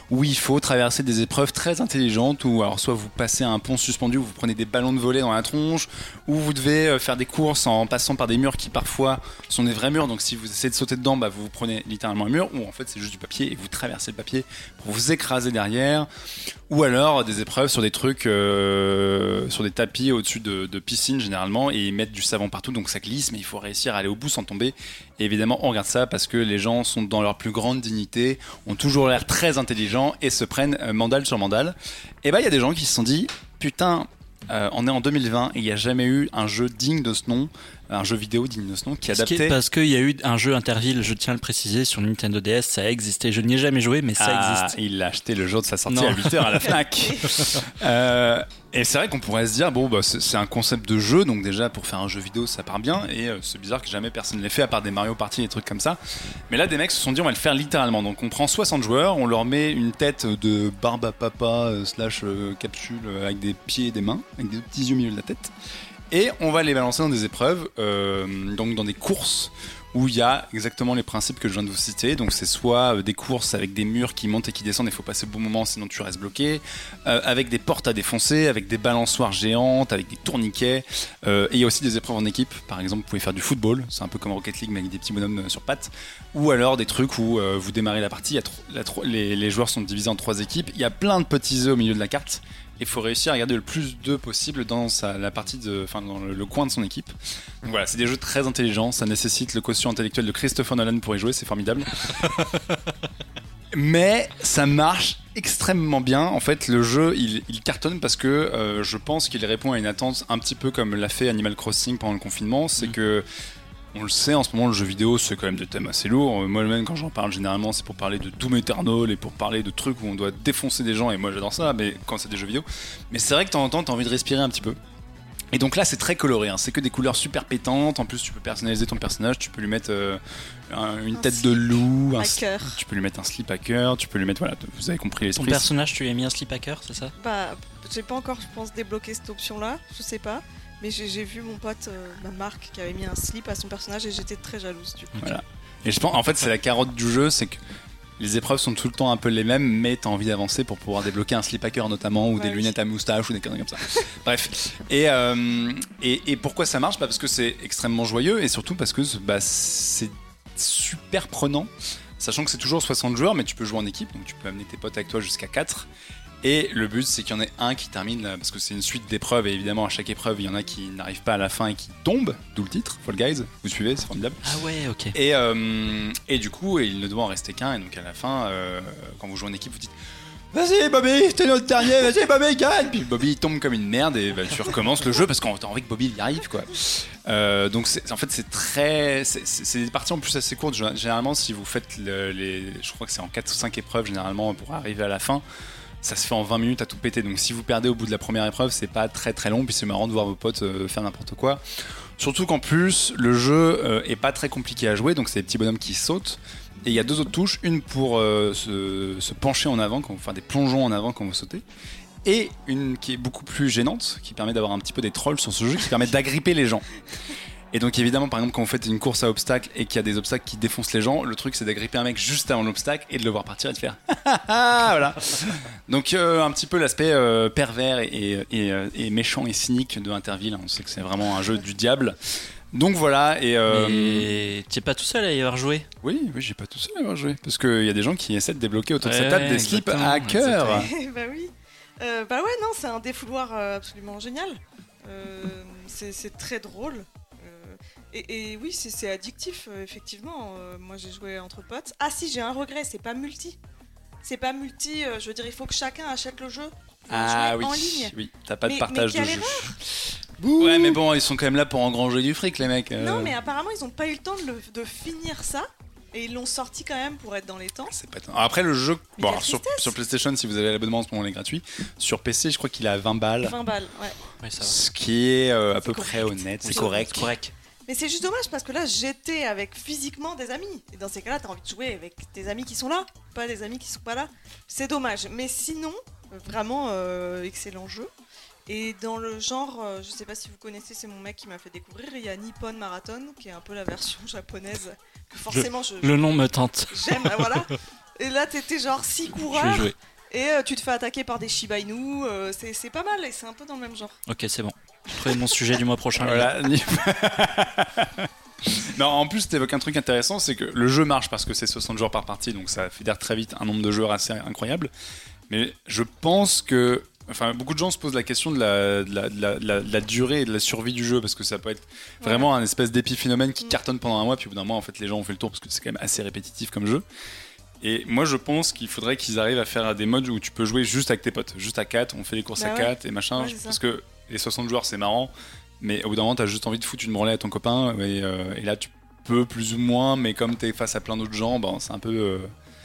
Où il faut traverser des épreuves très intelligentes, où alors soit vous passez un pont suspendu, où vous prenez des ballons de volet dans la tronche, ou vous devez euh, faire des courses en passant par des murs qui parfois sont des vrais murs, donc si vous essayez de sauter dedans, bah, vous vous prenez littéralement un mur, ou en fait c'est juste du papier et vous traversez le papier pour vous écraser derrière. Ou alors des épreuves sur des trucs, euh, sur des tapis au-dessus de, piscines généralement, et ils mettent du savon partout, donc ça glisse, mais il faut réussir à aller au bout sans tomber. Et évidemment, on regarde ça parce que les gens sont dans leur plus grande dignité, ont toujours l'air très intelligents et se prennent euh, mandale sur mandale. Et bah, il y a des gens qui se sont dit, putain, euh, on est en 2020 et il n'y a jamais eu un jeu digne de ce nom, un jeu vidéo digne de ce nom, qui adapté. Parce qu'il y a eu un jeu Interville, je tiens à le préciser, sur Nintendo DS, ça a existé. Je n'y ai jamais joué, mais ça Ah, existe. il a acheté le jour de sa sortie Non. à 8h à la FNAC. Euh, et c'est vrai qu'on pourrait se dire, bon, bah, c'est un concept de jeu, donc déjà pour faire un jeu vidéo ça part bien, et euh, c'est bizarre que jamais personne ne l'ait fait à part des Mario Party et des trucs comme ça. Mais là, des mecs se sont dit, on va le faire littéralement. Donc on prend 60 joueurs, on leur met une tête de barbe à papa euh, slash capsule avec des pieds et des mains, avec des petits yeux au milieu de la tête. Et on va les balancer dans des épreuves, euh, donc dans des courses où il y a exactement les principes que je viens de vous citer. Donc c'est soit euh, des courses avec des murs qui montent et qui descendent, il faut passer au bon moment sinon tu restes bloqué, euh, avec des portes à défoncer, avec des balançoires géantes, avec des tourniquets. Et il y a aussi des épreuves en équipe. Par exemple, vous pouvez faire du football, c'est un peu comme Rocket League mais avec des petits bonhommes sur pattes. Ou alors des trucs où vous démarrez la partie, les, les joueurs sont divisés en trois équipes, il y a plein de petits œufs au milieu de la carte. Il faut réussir à garder le plus d'œufs possible dans sa, la partie de, enfin, dans le, le coin de son équipe. Donc voilà, c'est des jeux très intelligents. Ça nécessite le quotient intellectuel de Christopher Nolan pour y jouer. C'est formidable. Mais ça marche extrêmement bien. En fait, le jeu, il, il cartonne parce que euh, je pense qu'il répond à une attente un petit peu comme l'a fait Animal Crossing pendant le confinement. C'est Mhm. que on le sait, en ce moment, le jeu vidéo, c'est quand même des thèmes assez lourds. Euh, Moi-même, quand j'en parle, généralement, c'est pour parler de Doom Eternal et pour parler de trucs où on doit défoncer des gens. Et moi, j'adore ça, mais quand c'est des jeux vidéo. Mais c'est vrai que de temps en temps, t'as envie de respirer un petit peu. Et donc là, c'est très coloré, hein. c'est que des couleurs super pétantes. En plus, tu peux personnaliser ton personnage, tu peux lui mettre euh, un- une Un tête de loup, un cœur. tu peux lui mettre un slip à cœur, tu peux lui mettre, voilà, vous avez compris Ton l'esprit. personnage, tu lui as mis un slip à cœur, c'est ça? Bah, j'ai pas encore, je pense, débloqué cette option-là, je sais pas. Mais j'ai vu mon pote, euh, ma marque, qui avait mis un slip à son personnage et j'étais très jalouse du coup. Voilà. Et je pense, en fait, c'est la carotte du jeu, c'est que les épreuves sont tout le temps un peu les mêmes, mais t'as envie d'avancer pour pouvoir débloquer un slip cœur notamment, ou Ouais, des oui. lunettes à moustache, ou des conneries comme ça. Bref. Et, euh, et, et pourquoi ça marche? Bah Parce que c'est extrêmement joyeux, et surtout parce que bah, c'est super prenant. Sachant que c'est toujours 60 joueurs, mais tu peux jouer en équipe, donc tu peux amener tes potes avec toi jusqu'à 4. Et le but, c'est qu'il y en ait un qui termine, là, parce que c'est une suite d'épreuves, et évidemment, à chaque épreuve, il y en a qui n'arrivent pas à la fin et qui tombent, d'où le titre, Fall Guys. Vous suivez, c'est formidable. Ah ouais, ok. Et, euh, et du coup, il ne doit en rester qu'un. Et donc à la fin, euh, quand vous jouez en équipe, vous dites Vas-y Bobby, t'es notre dernier, vas-y Bobby, gagne Puis Bobby il tombe comme une merde et bah, tu recommences le jeu parce qu'on t'as envie que Bobby y arrive quoi. Euh, donc en fait c'est très. c'est- des parties en plus assez courtes. Gé- Généralement, si vous faites le- les. Je crois que c'est en 4 ou 5 épreuves généralement pour arriver à la fin. Ça se fait en 20 minutes à tout péter. Donc si vous perdez au bout de la première épreuve, c'est pas très très long. Puis c'est marrant de voir vos potes euh, faire n'importe quoi. Surtout qu'en plus, le jeu euh, est pas très compliqué à jouer, donc c'est des petits bonhommes qui sautent. Et il y a deux autres touches, une pour euh, se, pencher en avant, quand vous faire des plongeons en avant quand vous sautez, et une qui est beaucoup plus gênante, qui permet d'avoir un petit peu des trolls sur ce jeu, qui permet d'agripper les gens. Et donc évidemment, par exemple, quand vous faites une course à obstacles et qu'il y a des obstacles qui défoncent les gens, le truc c'est d'agripper un mec juste avant l'obstacle et de le voir partir et de faire voilà. Donc euh, un petit peu l'aspect euh, pervers et, et, euh, et méchant et cynique de Interville. On sait que c'est vraiment un jeu du diable. Donc voilà et euh, t'es pas tout seul à y avoir joué oui, oui, j'ai pas tout seul à avoir joué parce qu'il y a des gens qui essaient de débloquer autour de cette Ouais, table des slips à cœur. bah oui. Euh, bah ouais, non, c'est un défouloir absolument génial. Euh, c'est très drôle. Et, et oui, c'est addictif, euh, effectivement. Euh, moi, j'ai joué entre potes. Ah si, j'ai un regret, c'est pas multi. C'est pas multi, euh, je veux dire, il faut que chacun achète le jeu. Ah oui, en ligne. oui, t'as pas de Mais- partage mais de quelle jeu. Bouh. Ouais, mais bon, ils sont quand même là pour engranger du fric, les mecs. euh. Non, mais apparemment, ils ont pas eu le temps de, le- de finir ça. Et ils l'ont sorti quand même pour être dans les temps. C'est pas Après, le jeu, bon, alors, sur, PlayStation, si vous avez l'abonnement en ce moment, il est gratuit. Sur PC, je crois qu'il est à 20 balles. 20 balles, ouais. Ouais, ça va. Ce qui est euh, à peu correct. près honnête, c'est correct. Correct. Mais c'est juste dommage parce que là, j'étais avec physiquement des amis. Et dans ces cas-là, t'as envie de jouer avec tes amis qui sont là, pas des amis qui sont pas là. C'est dommage. Mais sinon, vraiment euh, excellent jeu. Et dans le genre, euh, je sais pas si vous connaissez, c'est mon mec qui m'a fait découvrir. Il y a Nippon Marathon, qui est un peu la version japonaise que forcément je, Le nom me tente. j'aime. euh, voilà. Et là, t'étais genre six Je vais coureurs jouer. Et euh, tu te fais attaquer par des Shiba Inu. euh, c'est c'est pas mal et c'est un peu dans le même genre. Ok, c'est bon. Trouver mon sujet du mois prochain. Voilà. non, en plus, tu évoques un truc intéressant, c'est que le jeu marche parce que c'est 60 joueurs par partie, donc ça fédère très vite un nombre de joueurs assez incroyable. Mais je pense que. Enfin, beaucoup de gens se posent la question de la, de la, de la- de la- de la durée et de la survie du jeu parce que ça peut être vraiment un espèce d'épiphénomène qui Mm. cartonne pendant un mois, puis au bout d'un mois, en fait, les gens ont fait le tour parce que c'est quand même assez répétitif comme jeu. Et moi, je pense qu'il faudrait qu'ils arrivent à faire des modes où tu peux jouer juste avec tes potes, juste à 4, on fait les courses Bah à ouais. 4 et machin. Ouais, parce que les 60 joueurs, c'est marrant, mais au bout d'un moment, t'as juste envie de foutre une branlée à ton copain, et, euh, et là, tu peux plus ou moins, mais comme t'es face à plein d'autres gens, ben, c'est un peu. euh,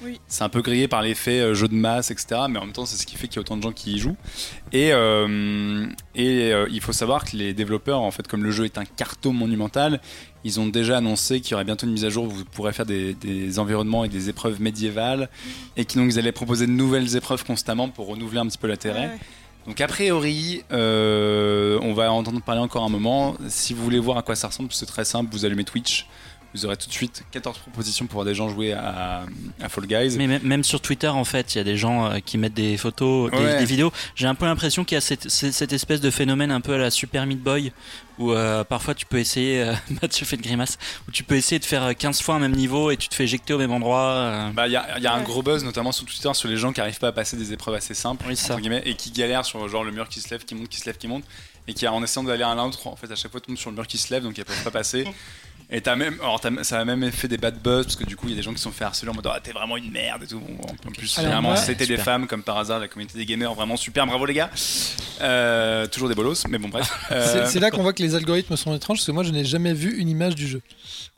Oui. C'est un peu grillé par l'effet euh, jeu de masse, etc. Mais en même temps, c'est ce qui fait qu'il y a autant de gens qui y jouent. Et, euh, et euh, il faut savoir que les développeurs, en fait, comme le jeu est un carton monumental, ils ont déjà annoncé qu'il y aurait bientôt une mise à jour où vous pourrez faire des, des environnements et des épreuves médiévales, et qu'ils donc ils allaient proposer de nouvelles épreuves constamment pour renouveler un petit peu l'intérêt. Ouais. Donc a priori, euh, on va entendre parler encore un moment. Si vous voulez voir à quoi ça ressemble, c'est très simple. Vous allumez Twitch. Vous aurez tout de suite 14 propositions pour voir des gens jouer à, à Fall Guys. Mais même- sur Twitter, en fait, il y a des gens euh, qui mettent des photos, des, Ouais. des vidéos. J'ai un peu l'impression qu'il y a cette, espèce de phénomène un peu à la Super Meat Boy, où euh, parfois tu peux essayer, euh, Mathieu fait de grimace, où tu peux essayer de faire euh, 15 fois un même niveau et tu te fais éjecter au même endroit. euh. Bah, Il y a, il y a un gros buzz, notamment sur Twitter, sur les gens qui arrivent pas à passer des épreuves assez simples, Oui, c'est ça. entre guillemets, et qui galèrent sur genre le mur qui se lève, qui monte, qui se lève, qui monte, et qui en essayant d'aller à l'autre, en fait, à chaque fois tombent sur le mur qui se lève, donc ils peuvent pas passer. Et t'as même, alors t'as- ça a même fait des bad buzz parce que du coup il y a des gens qui se sont fait harceler en mode ah, t'es vraiment une merde et tout. Bon, en plus Alors, c'était des femmes comme par hasard la communauté des gamers vraiment super bravo les gars. Euh, toujours des bolos mais bon bref. C'est Euh, c'est là qu'on voit que les algorithmes sont étranges parce que moi je n'ai jamais vu une image du jeu.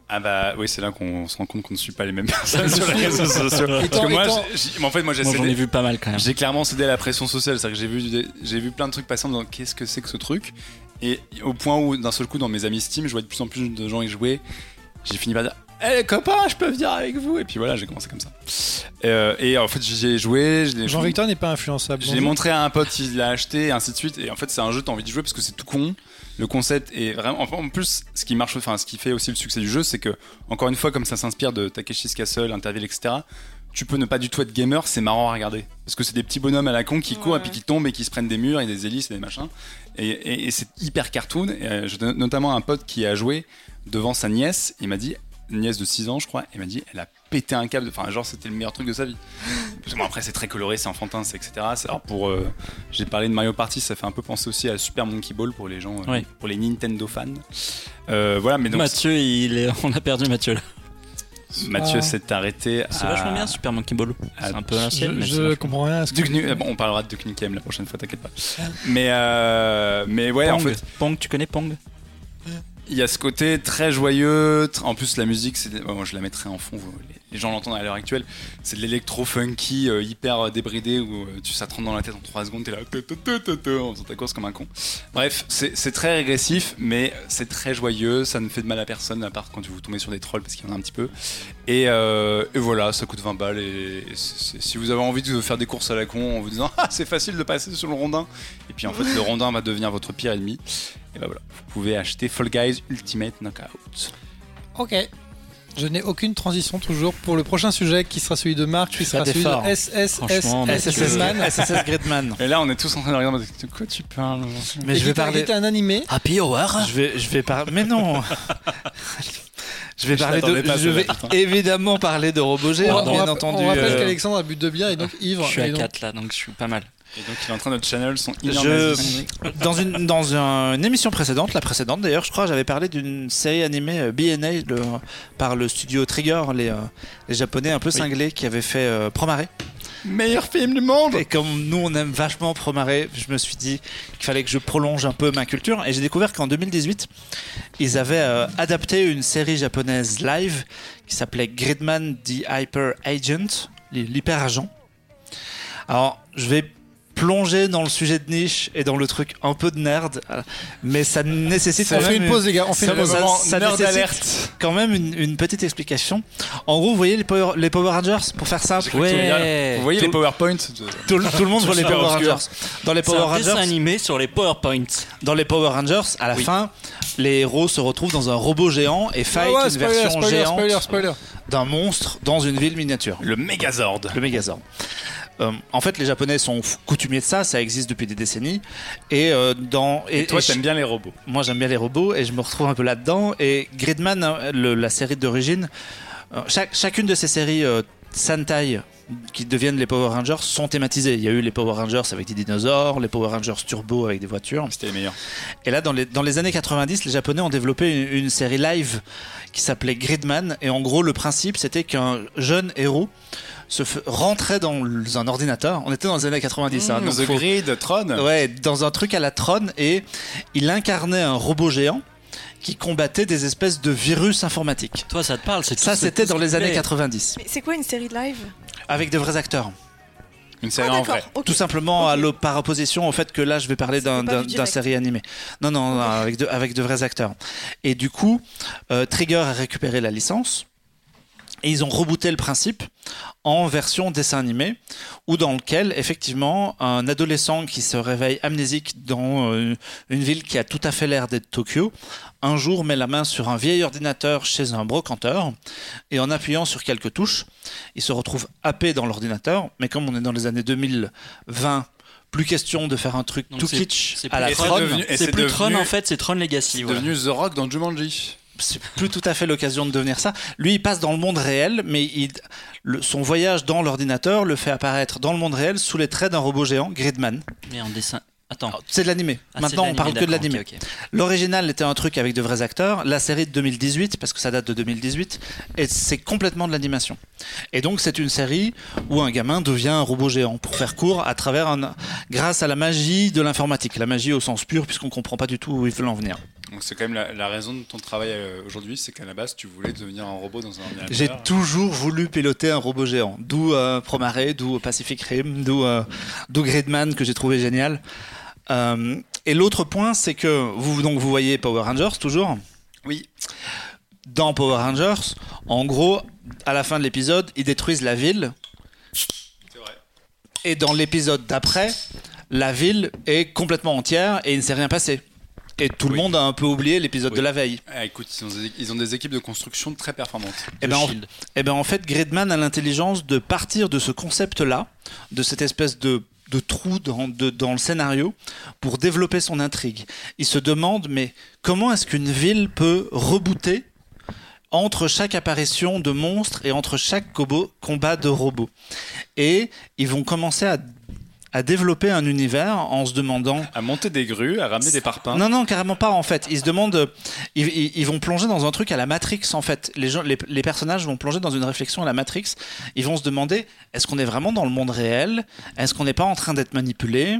Ah bah oui c'est là qu'on se rend compte qu'on ne suit pas les mêmes personnes sur les réseaux sociaux. Parce que moi, étant- j'ai- en fait moi j'ai Moi j'en ai cédé- vu pas mal quand même. J'ai clairement cédé à la pression sociale, c'est-à-dire que j'ai vu, j'ai vu plein de trucs passer en me disant qu'est-ce que c'est que ce truc? Et au point où, d'un seul coup, dans mes amis Steam, je voyais de plus en plus de gens y jouer. J'ai fini par dire Eh les copains, je peux venir avec vous Et puis voilà, j'ai commencé comme ça. Euh, et en fait, j'ai joué. Jean-Victor n'est pas influençable. je l'ai montré à un pote qui l'a acheté, et ainsi de suite. Et en fait, c'est un jeu, t'as envie de jouer parce que c'est tout con. Le concept est vraiment. enfin, En plus, ce qui marche, enfin, ce qui fait aussi le succès du jeu, c'est que, encore une fois, comme ça s'inspire de Takeshi's Castle, Interville, etc., tu peux ne pas du tout être gamer, c'est marrant à regarder. Parce que c'est des petits bonhommes à la con qui courent et puis qui tombent et qui se prennent des murs et des hélices et des machins. Et, et- et c'est hyper cartoon. Et, euh, j'ai notamment un pote qui a joué devant sa nièce. Il m'a dit, une nièce de 6 ans, je crois, il m'a dit, elle a pété un câble. Enfin, genre, c'était le meilleur truc de sa vie. Parce que bon, après, c'est très coloré, c'est enfantin, c'est etc. Alors, pour. euh, j'ai parlé de Mario Party, ça fait un peu penser aussi à Super Monkey Ball pour les gens, euh, Oui. pour les Nintendo fans. Euh, voilà, mais donc. Mathieu, il est... on a perdu Mathieu là. Mathieu Ah. s'est arrêté C'est à- vachement bien Super Monkey Ball. C'est un peu l'ancienne, Je, mais je c'est vachement- comprends rien à ce que Duke Nu- bon, on parlera de Duke Nukem la prochaine fois, t'inquiète pas. Mais, euh, mais ouais, en Pong. fait, Pong, tu connais Pong? Il y a ce côté très joyeux. En plus, la musique, c'est, bon, moi, je la mettrai en fond. vous- les, les gens l'entendent à l'heure actuelle. C'est de l'électro funky euh, hyper débridé où euh, tu ça te rentre dans la tête en 3 secondes. T'es là, en faisant ta course comme un con. Bref, c'est, très régressif, mais c'est très joyeux. Ça ne fait de mal à personne, à part quand vous tombez sur des trolls parce qu'il y en a un petit peu. Et, euh, et voilà, ça coûte 20 balles. Et, et si vous avez envie de faire des courses à la con en vous disant ah, c'est facile de passer sur le rondin, et puis en fait le rondin va devenir votre pire ennemi, et ben voilà, vous pouvez acheter Fall Guys Ultimate Knockout. Ok. Je n'ai aucune transition toujours pour le prochain sujet qui sera celui de Marc, qui sera celui de SSS Franchement, Mathieu. SSS Man. SSS Gridman. Et là, on est tous en train de regarder. De quoi tu parles Mais je vais parler. un animé. Happy Hour Je vais, je vais parler. Mais non. Je vais Je parler de. l'attendais pas, je vais évidemment parler de robots géants, bien entendu. on rappelle euh, qu'Alexandre a bu de bière et donc ivre. Je suis à donc- 4 là, donc je suis pas mal. Et donc, il est en train de channel son Je, dans une dans un- une émission précédente, la précédente d'ailleurs, je crois, j'avais parlé d'une série animée euh, B&A par le studio Trigger, les, euh, les japonais un peu cinglés qui avaient fait euh, Promare. Meilleur film du monde Et comme nous on aime vachement Promare, je me suis dit qu'il fallait que je prolonge un peu ma culture. Et j'ai découvert qu'en 2018, ils avaient euh, adapté une série japonaise live qui s'appelait Gridman the Hyper Agent, l'hyper agent. Alors je vais plonger dans le sujet de niche et dans le truc un peu de nerd, mais ça nécessite On quand fait même une pause, les gars. On fait une pause. ça- nerd alerte. quand même une, une petite explication. En gros, vous voyez les Power, les Power Rangers, pour faire simple, dire- Vous voyez Tout- les PowerPoint tout, le- tout le monde voit les Power obscur. Rangers. Dans les Power un Rangers, animé sur les PowerPoints. dans les Power Rangers, à la Oui. fin, les héros se retrouvent dans un robot géant et Ah fight ouais, une spoiler, version spoiler, géante d'un monstre dans une ville miniature, Le Megazord. le Megazord. Euh, en fait, les Japonais sont coutumiers de ça, ça existe depuis des décennies. Et euh, dans Et toi, et- t'aimes bien les robots. moi j'aime bien les robots et je me retrouve un peu là-dedans. Et Gridman, hein, le- la série d'origine, euh, chaque- chacune de ces séries Sentai qui deviennent les Power Rangers sont thématisées. Il y a eu les Power Rangers avec des dinosaures, les Power Rangers turbo avec des voitures. C'était les meilleurs. Et là, dans les, dans les années 90, les Japonais ont développé une, une série live qui s'appelait Gridman. Et en gros, le principe, c'était qu'un jeune héros se rentrait dans un ordinateur. On était dans les années 90. hein, donc The faut- Grid, Tron. Ouais, dans un truc à la Tron et il incarnait un robot géant qui combattait des espèces de virus informatiques. Toi, ça te parle c'est Ça, c'était dans les années plaît. 90, Mais c'est quoi une série live? Avec de vrais acteurs. Une série Ah en vrai. Tout simplement à par opposition au fait que là, je vais parler d'un série animée. Non, non, non, avec de, avec de vrais acteurs. Et du coup, euh, Trigger a récupéré la licence. Et ils ont rebooté le principe en version dessin animé, ou dans lequel, effectivement, un adolescent qui se réveille amnésique dans euh, une ville qui a tout à fait l'air d'être Tokyo, un jour met la main sur un vieil ordinateur chez un brocanteur, et en appuyant sur quelques touches, il se retrouve happé dans l'ordinateur, mais comme on est dans les années 2020, plus question de faire un truc Donc tout c'est- kitsch à la Tron. C'est c'est plus devenu- Tron en fait, c'est Tron Legacy. C'est voilà. devenu The Rock dans Jumanji. C'est plus tout à fait l'occasion de devenir ça. Lui, il passe dans le monde réel, mais il, le- son voyage dans l'ordinateur le fait apparaître dans le monde réel sous les traits d'un robot géant, Gridman. Mais en dessin. Attends. C'est de l'animé. Ah, Maintenant, c'est on parle que de l'animé. ok, ok. L'original était un truc avec de vrais acteurs. La série de 2018, parce que ça date de 2018, et c'est complètement de l'animation. Et donc, c'est une série où un gamin devient un robot géant, pour faire court, à travers un, grâce à la magie de l'informatique. La magie au sens pur, puisqu'on comprend pas du tout où ils veulent en venir. Donc c'est quand même la, la raison de ton travail euh, aujourd'hui, c'est qu'à la base tu voulais devenir un robot dans un ordinateur. J'ai toujours voulu piloter un robot géant. D'où euh, Promare, d'où Pacific Rim, d'où euh, Gridman que j'ai trouvé génial. Euh, Et l'autre point, c'est que vous, donc, vous voyez Power Rangers toujours? Oui. Dans Power Rangers, en gros, à la fin de l'épisode, ils détruisent la ville. C'est vrai. Et dans l'épisode d'après, la ville est complètement entière et il ne s'est rien passé. Et tout le monde a un peu oublié l'épisode Oui. de la veille. Ah, écoute, ils ont, des, ils ont des équipes de construction très performantes. Et ben, en, eh ben, en fait, Gridman a l'intelligence de partir de ce concept-là, de cette espèce de, de trou dans, de- dans le scénario, pour développer son intrigue. Il se demande, mais comment est-ce qu'une ville peut rebooter entre chaque apparition de monstres et entre chaque combat de robots? Et ils vont commencer à, à développer un univers en se demandant À monter des grues, à ramener des parpaings. non, non, carrément pas en fait. Ils se demandent, euh, ils, ils- ils vont plonger dans un truc à la Matrix en fait. Les, gens, les, les personnages vont plonger dans une réflexion à la Matrix. Ils vont se demander est-ce qu'on est vraiment dans le monde réel? Est-ce qu'on n'est pas en train d'être manipulé?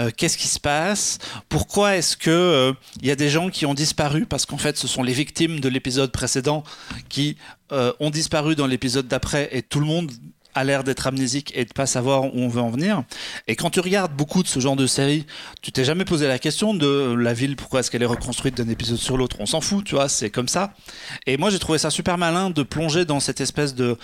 Euh, Qu'est-ce qui se passe? Pourquoi est-ce que euh, il y a des gens qui ont disparu? Parce qu'en fait ce sont les victimes de l'épisode précédent qui euh, ont disparu dans l'épisode d'après et tout le monde a l'air d'être amnésique et de pas savoir où on veut en venir. Et quand tu regardes beaucoup de ce genre de séries, tu t'es jamais posé la question de la ville, pourquoi est-ce qu'elle est reconstruite d'un épisode sur l'autre? On s'en fout, tu vois, c'est comme ça. Et moi, j'ai trouvé ça super malin de plonger dans cette espèce de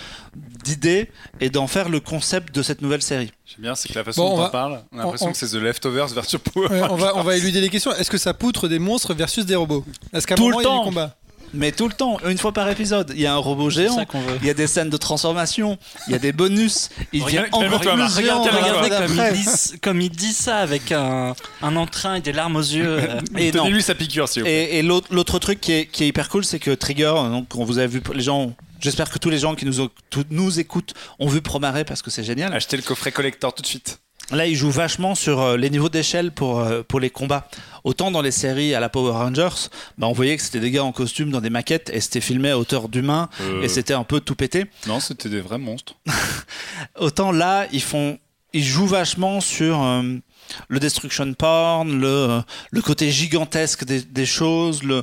d'idée et d'en faire le concept de cette nouvelle série. J'aime bien, c'est que la façon Bon, dont on va- parle, on a l'impression on- que c'est The Leftovers Power. Ouais, on, va, on va éluder les questions. Est-ce que ça poutre des monstres versus des robots? Est-ce qu'à un Tout le moment, il y a temps. du combat Mais tout le temps, une fois par épisode, il y a un robot géant. Il y a des scènes de transformation, il y a des bonus, il devient encore plus Marc. géant Regardez, comme, il dit, comme il dit ça avec un, un entrain et des larmes aux yeux. euh. Et non. Donnez-lui sa piqûre, s'il vous plaît. Et, et l'autre truc qui est, qui est hyper cool, c'est que Trigger, donc on vous avez vu les gens. J'espère que tous les gens qui nous, ont- tout- nous écoutent ont vu Promaré parce que c'est génial. Achetez le coffret collector tout de suite. Là, il joue vachement sur euh, les niveaux d'échelle pour, euh, pour les combats. Autant dans les séries à la Power Rangers, bah, on voyait que c'était des gars en costume dans des maquettes et c'était filmé à hauteur d'humain Euh, et c'était un peu tout pété. Non, c'était des vrais monstres. Autant là, ils font, ils jouent vachement sur euh, le destruction porn, le, euh, le côté gigantesque des, des choses, le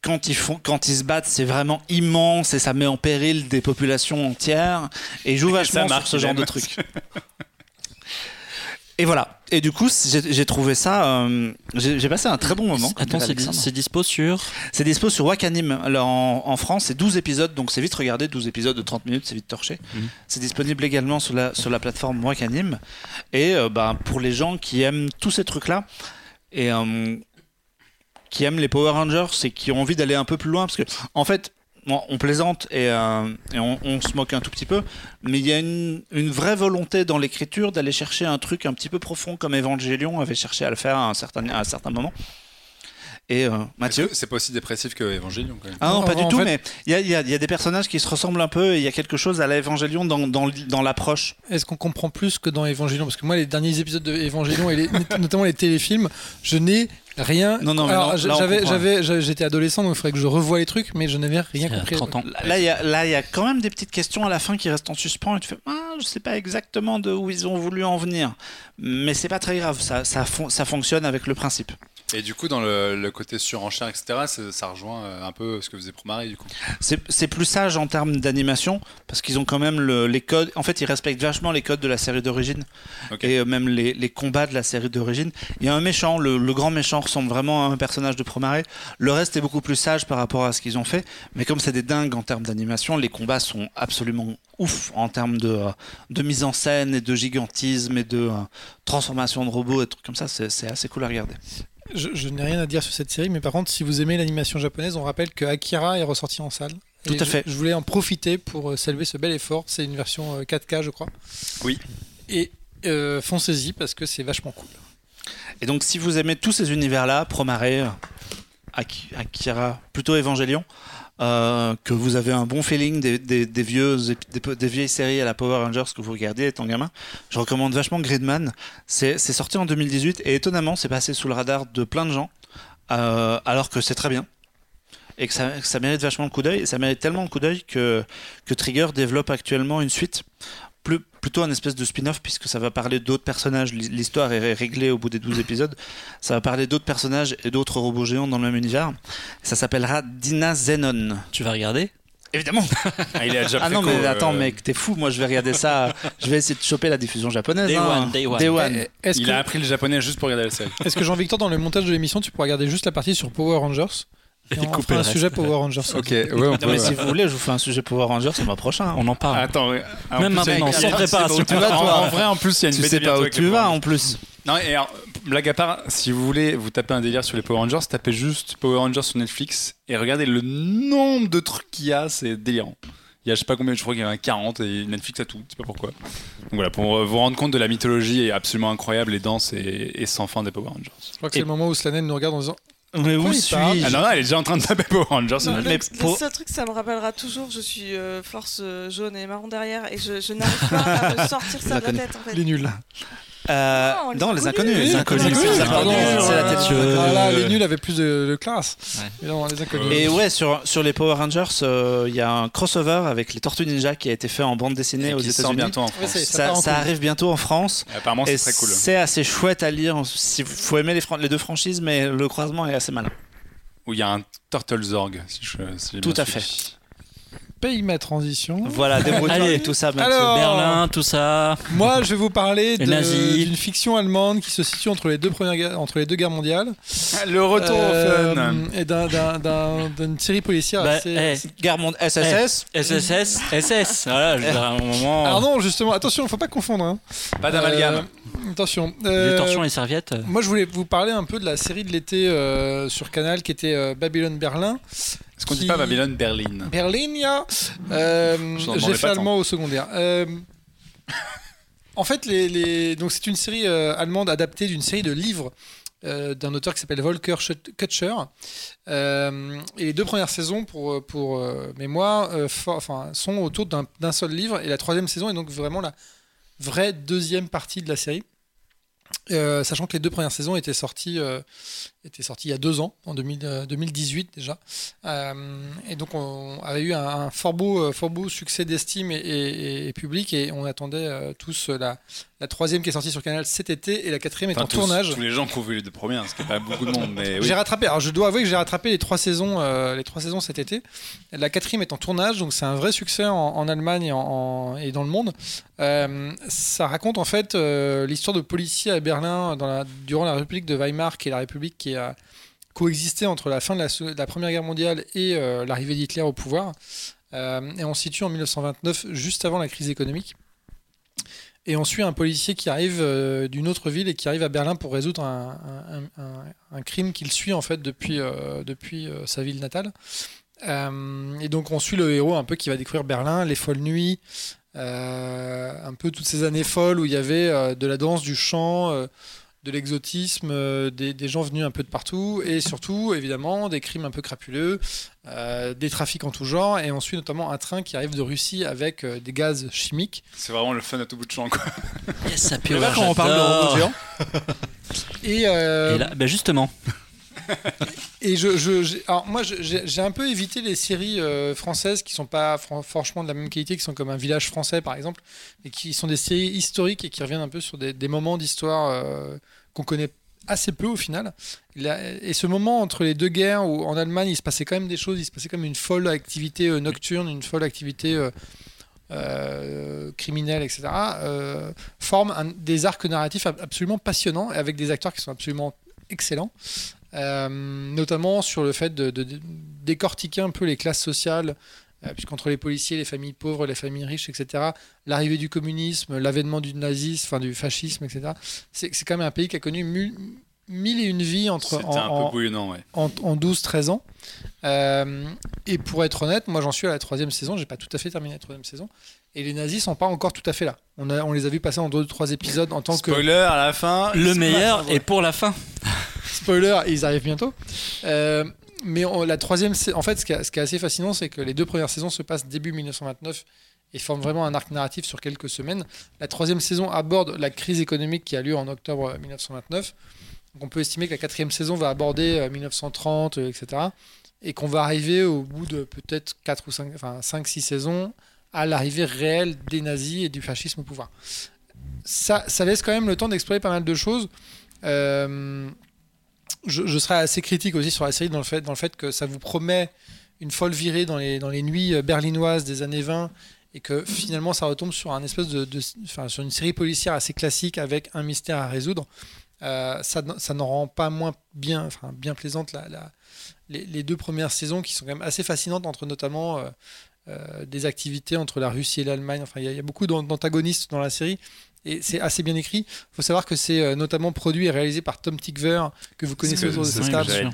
quand ils font, quand ils se battent, c'est vraiment immense et ça met en péril des populations entières. Et ils jouent vachement sur ce genre de trucs. Et voilà. Et du coup, j'ai trouvé ça. euh, j'ai passé un très bon moment. Attends, c'est dispo sur. C'est dispo sur Wakanim. Alors en, en France, c'est 12 épisodes, donc c'est vite regardé. 12 épisodes de 30 minutes, c'est vite torché. Mhm. C'est disponible également sur la, sur la plateforme Wakanim. Et euh, bah, pour les gens qui aiment tous ces trucs-là, et euh, qui aiment les Power Rangers et qui ont envie d'aller un peu plus loin, parce que en fait, bon, on plaisante et, euh, et on, on se moque un tout petit peu, mais il y a une, une vraie volonté dans l'écriture d'aller chercher un truc un petit peu profond comme Evangelion avait cherché à le faire à un certain, à un certain moment. Et euh, Mathieu? C'est pas aussi dépressif que Evangelion, quand même? ah non, pas du en tout, fait- mais il y a, y a- il y a des personnages qui se ressemblent un peu et il y a quelque chose à l'Evangelion dans, dans, dans l'approche. Est-ce qu'on comprend plus que dans Evangelion Parce que moi, les derniers épisodes de Evangelion et les- notamment les téléfilms, je n'ai rien. Non, non, mais Alors, non, là, on j'avais, comprend. j'avais, j'avais- j'étais adolescent, donc il faudrait que je revoie les trucs, mais je n'avais rien compris. 30 ans. Là, il y a, là, il y a quand même des petites questions à la fin qui restent en suspens et tu fais, ah, je sais pas exactement de où ils ont voulu en venir. Mais c'est pas très grave, ça, ça, fon- ça fonctionne avec le principe. Et du coup, dans le, le côté surenchère, etc., ça rejoint euh, un peu ce que faisait Promare, du coup. C'est plus sage en termes d'animation parce qu'ils ont quand même le- les codes. En fait, ils respectent vachement les codes de la série d'origine et euh, même les, les combats de la série d'origine. Il y a un méchant, le, le grand méchant ressemble vraiment à un personnage de Promare. Le reste est beaucoup plus sage par rapport à ce qu'ils ont fait. Mais comme c'est des dingues en termes d'animation, les combats sont absolument ouf en termes de, euh, de mise en scène et de gigantisme et de euh, transformation de robots et trucs comme ça. C'est assez cool à regarder. Je, je n'ai rien à dire sur cette série, mais par contre, si vous aimez l'animation japonaise, on rappelle que Akira est ressorti en salle. Tout à je- fait. Je, voulais en profiter pour euh, saluer ce bel effort. C'est une version euh, 4K, je crois. Oui. Et euh, foncez-y parce que c'est vachement cool. Et donc, si vous aimez tous ces univers-là, Promare, Aki- Akira, plutôt Evangelion, euh, que vous avez un bon feeling des, des, vieilles séries à la Power Rangers que vous regardez étant gamin, je recommande vachement Gridman. C'est c'est sorti en 2018 et étonnamment, c'est passé sous le radar de plein de gens, euh, alors que c'est très bien. Et que ça, que ça mérite vachement le coup d'œil. Et ça mérite tellement le coup d'œil que, que Trigger développe actuellement une suite plus, plutôt un espèce de spin-off puisque ça va parler d'autres personnages. L'histoire est réglée au bout des 12 épisodes. Ça va parler d'autres personnages et d'autres robots géants dans le même univers. Ça s'appellera Dina Zenon. Tu vas regarder? Évidemment. Ah, il est déjà Ah non, mais attends, euh, mec, t'es fou. Moi, je vais regarder ça. je vais essayer de choper la diffusion japonaise. Day hein. one, day one. Day one. Eh, Est-ce Il que, a appris le japonais juste pour regarder la série. est-ce que Jean-Victor, dans le montage de l'émission, tu pourras regarder juste la partie sur Power Rangers? Et on fera un reste. sujet Power Rangers. Ok, ouais, on Non, peut. mais si vous voulez, je vous fais un sujet Power Rangers le mois prochain. On en parle. Attends, ouais. En Même plus, maintenant, sans préparation. Tu vas, toi En vrai, en plus, il y a une Tu sais pas où tu les vas en plus. Non, et alors, blague à part, si vous voulez vous taper un délire sur les Power Rangers, tapez juste Power Rangers sur Netflix et regardez le nombre de trucs qu'il y a, c'est délirant. Il y a je sais pas combien, je crois qu'il y en a 40 et Netflix a tout, je sais pas pourquoi. Donc voilà, pour vous rendre compte de la mythologie est absolument incroyable et dense et, et sans fin des Power Rangers. Je crois que c'est le moment où Slanel nous regarde en disant Mais où suis-je Ah non, non, elle est déjà en train de taper Power Rangers. Non, Netflix. le, mais pour- le seul truc, ça me rappellera toujours, je suis euh, force euh, jaune et marron derrière et je, je n'arrive pas à me sortir ça de la tête en fait. les nuls. Euh, Non, les Non, les inconnus. inconnus. Les inconnus, c'est oui, pardon, c'est la tête euh, Ah Euh, les nuls avaient plus de, de classe. Ouais. Mais non, les inconnus. Et ouais, sur, sur les Power Rangers, euh, il y a un crossover avec les Tortues Ninja qui a été fait en bande dessinée Et aux États-Unis. bientôt en France. ça arrive bientôt en France. Et apparemment, Et c'est très cool. c'est assez chouette à lire. Si faut aimer les, deux franchises, mais le croisement est assez malin. Où il y a un Turtle Zorg, si je si Tout à fait. Paye ma transition. Voilà, débrouille-toi Allez. avec tout ça. Alors, Berlin, tout ça. Moi, je vais vous parler Les d'une fiction allemande qui se situe entre les deux, premières, guerres- entre les deux guerres mondiales. Le retour Euh, au fun. Et d'un- d'un- d'un- d'une série policière Bah, assez. eh, Guerre mondiale SSS. SSS, SS. Voilà, je veux dire, à un moment. Alors non, justement, attention, faut pas confondre. hein. Pas d'amalgame. Euh, attention. Euh, torsions et serviettes. Moi, je voulais vous parler un peu de la série de l'été euh, sur Canal qui était euh, Babylone Berlin. Est-ce qu'on dit qui- pas Babylone, Berlin Berlin, ja. Euh, J'ai fait allemand au secondaire. Euh, en fait, les, les- donc c'est une série euh, allemande adaptée d'une série de livres euh, d'un auteur qui s'appelle Volker Kutscher. Et les deux premières saisons, pour, pour mémoire, for- enfin, sont autour d'un seul livre. Et la troisième saison est donc vraiment la vraie deuxième partie de la série. Sachant que les deux premières saisons étaient sorties, étaient sorties il y a deux ans, en 2000, euh, 2018 déjà. Euh, et donc on avait eu un, un fort, beau, euh, fort beau succès d'estime et, et- et public et on attendait euh, tous la, la troisième qui est sortie sur Canal cet été et la quatrième est en tous- tournage. Tous les gens qui ont vu les deux premières, ce qui n'est pas beaucoup de monde, mais oui. J'ai rattrapé. Alors je dois avouer que j'ai rattrapé les trois saisons, euh, les trois saisons cet été. La quatrième est en tournage, donc c'est un vrai succès en, en Allemagne et, en- en- et dans le monde. Ça raconte en fait l'histoire de policiers à Berlin dans la- durant la République de Weimar, qui est la République qui a coexisté entre la fin de la, Première Guerre mondiale et euh, l'arrivée d'Hitler au pouvoir. Euh, et on se situe en 1929, juste avant la crise économique. Et on suit un policier qui arrive euh, d'une autre ville et qui arrive à Berlin pour résoudre un, un- crime qu'il suit en fait depuis, depuis sa ville natale. Et donc on suit le héros un peu qui va découvrir Berlin, les folles nuits, un peu toutes ces années folles où il y avait de la danse, du chant, de l'exotisme, euh, des, des gens venus un peu de partout et surtout évidemment des crimes un peu crapuleux, euh, des trafics en tout genre et on suit notamment un train qui arrive de Russie avec euh, des gaz chimiques. C'est vraiment le fun à tout bout de champ. Quoi. Yes, ça Tu vois, quand on parle de Et, euh, Et là, ben justement, Et je, je- alors moi, j'ai j'ai un peu évité les séries euh, françaises qui sont pas fran- franchement de la même qualité, qui sont comme un village français par exemple, et qui sont des séries historiques et qui reviennent un peu sur des, des moments d'histoire euh, qu'on connaît assez peu au final. Et ce moment entre les deux guerres où en Allemagne il se passait quand même des choses, il se passait quand même une folle activité euh, nocturne, une folle activité euh, euh, criminelle, etc., forme des arcs narratifs ab- absolument passionnants et avec des acteurs qui sont absolument excellents. Notamment sur le fait de, décortiquer un peu les classes sociales, puisqu'entre les policiers, les familles pauvres, les familles riches, etc., l'arrivée du communisme, l'avènement du nazisme, enfin du fascisme, etc., c'est c'est quand même un pays qui a connu mille, mille et une vies entre, en, un en- peu bouillonnant, ouais. en, en 12-13 ans. Euh, et pour être honnête, moi j'en suis à la troisième saison, j'ai pas tout à fait terminé la troisième saison, et les nazis sont pas encore tout à fait là. On, a, on les a vus passer en deux ou trois épisodes en tant que... Spoiler à la fin. le meilleur est pour la fin. Spoiler, ils arrivent bientôt. Euh, mais la troisième, en fait, ce qui, est, assez fascinant, c'est que les deux premières saisons se passent début 1929 et forment vraiment un arc narratif sur quelques semaines. La troisième saison aborde la crise économique qui a lieu en octobre 1929. Donc on peut estimer que la quatrième saison va aborder euh, 1930, euh, etc. Et qu'on va arriver au bout de peut-être 4 ou 5, enfin 5-6 saisons à l'arrivée réelle des nazis et du fascisme au pouvoir. Ça, laisse quand même le temps d'explorer pas mal de choses. Euh, je, serais assez critique aussi sur la série dans le fait, que ça vous promet une folle virée dans les, dans les nuits euh, berlinoises des années 20 et que finalement ça retombe sur un espèce de, enfin, sur une série policière assez classique avec un mystère à résoudre. Euh, ça, ça n'en rend pas moins bien, enfin, bien plaisante la, les, deux premières saisons qui sont quand même assez fascinantes entre notamment euh, des activités entre la Russie et l'Allemagne. Enfin, il y, a- beaucoup d'an- d'antagonistes dans la série et c'est assez bien écrit. Il faut savoir que c'est euh, notamment produit et réalisé par Tom Tykwer, que vous connaissez autour de cette table,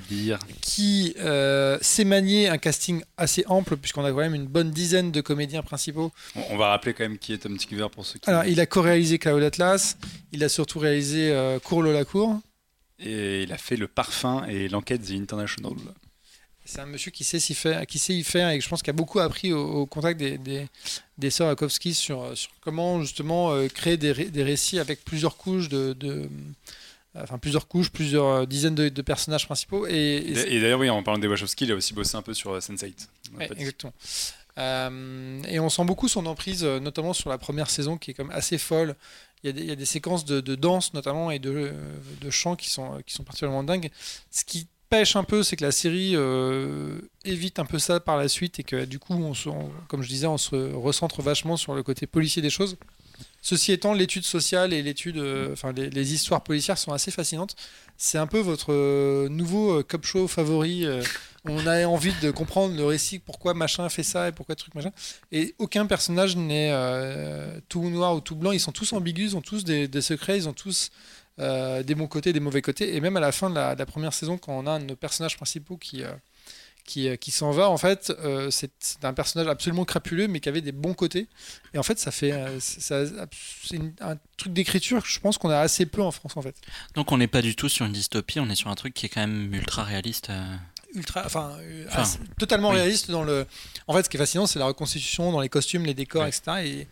qui euh, sait manier un casting assez ample, puisqu'on a quand même une bonne dizaine de comédiens principaux. On, on va rappeler quand même qui est Tom Tykwer pour ceux qui. Alors, il a co-réalisé Cloud Atlas, il a surtout réalisé euh, Cours Lola Cour. Et il a fait le parfum et l'enquête The International. C'est un monsieur qui sait, s'y faire, qui sait y faire et je pense qu'il a beaucoup appris au, au contact des, des, des sœurs Wachowski sur, sur comment justement euh, créer des, ré- des récits avec plusieurs couches de, de- enfin plusieurs couches, plusieurs euh, dizaines de, de personnages principaux et, et d'ailleurs, oui, en parlant des Wachowski, il a aussi bossé un peu sur euh, Sense8. On l'a Ouais, pas dit. exactement. Euh, et on sent beaucoup son emprise, notamment sur la première saison, qui est comme assez folle. Il y a des, il y a des séquences de, de danse, notamment, et de, de chants qui sont, qui sont particulièrement dingues. Ce qui pêche un peu, c'est que la série euh, évite un peu ça par la suite, et que du coup, on se- comme je disais, on se recentre vachement sur le côté policier des choses. Ceci étant, l'étude sociale et l'étude, euh, enfin les, histoires policières sont assez fascinantes. C'est un peu votre euh, nouveau cop show favori. on a envie de comprendre le récit, pourquoi machin fait ça et pourquoi truc machin. Et aucun personnage n'est tout noir ou tout blanc. Ils sont tous ambigus, ils ont tous des secrets, ils ont tous euh, des bons côtés, des mauvais côtés. Et même à la fin de la, de la première saison, quand on a un de nos personnages principaux qui, euh, qui, euh, qui s'en va, en fait, euh, c'est un personnage absolument crapuleux, mais qui avait des bons côtés. Et en fait, ça fait c'est un truc d'écriture que je pense qu'on a assez peu en France, en fait. Donc on n'est pas du tout sur une dystopie, on est sur un truc qui est quand même ultra réaliste. ultra, enfin, Enfin, assez- totalement oui. réaliste dans le. En fait, ce qui est fascinant, c'est la reconstitution dans les costumes, les décors, etc. Et,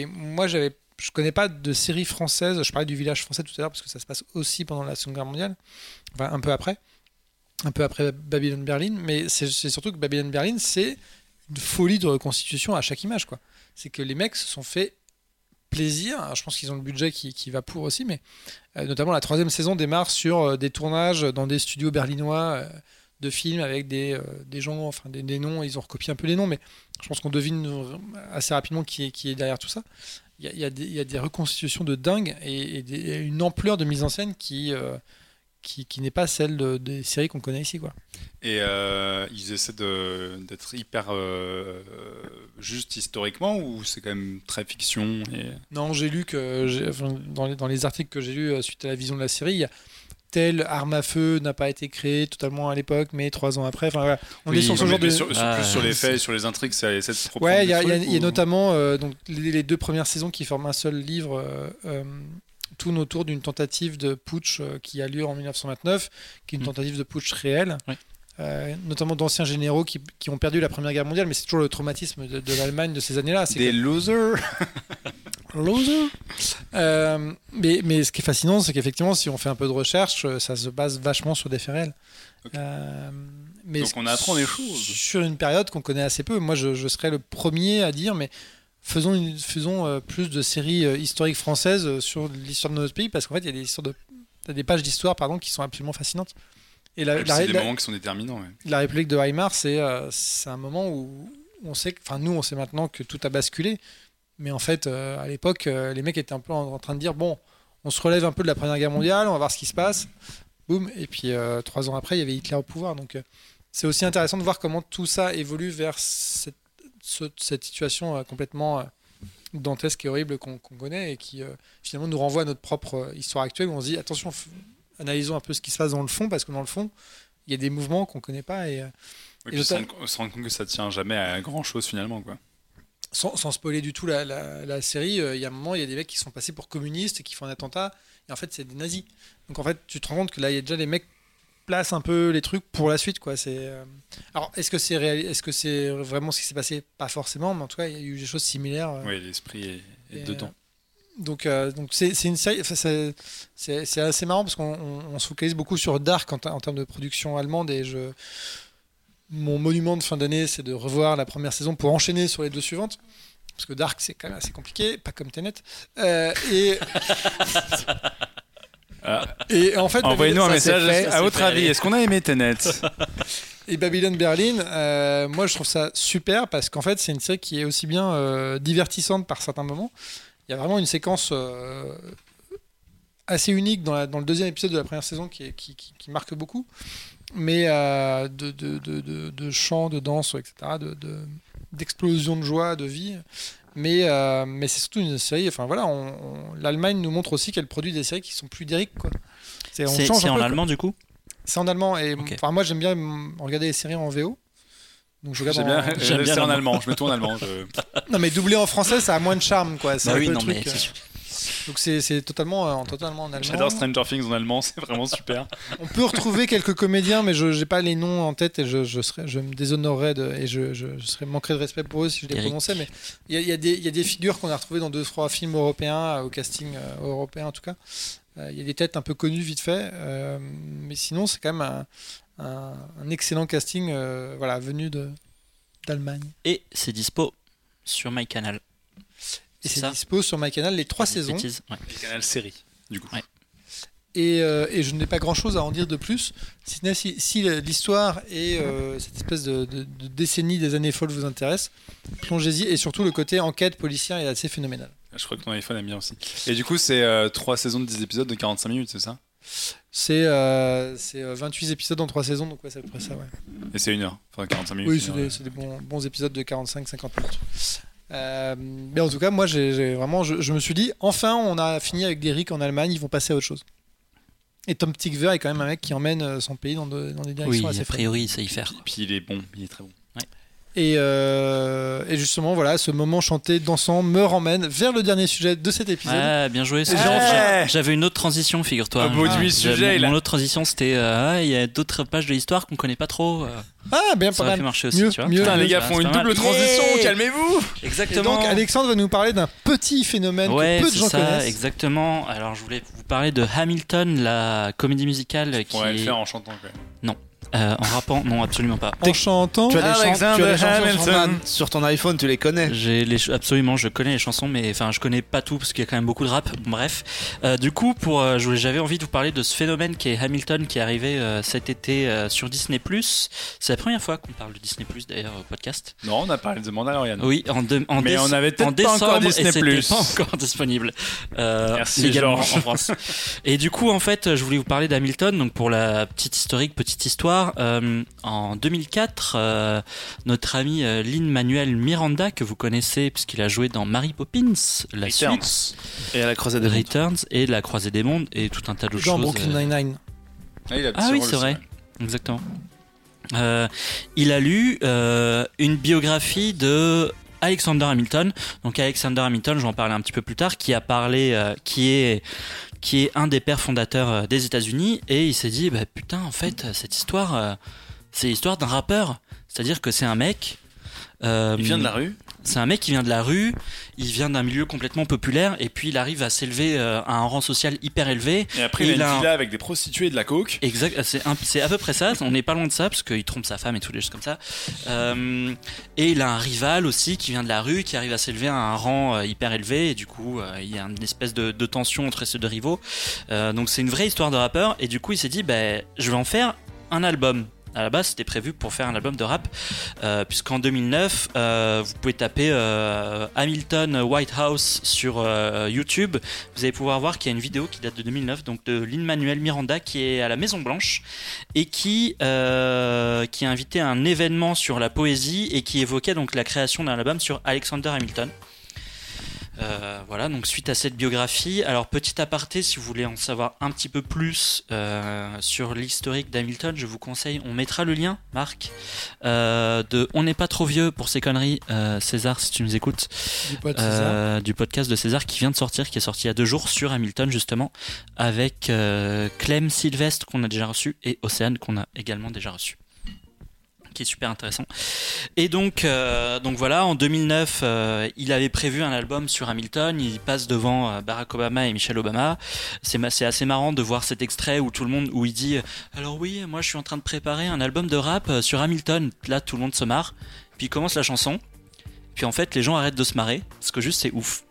et moi, j'avais, je connais pas de série française. Je parlais du village français tout à l'heure parce que ça se passe aussi pendant la Seconde Guerre mondiale, un peu après, un peu après Babylone Berlin. Mais c'est surtout que Babylone Berlin, c'est une folie de reconstitution à chaque image, quoi. C'est que les mecs se sont fait plaisir. Je pense qu'ils ont le budget qui, va pour aussi, mais euh, notamment la troisième saison démarre sur euh, des tournages dans des studios berlinois euh, de films avec des, des gens, enfin des, des noms. Ils ont recopié un peu les noms, mais je pense qu'on devine assez rapidement qui est, qui est derrière tout ça. Il y a, y des, il y a des reconstitutions de dingue et, et des- et une ampleur de mise en scène qui, euh, qui, qui n'est pas celle de- des séries qu'on connaît ici, quoi. Et euh, ils essaient d'être hyper euh, juste historiquement ou c'est quand même très fiction et... Non, j'ai lu que enfin, dans, les, dans les articles que j'ai lus euh, suite à la vision de la série, il y a telle arme à feu n'a pas été créée totalement à l'époque, mais trois ans après. Enfin, voilà. On Oui, est sur ce genre de. sur, sur- Ah, plus sur les c'est- faits, sur les intrigues, ça essaie de reprendre Ouais, il y, a- y notamment euh, donc, les, les deux premières saisons qui forment un seul livre. euh, euh, tournent autour d'une tentative de putsch euh, qui a lieu en 1929, qui est une Mm. tentative de putsch réelle. Euh, notamment d'anciens généraux qui, qui ont perdu la Première Guerre mondiale, mais c'est toujours le traumatisme de, de l'Allemagne de ces années-là. Des losers que- Loser. Euh, mais, mais ce qui est fascinant, c'est qu'effectivement, si on fait un peu de recherche, euh, ça se base vachement sur des faits réels. Euh, mais Donc on apprend des choses. Sur une période qu'on connaît assez peu. Moi, je, je serais le premier à dire, mais faisons, une- faisons plus de séries historiques françaises sur l'histoire de notre pays, parce qu'en fait, il y a des, histoires de, des pages d'histoire pardon, qui sont absolument fascinantes. Et la, la- C'est des la- moments qui sont déterminants. ouais. la République de Weimar, c'est euh, un moment où on sait, enfin nous, on sait maintenant que tout a basculé, mais en fait, euh, à l'époque, euh, les mecs étaient un peu en, en train de dire bon, on se relève un peu de la Première Guerre mondiale, on va voir ce qui se passe, boum, et puis euh, trois ans après, il y avait Hitler au pouvoir, donc c'est aussi intéressant de voir comment tout ça évolue vers cette, ce- cette situation complètement dantesque et horrible qu'on connaît et qui euh, finalement nous renvoie à notre propre histoire actuelle où on se dit attention, analysons un peu ce qui se passe dans le fond parce que dans le fond, il y a des mouvements qu'on connaît pas et euh, Et Et se rendre, compte que ça tient jamais à grand chose finalement. Quoi. sans, sans spoiler du tout la, la- la série, euh, il y a un moment, il y a des mecs qui sont passés pour communistes et qui font un attentat, et en fait, c'est des nazis. Donc en fait, tu te rends compte que là, il y a déjà les mecs placent un peu les trucs pour la suite, quoi. C'est euh, alors, est-ce que c'est réel... est-ce que c'est vraiment ce qui s'est passé? Pas forcément, mais en tout cas, il y a eu des choses similaires. euh, Oui, l'esprit est, est et, dedans. Donc, euh, donc c'est c'est une série. enfin, c'est- assez marrant parce qu'on on- on se focalise beaucoup sur Dark en, ter- en termes de production allemande et je. Mon monument de fin d'année, c'est de revoir la première saison pour enchaîner sur les deux suivantes. Parce que Dark, c'est quand même assez compliqué, pas comme Tenet. Euh, et, Ah. et en fait, Envoyez-nous un message fait. à votre avis. Est-ce qu'on a aimé Tenet? Et Babylon Berlin, euh, moi je trouve ça super parce qu'en fait c'est une série qui est aussi bien euh, divertissante par certains moments. Il y a vraiment une séquence euh, assez unique dans, la- dans le deuxième épisode de la première saison qui, est- qui, qui- qui marque beaucoup, mais euh, de, de, de, de, de chant, de danse, etc., de, de- d'explosion de joie, de vie. Mais, euh, mais c'est surtout une série. Enfin voilà, l'Allemagne nous montre aussi qu'elle produit des séries qui sont plus lyriques. Quoi. C'est, en peu, quoi. allemand du coup? C'est en allemand. Et moi, j'aime bien regarder les séries en VO. Donc je regarde en- bien, J'aime bien c'est en allemand, je mets tout en allemand. je- Non, mais doublé en français, ça a moins de charme, quoi. C'est Bah oui, non, truc, mais euh. Donc c'est, totalement, euh, en totalement en allemand. J'adore Stranger Things en allemand, c'est vraiment super. On peut retrouver quelques comédiens, mais je n'ai pas les noms en tête et je, je, serais, je me déshonorerais de, et je, je, je serais manquerais de respect pour eux si je les Eric. prononçais. Mais il y a, il y a des- il y a des figures qu'on a retrouvées dans deux trois films européens, euh, au casting euh, européen en tout cas. Euh, Il y a des têtes un peu connues vite fait, euh, mais sinon c'est quand même un, un- un excellent casting, euh, voilà, venu d'Allemagne. Et c'est dispo sur MyCanal. Et C'est dispo sur MyCanal les trois saisons. bêtises, ouais. Les canal série, du coup. Ouais. Et, euh, et je n'ai pas grand chose à en dire de plus, si si, si l'histoire et euh, cette espèce de, de- de décennie des années folles vous intéresse, plongez-y. Et surtout, le côté enquête policière est assez phénoménal. Je crois que ton iPhone aime bien aussi. Et du coup, c'est euh, trois saisons de 10 épisodes de 45 minutes, c'est ça? C'est euh, c'est, euh, 28 épisodes en 3 saisons, donc ouais, c'est à peu près ça. Ouais. Et c'est une heure, enfin 45 minutes. Oui, c'est des, ouais. c'est des bons, bons épisodes de 45-50 minutes. Euh, mais en tout cas, moi, j'ai vraiment, je, je me suis dit, enfin, on a fini avec des RIC en Allemagne, ils vont passer à autre chose. Et Tom Tickver est quand même un mec qui emmène euh, son pays dans, de- dans des directions Oui, assez a priori, il sait y faire. Et puis il est bon, il est très bon. Et, euh, et justement, voilà, ce moment chanté, dansant me ramène vers le dernier sujet de cet épisode. Ah, bien joué. c'est Ouais. gentil. J'avais une autre transition, figure-toi. Au bout Ah, du j'avais- sujet, mon, mon autre transition, c'était euh, ah, il y a d'autres pages de l'histoire qu'on connaît pas trop. euh, Ah, bien, ça pas mal. pu marcher aussi, Mieux, tu vois. mieux. Putain, les gars Ah, font une double transition, Yeah calmez-vous Et Exactement. donc, Alexandre va nous parler d'un petit phénomène Ouais, que peu de c'est gens ça, connaissent. exactement. Alors, je voulais vous parler de Hamilton, la comédie musicale qui On va le faire en chantant quand même. Euh, en rappant. Non, absolument pas. En chantant. Tu as, les chan- Alexander tu as les chansons sur, ton- sur ton iPhone, tu les connais. J'ai les absolument, je connais les chansons, mais enfin, je connais pas tout parce qu'il y a quand même beaucoup de rap. Bref, Euh, du coup, pour, euh, j'avais envie de vous parler de ce phénomène qui est Hamilton, qui est arrivé euh, cet été euh, sur Disney+. C'est la première fois qu'on parle de Disney+, d'ailleurs, au podcast. Non, on a parlé de Mandalorian. Oui, en, de- en Mais on avait peut-être en pas encore décembre, Disney+. et pas encore disponible euh, Merci, Georges. en France. Et du coup, en fait, je voulais vous parler d'Hamilton. Donc pour la petite historique, petite histoire, euh, en 2004, euh, notre ami euh, Lin Manuel Miranda, que vous connaissez puisqu'il a joué dans Mary Poppins, la Returns. suite, Et à la croisée des mondes. Returns et La Croisée des Mondes et tout un tas d'autres Genre choses. Brooklyn Nine-Nine. Ah, il a un ah oui, c'est vrai. Exactement. Euh, il a lu euh, une biographie de Alexander Hamilton. Donc Alexander Hamilton, je vais en parler un petit peu plus tard, qui a parlé, euh, qui est qui est un des pères fondateurs euh, des États-Unis, et il s'est dit, bah putain, en fait, cette histoire, euh, c'est l'histoire d'un rappeur. C'est-à-dire que c'est un mec. euh, vient de la rue. C'est un mec qui vient de la rue, il vient d'un milieu complètement populaire, et puis il arrive à s'élever euh, à un rang social hyper élevé. Et après, Et il a une un- avec des prostituées et de la coke. Exact, c'est un- c'est à peu près ça. On n'est pas loin de ça parce qu'il trompe sa femme et toutes les choses comme ça. Euh, et il a un rival aussi qui vient de la rue, qui arrive à s'élever à un rang euh, hyper élevé. Et du coup, il y a une espèce de, de tension entre ces deux rivaux. Donc c'est une vraie histoire de rappeur. Et du coup, il s'est dit, ben, je vais en faire un album. À la base, c'était prévu pour faire un album de rap, euh, puisqu'en 2009, euh, vous pouvez taper euh, Hamilton White House sur YouTube. Vous allez pouvoir voir qu'il y a une vidéo qui date de 2009, donc de Lin-Manuel Miranda, qui est à la Maison Blanche et qui qui a invité un événement sur la poésie et qui évoquait donc la création d'un album sur Alexander Hamilton. Euh, voilà, donc suite à cette biographie, alors petit aparté, si vous voulez en savoir un petit peu plus euh, sur l'historique d'Hamilton, je vous conseille, on mettra le lien, Marc, euh, de On n'est pas trop vieux pour ces conneries, euh, César, si tu nous écoutes, Du César. du podcast de César qui vient de sortir, qui est sorti il y a deux jours sur Hamilton justement, avec euh, Clem Sylvestre qu'on a déjà reçu et Océane qu'on a également déjà reçu qui est super intéressant. Et donc, euh, donc voilà, en 2009, euh, il avait prévu un album sur Hamilton. Il passe devant euh, Barack Obama et Michelle Obama. C'est assez marrant de voir cet extrait où tout le monde, où il dit, alors oui, moi je suis en train de préparer un album de rap sur Hamilton. Là, tout le monde se marre. Puis il commence la chanson. Puis en fait, les gens arrêtent de se marrer parce que juste c'est ouf.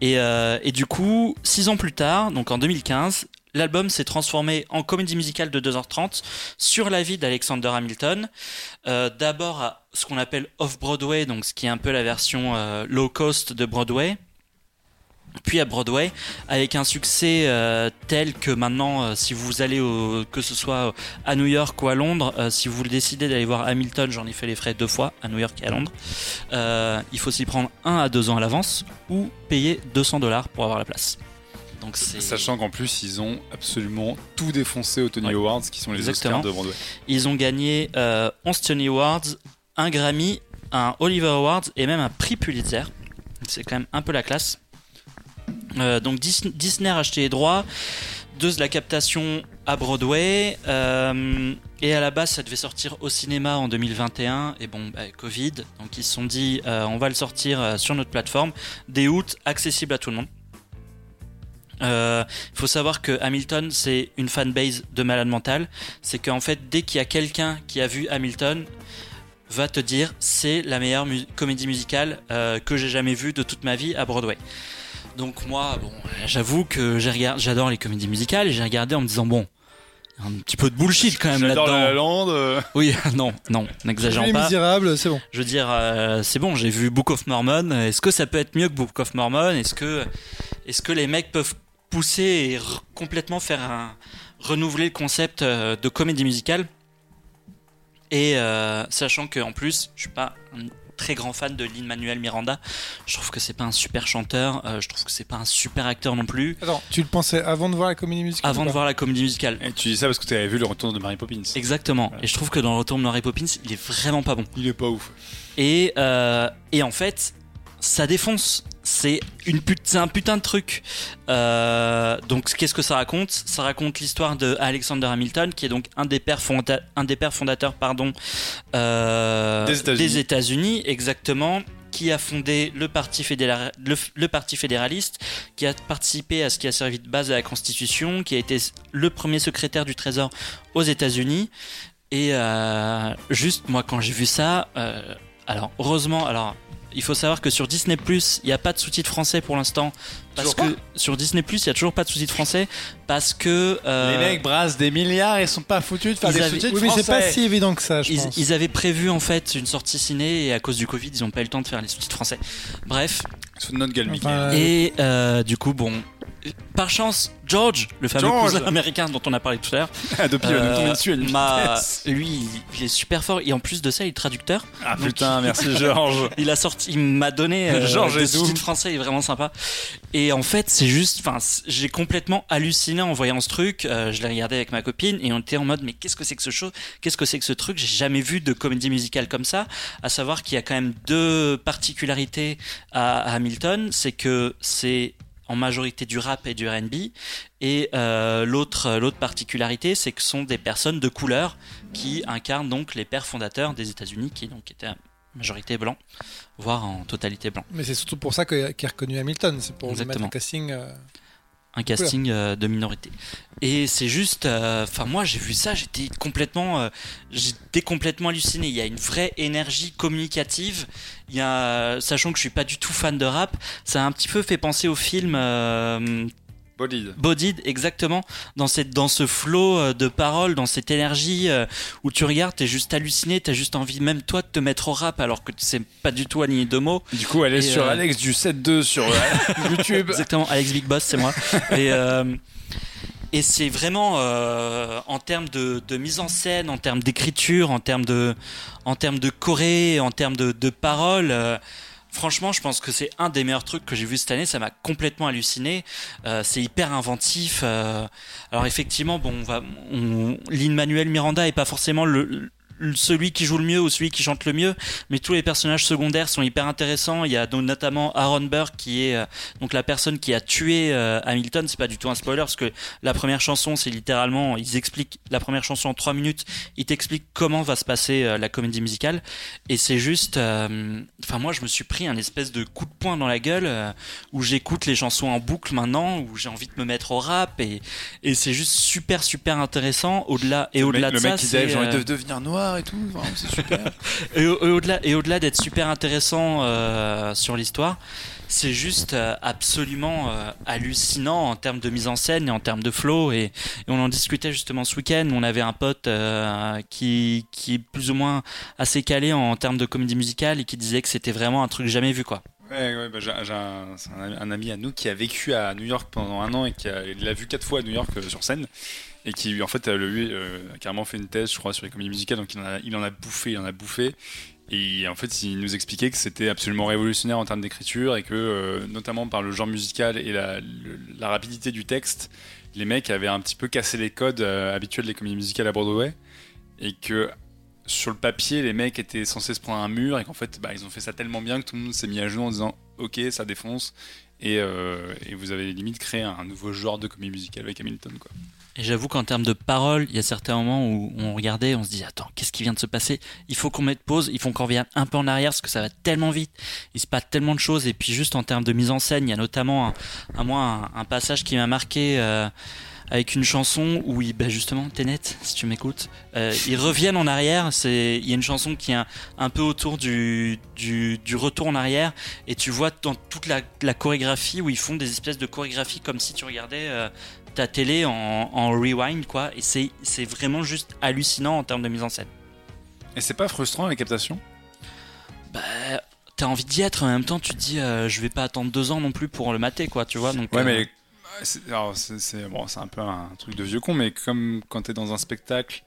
Et, et du coup, six ans plus tard, donc en 2015, l'album s'est transformé en comédie musicale de 2h30 sur la vie d'Alexander Hamilton. Euh, D'abord à ce qu'on appelle Off-Broadway, donc ce qui est un peu la version euh, low cost de Broadway. Puis à Broadway, avec un succès euh, tel que maintenant, si vous allez au, que ce soit à New York ou à Londres, si vous décidez d'aller voir Hamilton, j'en ai fait les frais deux fois, à New York et à Londres, il faut s'y prendre un à deux ans à l'avance ou payer 200 dollars pour avoir la place. Donc Sachant qu'en plus, ils ont absolument tout défoncé aux Tony Ouais. Awards, qui sont les Exactement. Oscars de Broadway. Ils ont gagné euh, 11 Tony Awards, un Grammy, un Oliver Awards et même un prix Pulitzer. C'est quand même un peu la classe. Euh, donc Dis- Disney a acheté les droits de la captation à Broadway. euh, et à la base, ça devait sortir au cinéma en 2021. Et bon, bah, Covid. Donc ils se sont dit, euh, on va le sortir sur notre plateforme. Dès août, accessible à tout le monde. Il faut savoir que Hamilton, c'est une fanbase de malade mental. C'est qu'en fait, dès qu'il y a quelqu'un qui a vu Hamilton, va te dire c'est la meilleure mu- comédie musicale euh, que j'ai jamais vue de toute ma vie à Broadway. Donc moi, bon, j'avoue que j'adore les comédies musicales et j'ai regardé en me disant bon, un petit peu de bullshit quand même là-dedans. La La Land. euh, Oui, non, non, n'exagérons Les pas. Misérables, c'est bon. Je veux dire, euh, c'est bon, j'ai vu Book of Mormon. Est-ce que ça peut être mieux que Book of Mormon? Est-ce que, est-ce que les mecs peuvent pousser et complètement faire un renouveler le concept euh, de comédie musicale Et euh, sachant que en plus, je suis pas un très grand fan de Lin Manuel Miranda. Je trouve que c'est pas un super chanteur. euh, je trouve que c'est pas un super acteur non plus. Attends, tu le pensais avant de voir la comédie musicale Avant de voir la comédie musicale. Et tu dis ça parce que tu avais vu le retour de Mary Poppins. Exactement. Voilà. Et je trouve que dans le retour de Mary Poppins, il est vraiment pas bon. Il est pas ouf. Et, euh, et en fait, ça défonce. C'est une put- c'est un putain de truc. Euh, donc, qu'est-ce que ça raconte? Ça raconte l'histoire de Alexander Hamilton, qui est donc un des pères, fonda- un des pères fondateurs, pardon, euh, Des États-Unis. Exactement, qui a fondé le parti, fédéra- le, le parti fédéraliste, qui a participé à ce qui a servi de base à la Constitution, qui a été le premier secrétaire du Trésor aux États-Unis. Et euh, juste, moi, quand j'ai vu ça, alors heureusement, alors il faut savoir que sur Disney Plus, il n'y a pas de sous-titres français pour l'instant, parce que sur Disney Plus, il y a toujours pas de sous-titres français, parce que euh, Les mecs brassent des milliards et sont pas foutus de faire des avaient- sous-titres Oui, mais c'est pas français. si évident que ça, je ils, pense. ils avaient prévu en fait une sortie ciné et à cause du Covid, ils n'ont pas eu le temps de faire les sous-titres français. Bref, Sous notre gueule, Mickey. Enfin, et euh, du coup, bon. Par chance, George, le fameux George. cousin américain dont on a parlé tout à l'heure, nous euh, m'a- lui, il- est super fort et en plus de ça, il est traducteur. Ah putain, merci Georges. Il a sorti, il m'a donné euh, Georges des français, il est vraiment sympa. Et en fait, c'est juste, enfin, j'ai complètement halluciné en voyant ce truc. Euh, je l'ai regardé avec ma copine et on était en mode, mais qu'est-ce que c'est que ce show? Qu'est-ce que c'est que ce truc? J'ai jamais vu de comédie musicale comme ça. À savoir qu'il y a quand même deux particularités à, à Hamilton, c'est que c'est en majorité du rap et du R&B et euh, l'autre l'autre particularité c'est que ce sont des personnes de couleur qui incarnent donc les pères fondateurs des États-Unis qui donc étaient à majorité blancs voire en totalité blanc Mais c'est surtout pour ça que- qu'est reconnu Hamilton. C'est pour Exactement. un casting. euh, un casting euh, de minorité. Et c'est juste euh, enfin moi j'ai vu ça j'étais complètement euh, j'étais complètement halluciné. Il y a une vraie énergie communicative. Il y a sachant que je suis pas du tout fan de rap ça a un petit peu fait penser au film Bolide. Bodied, exactement, dans, cette, dans ce flot euh, de paroles, dans cette énergie euh, où tu regardes, t'es juste halluciné, t'as juste envie même toi de te mettre au rap alors que c'est pas du tout aligné de mots. Du coup, elle est Et, sur euh, Alex du 7-2 sur euh, YouTube. Exactement, Alex Big Boss, c'est moi. et euh, et c'est vraiment euh, en termes de, de mise en scène, en termes d'écriture, en termes de, en termes de choré, en termes de, de paroles. euh, Franchement, je pense que c'est un des meilleurs trucs que j'ai vu cette année. Ça m'a complètement halluciné. Euh, c'est hyper inventif. euh. alors effectivement, bon, on va, on, Lin-Manuel Miranda est pas forcément le- celui qui joue le mieux ou celui qui chante le mieux, mais tous les personnages secondaires sont hyper intéressants. Il y a donc notamment Aaron Burr qui est euh, donc la personne qui a tué euh, Hamilton. C'est pas du tout un spoiler parce que la première chanson, c'est littéralement, ils expliquent la première chanson en trois minutes. Ils t'expliquent comment va se passer euh, la comédie musicale et c'est juste, enfin moi je me suis pris un espèce de coup de poing dans la gueule où j'écoute les chansons en boucle maintenant, où j'ai envie de me mettre au rap et et c'est juste super super intéressant. Au-delà et au-delà de le ça, mec qui j'ai envie de devenir noir. Et tout. Enfin, c'est super. Et, au- et au-delà, et au-delà d'être super intéressant euh, sur l'histoire, c'est juste euh, absolument euh, hallucinant en termes de mise en scène et en termes de flow. Et, et on en discutait justement ce week-end. On avait un pote euh, qui, qui est plus ou moins assez calé en, termes de comédie musicale et qui disait que c'était vraiment un truc jamais vu quoi. Ouais, ouais, bah, j'ai j'ai un, c'est un ami- à nous qui a vécu à New York pendant un an et qui a- l'a vu quatre fois à New York euh, sur scène et qui en fait euh, lui euh, a carrément fait une thèse je crois sur les comédies musicales. Donc il en a, il en a bouffé il en a bouffé. Et en fait il nous expliquait que c'était absolument révolutionnaire en termes d'écriture et que euh, notamment par le genre musical et la, rapidité du texte les mecs avaient un petit peu cassé les codes habituels des comédies musicales à Broadway. Et que sur le papier, les mecs étaient censés se prendre un mur et qu'en fait, bah, ils ont fait ça tellement bien que tout le monde s'est mis à genoux en disant Ok, ça défonce. Et, euh, et vous avez limite créé un nouveau genre de comédie musicale avec Hamilton. Et j'avoue qu'en termes de paroles, il y a certains moments où on regardait, on se dit attends, qu'est-ce qui vient de se passer? Il faut qu'on mette pause, il faut qu'on revienne un peu en arrière parce que ça va tellement vite. Il se passe tellement de choses. Et puis juste en termes de mise en scène, il y a notamment un, un passage qui m'a marqué. euh, avec une chanson où ils, bah justement, Tenet, si tu m'écoutes, euh, ils reviennent en arrière. C'est, il y a une chanson qui est un, un peu autour du, du, du retour en arrière, et tu vois dans toute la, la chorégraphie où ils font des espèces de chorégraphies comme si tu regardais euh, ta télé en, en rewind, quoi. Et c'est, c'est vraiment juste hallucinant en termes de mise en scène. Et c'est pas frustrant la captation Bah, t'as envie d'y être, en même temps, tu te dis, euh, je vais pas attendre deux ans non plus pour le mater, quoi, tu vois. Donc, Ouais, euh, mais c'est bon, c'est un peu un truc de vieux con, mais comme quand t'es dans un spectacle,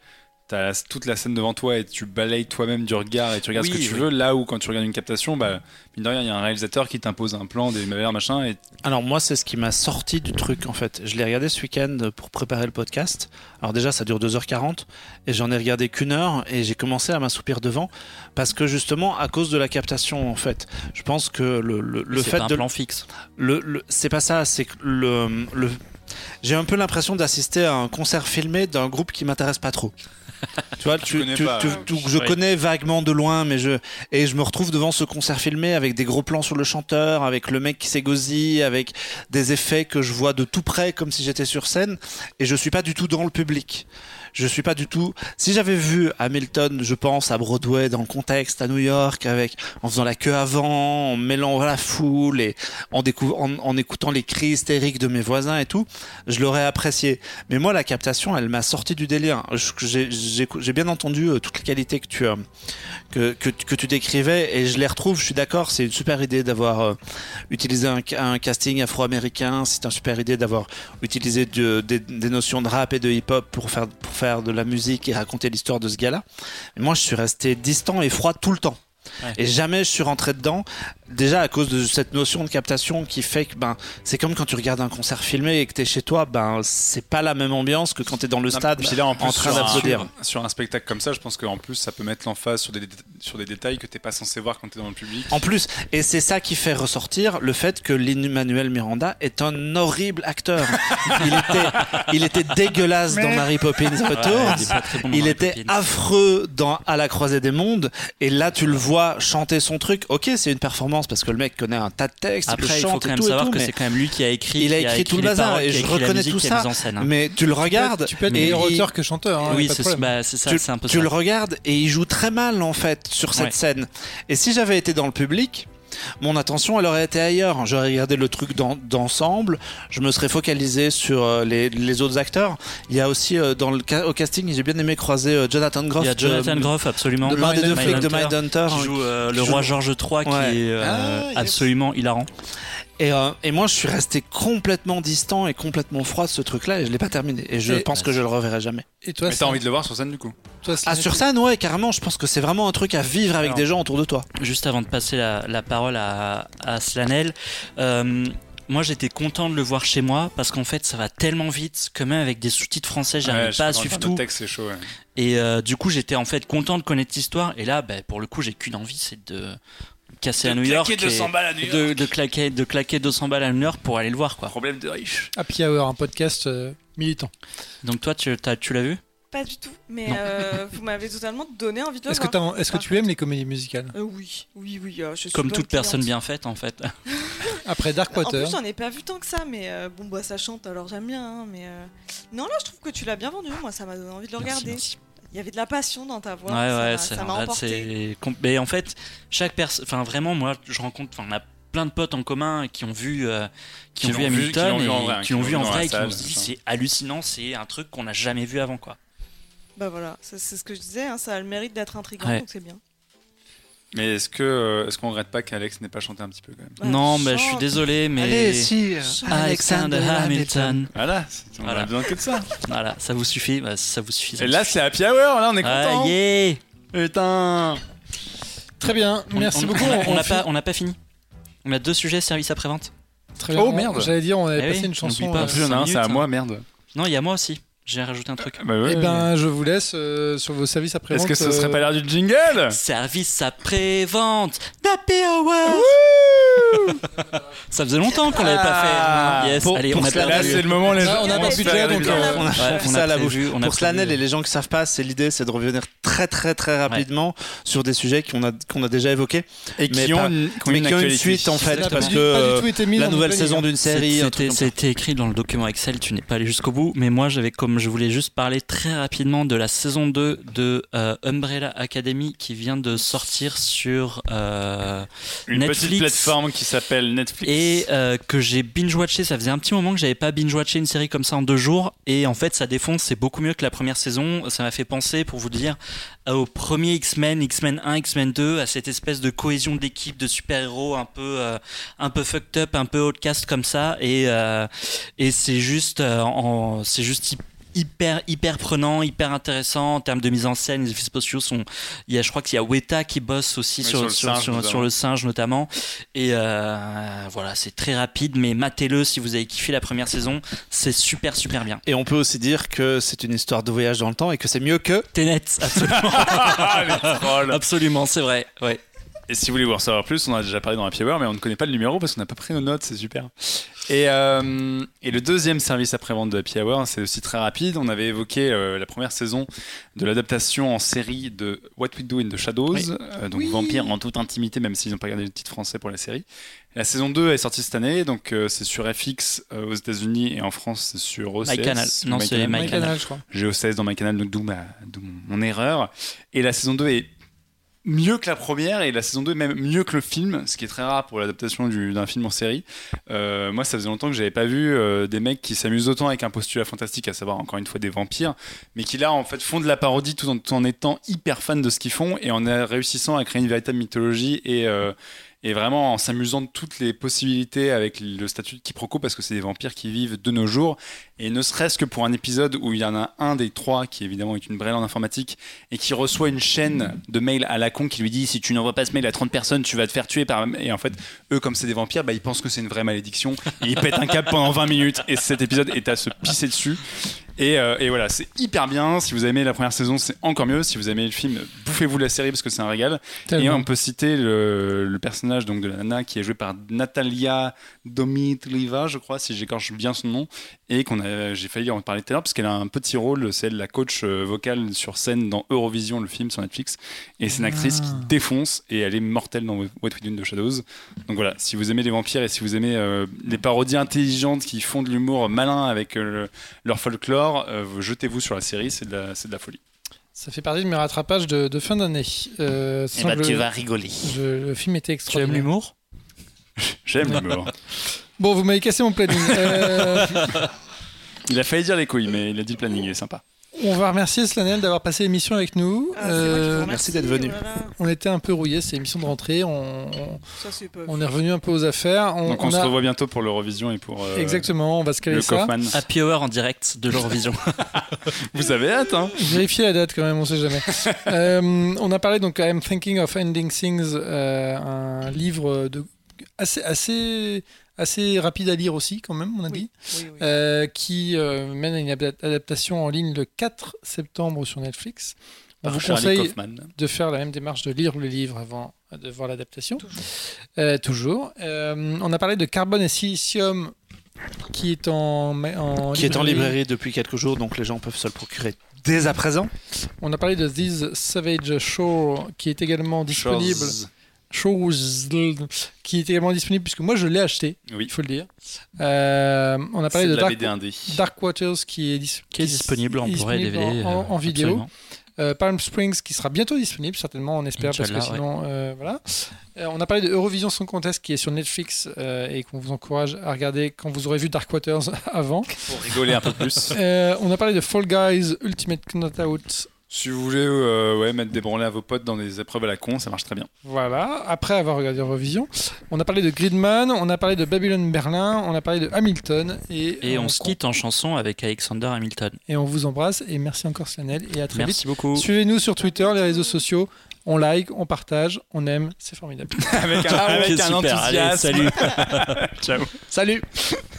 t'as toute la scène devant toi et tu balayes toi-même du regard et tu regardes ce que tu oui. veux. Là où quand tu regardes une captation, bah, mine de rien, il y a un réalisateur qui t'impose un plan, des mavers, machin, et Alors moi, c'est ce qui m'a sorti du truc en fait. Je l'ai regardé ce week-end pour préparer le podcast. Alors déjà, ça dure 2h40 et j'en ai regardé qu'une heure et j'ai commencé à m'assoupir devant parce que justement à cause de la captation en fait. Je pense que le, le, le c'est fait pas un de plan fixe. le, le- c'est pas ça, c'est que le, le j'ai un peu l'impression d'assister à un concert filmé d'un groupe qui m'intéresse pas trop. Tu vois, tu, tu- pas, tu- je Ouais. connais vaguement de loin, mais je et je me retrouve devant ce concert filmé avec des gros plans sur le chanteur, avec le mec qui s'égosille, avec des effets que je vois de tout près comme si j'étais sur scène, et je suis pas du tout dans le public. Je suis pas du tout. Si j'avais vu Hamilton, je pense à Broadway dans le contexte à New York, avec en faisant la queue avant, en mêlant la foule et en, en, en écoutant les cris hystériques de mes voisins et tout, je l'aurais apprécié. Mais moi, la captation, elle m'a sorti du délire. J'ai bien entendu euh, toutes les qualités que tu, euh, que, tu décrivais et je les retrouve. Je suis d'accord, c'est une super idée d'avoir euh, utilisé un, ca- un casting afro-américain. C'est une super idée d'avoir utilisé de- des, des notions de rap et de hip-hop pour faire, pour faire de la musique et raconter l'histoire de ce gars-là. Mais moi, je suis resté distant et froid tout le temps. Ouais. Et jamais je suis rentré dedans, déjà à cause de cette notion de captation qui fait que ben c'est comme quand tu regardes un concert filmé et que t'es chez toi, ben c'est pas la même ambiance que quand t'es dans le Non, stade puis là, en, plus, en train sur un- d'applaudir. Sur un spectacle comme ça, je pense qu'en plus, ça peut mettre l'emphase sur des, sur des détails que t'es pas censé voir quand t'es dans le public. En plus, et c'est ça qui fait ressortir le fait que Lin-Manuel Miranda est un horrible acteur. il était, il était dégueulasse dans Mary Poppins Returns. Ouais, il bon était Poppins. affreux dans À la croisée des mondes. Et là, tu le vois chanter son truc. Ok, c'est une performance parce que le mec connaît un tas de textes, Après, il faut chante quand même tout et savoir tout, que c'est quand même lui qui a écrit, Il a écrit tout le bazar et je reconnais tout ça. hein. Mais tu le regardes. Tu peux être meilleur il- auteur que chanteur. hein, oui, c'est bah, c'est ça, tu, c'est un peu tu ça. le regardes et il joue très mal en fait sur cette Ouais. scène. Et si j'avais été dans le public, mon attention elle aurait été ailleurs. J'aurais regardé le truc d'en- d'ensemble. Je me serais focalisé sur euh, les, les autres acteurs. Il y a aussi euh, dans le au casting, j'ai bien aimé croiser euh, Jonathan Groff. Il y a Jonathan de- Groff, absolument. de l'un des deux flics de Mindhunter, qui joue euh, qui le joue- roi George III, qui est euh, Ah, yes. absolument hilarant. Et, euh, et moi, je suis resté complètement distant et complètement froid de ce truc-là et je l'ai pas terminé. Et je Et- pense que je le reverrai jamais. Et toi, Mais t'as envie de le voir sur scène du coup toi, Ah, sur scène, ouais, carrément. Je pense que c'est vraiment un truc à vivre avec Alors. des gens autour de toi. Juste avant de passer la, la parole à, à Slanel, euh, moi j'étais content de le voir chez moi parce qu'en fait ça va tellement vite que même avec des sous-titres français j'arrive Ouais, pas à suivre tout. texte, c'est chaud. ouais. Et euh, du coup j'étais en fait content de connaître l'histoire et là bah, pour le coup j'ai qu'une envie c'est de casser à New York et balles à New de, de claquer de claquer 200 balles à New York pour aller le voir quoi. Problème de riche. Happy Hour, un podcast euh, militant. Donc toi tu t'as- tu l'as vu? Pas du tout, mais euh, vous m'avez totalement donné envie de le Est-ce que, voir. t'as- est-ce que tu aimes les comédies musicales? Euh, oui, oui, oui. euh, je suis Comme toute personne bien faite en fait. Après En Darkwater, plus, j'en ai pas vu tant que ça, mais euh, bon, bah ça chante, alors j'aime bien. hein, mais euh, non, là, je trouve que tu l'as bien vendu. Moi, ça m'a donné envie de le Merci, regarder. merci. Il y avait de la passion dans ta voix. Ouais, ça ouais, m'a- emporté. Mais en fait, chaque personne. Enfin, vraiment, moi, je rencontre. Enfin, on a plein de potes en commun qui ont vu, euh, qui, Qui ont vu qui Hamilton l'ont vu en et vrai, qui vu en vrai et qui ont dit machin. c'est hallucinant, c'est un truc qu'on n'a jamais vu avant, quoi. Bah voilà, c'est c'est ce que je disais, hein, ça a le mérite d'être intriguant, Ouais. donc c'est bien. Mais est-ce que euh, est-ce qu'on regrette pas qu'Alex n'ait pas chanté un petit peu quand même? Ouais, non, mais je suis désolé, mais. Allez, si. Alexander Hamilton. Voilà, on Voilà. a besoin que de ça. Voilà, ça vous suffit, bah, ça vous suffit. ça Et là, c'est Happy Hour, là, on est Ah, content. yeah Putain. Très bien, On- merci on- beaucoup. On n'a- pas, on n'a pas fini. On a deux sujets service après-vente. Très bien. Oh, merde. J'allais dire, on avait Eh passé oui, une chanson. pas. euh, Plus, il y en a un, cinq c'est à moi, merde. Non, il y a moi aussi. J'ai rajouté un truc. Bah ouais, Eh ouais. ben, je vous laisse euh, sur vos services après Est-ce que ce serait pas l'heure du jingle? Service après-vente d'Happy Hour Ça faisait longtemps qu'on l'avait Ah. pas fait. Yes, Pour- allez, pour on a cela, Là, c'est le moment, les Là, gens. on a pas budget, donc, euh. On a, ça à la bouche. Pour cela, prévu. et les gens qui savent pas, c'est l'idée, c'est de revenir très très très rapidement sur des sujets qu'on a qu'on a déjà évoqués, Et qui ont une, suite en fait, parce que euh, la nouvelle saison hein. d'une série, c'était écrit dans le document Excel, tu n'es pas allé jusqu'au bout, mais moi j'avais comme je voulais juste parler très rapidement de la saison 2 de euh, Umbrella Academy qui vient de sortir sur euh, Une Netflix. petite plateforme qui s'appelle Netflix. et euh, que j'ai binge-watché. Ça faisait un petit moment que j'avais pas binge-watché une série comme ça en deux jours. Et en fait, ça défonce. C'est beaucoup mieux que la première saison. Ça m'a fait penser, pour vous dire, au premier X-Men, X-Men 1, X-Men 2, à cette espèce de cohésion d'équipe de super-héros un peu, euh, un peu fucked up, un peu outcast comme ça. Et, et c'est juste, en, c'est juste hyper hyper prenant hyper intéressant en termes de mise en scène les effets spéciaux sont il y a je crois qu'il y a Weta qui bosse aussi Oui, sur, sur le sur, singe, sur- notamment. sur le singe notamment et euh, voilà, c'est très rapide, mais matez-le si vous avez kiffé la première saison. C'est super, super bien. Et on peut aussi dire que c'est une histoire de voyage dans le temps et que c'est mieux que. Ténet, absolument. Absolument, c'est vrai. Ouais. Et si vous voulez en savoir plus, on a déjà parlé dans Happy Hour, mais on ne connaît pas le numéro parce qu'on n'a pas pris nos notes, c'est super. Et, euh, et le deuxième service après-vente de Happy Hour, c'est aussi très rapide. On avait évoqué euh, la première saison de l'adaptation en série de What We Do in the Shadows, Oui. euh, donc Vampire en toute intimité, même s'ils n'ont pas gardé le titre français pour la série. La saison 2 est sortie cette année, donc euh, c'est sur FX euh, aux États-Unis et en France, c'est sur OCS. MyCanal. Non, c'est MyCanal. My My Canal. Canal, je crois. J'ai OCS dans MyCanal, donc d'où ma- d'où mon, mon erreur. Et la saison 2 est mieux que la première et la saison 2 est même mieux que le film, ce qui est très rare pour l'adaptation du- d'un film en série. Euh, moi, ça faisait longtemps que j'avais pas vu euh, des mecs qui s'amusent autant avec un postulat fantastique, à savoir encore une fois des vampires, mais qui là en fait font de la parodie tout en, étant hyper fans de ce qu'ils font et en réussissant à créer une véritable mythologie et euh, et vraiment en s'amusant de toutes les possibilités avec le statut de quiproquo parce que c'est des vampires qui vivent de nos jours. Et ne serait-ce que pour un épisode où il y en a un des trois qui évidemment est une brêle en informatique et qui reçoit une chaîne de mails à la con qui lui dit si tu n'envoies pas ce mail à 30 personnes tu vas te faire tuer par et en fait eux comme c'est des vampires bah, ils pensent que c'est une vraie malédiction. Et ils pètent un câble pendant 20 minutes. Et cet épisode est à se pisser dessus et, euh, et voilà c'est hyper bien. Si vous avez aimé la première saison c'est encore mieux. Si vous aimé le film bouffez-vous la série parce que c'est un régal. Et on peut citer le, le personnage donc de la nana qui est joué par Natalia Domitrieva, je crois, si j'écorche bien son nom, et qu'on a, j'ai failli en parler tout à l'heure parce qu'elle a un petit rôle, c'est elle la coach euh, vocale sur scène dans Eurovision, le film sur Netflix, et c'est une actrice Ah. qui défonce et elle est mortelle dans What We Do in the Shadows. Donc voilà, si vous aimez les vampires et si vous aimez euh, les parodies intelligentes qui font de l'humour malin avec euh, le- leur folklore, euh, vous- jetez-vous sur la série, c'est de la, c'est de la folie. Ça fait partie de mes rattrapages de, de fin d'année. Euh, Eh ben, que le, rigoler. je- le film était Tu aimes extraordinaire. l'humour? J'aime l'humour. Bon, vous m'avez cassé mon planning. Euh, Il a failli dire les couilles, mais il a dit le planning, il est sympa. On va remercier Slanel d'avoir passé l'émission avec nous. Ah, Euh, remercie, merci d'être venu. voilà. on était un peu rouillés, c'est l'émission de rentrée. On, on- Ça, c'est pas. on est revenu un peu aux affaires. On, Donc on, on se a- revoit bientôt pour l'Eurovision et pour euh, Exactement, on va se caler le ça. Kaufman. Happy Hour en direct de l'Eurovision. Vous avez hâte, hein Vérifiez la date quand même, on sait jamais. Euh, on a parlé donc I'm Thinking of Ending Things, euh, un livre de assez assez assez rapide à lire aussi quand même, on a dit, Oui, oui, oui. euh, qui euh, mène à une adap- adaptation en ligne le 4 septembre sur Netflix. On vous conseille de faire la même démarche, de lire le livre avant de voir l'adaptation. Toujours. Euh, toujours. Euh, on a parlé de Carbone et Silicium qui est en, en qui est en librairie depuis quelques jours, donc les gens peuvent se le procurer dès à présent. On a parlé de This Savage Shore qui est également disponible. Chose qui est également disponible puisque moi je l'ai acheté, Oui, il faut le dire. Euh, on a parlé de de Dark, Waters qui est, dis- qui est disponible en Blu-ray disponible DVD. en, en- euh, vidéo. Euh, Palm Springs qui sera bientôt disponible, certainement, on espère, parce que sinon, euh, voilà. Euh, on a parlé de Eurovision Song Contest qui est sur Netflix euh, et qu'on vous encourage à regarder quand vous aurez vu Dark Waters avant. Pour rigoler un peu plus. Euh, on a parlé de Fall Guys Ultimate Knockout. Si vous voulez euh, ouais, mettre des branlées à vos potes dans des épreuves à la con, ça marche très bien. Voilà, après avoir regardé Eurovision. On a parlé de Gridman, on a parlé de Babylon Berlin, on a parlé de Hamilton. Et, Et on se quitte en chanson avec Alexander Hamilton. Et on vous embrasse et merci encore Slanel et à très vite. Merci beaucoup. Suivez-nous sur Twitter, les réseaux sociaux. On like, on partage, on aime, c'est formidable. avec un, avec Ok, un super. Allez, enthousiasme. salut. Ciao. Salut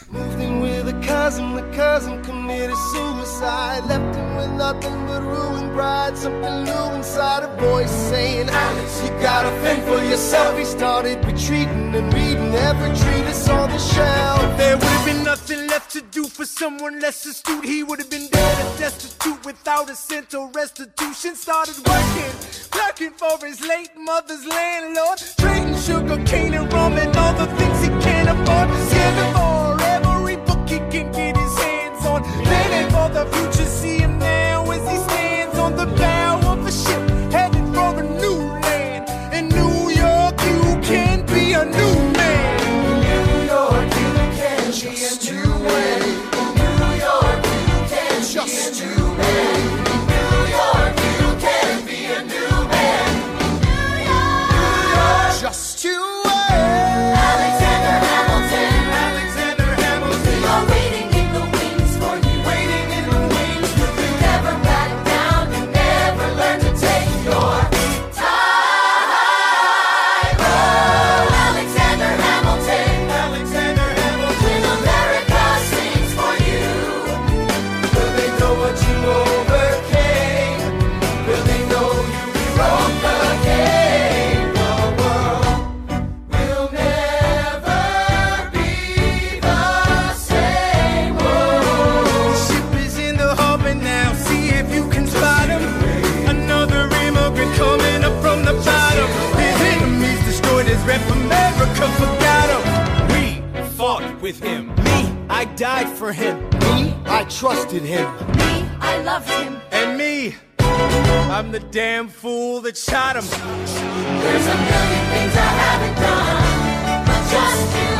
Moved with a cousin, the cousin committed suicide. Left him with nothing but ruined pride. Something new inside a voice saying, Alex, you gotta fend for yourself. He started retreating and reading every treatise on the shelf. There would have been nothing left to do for someone less astute. He would have been dead and destitute without a cent or restitution. Started working, clerking for his late mother's landlord. Trading sugar cane and rum and all the things he can't afford. Scamming for every book he can get his hands on. Planning for the future, see him now as he stands on the bow with him. Me, I died for him. Me, I trusted him. Me, I loved him. And me, I'm the damn fool that shot him. There's a million things I haven't done, but just you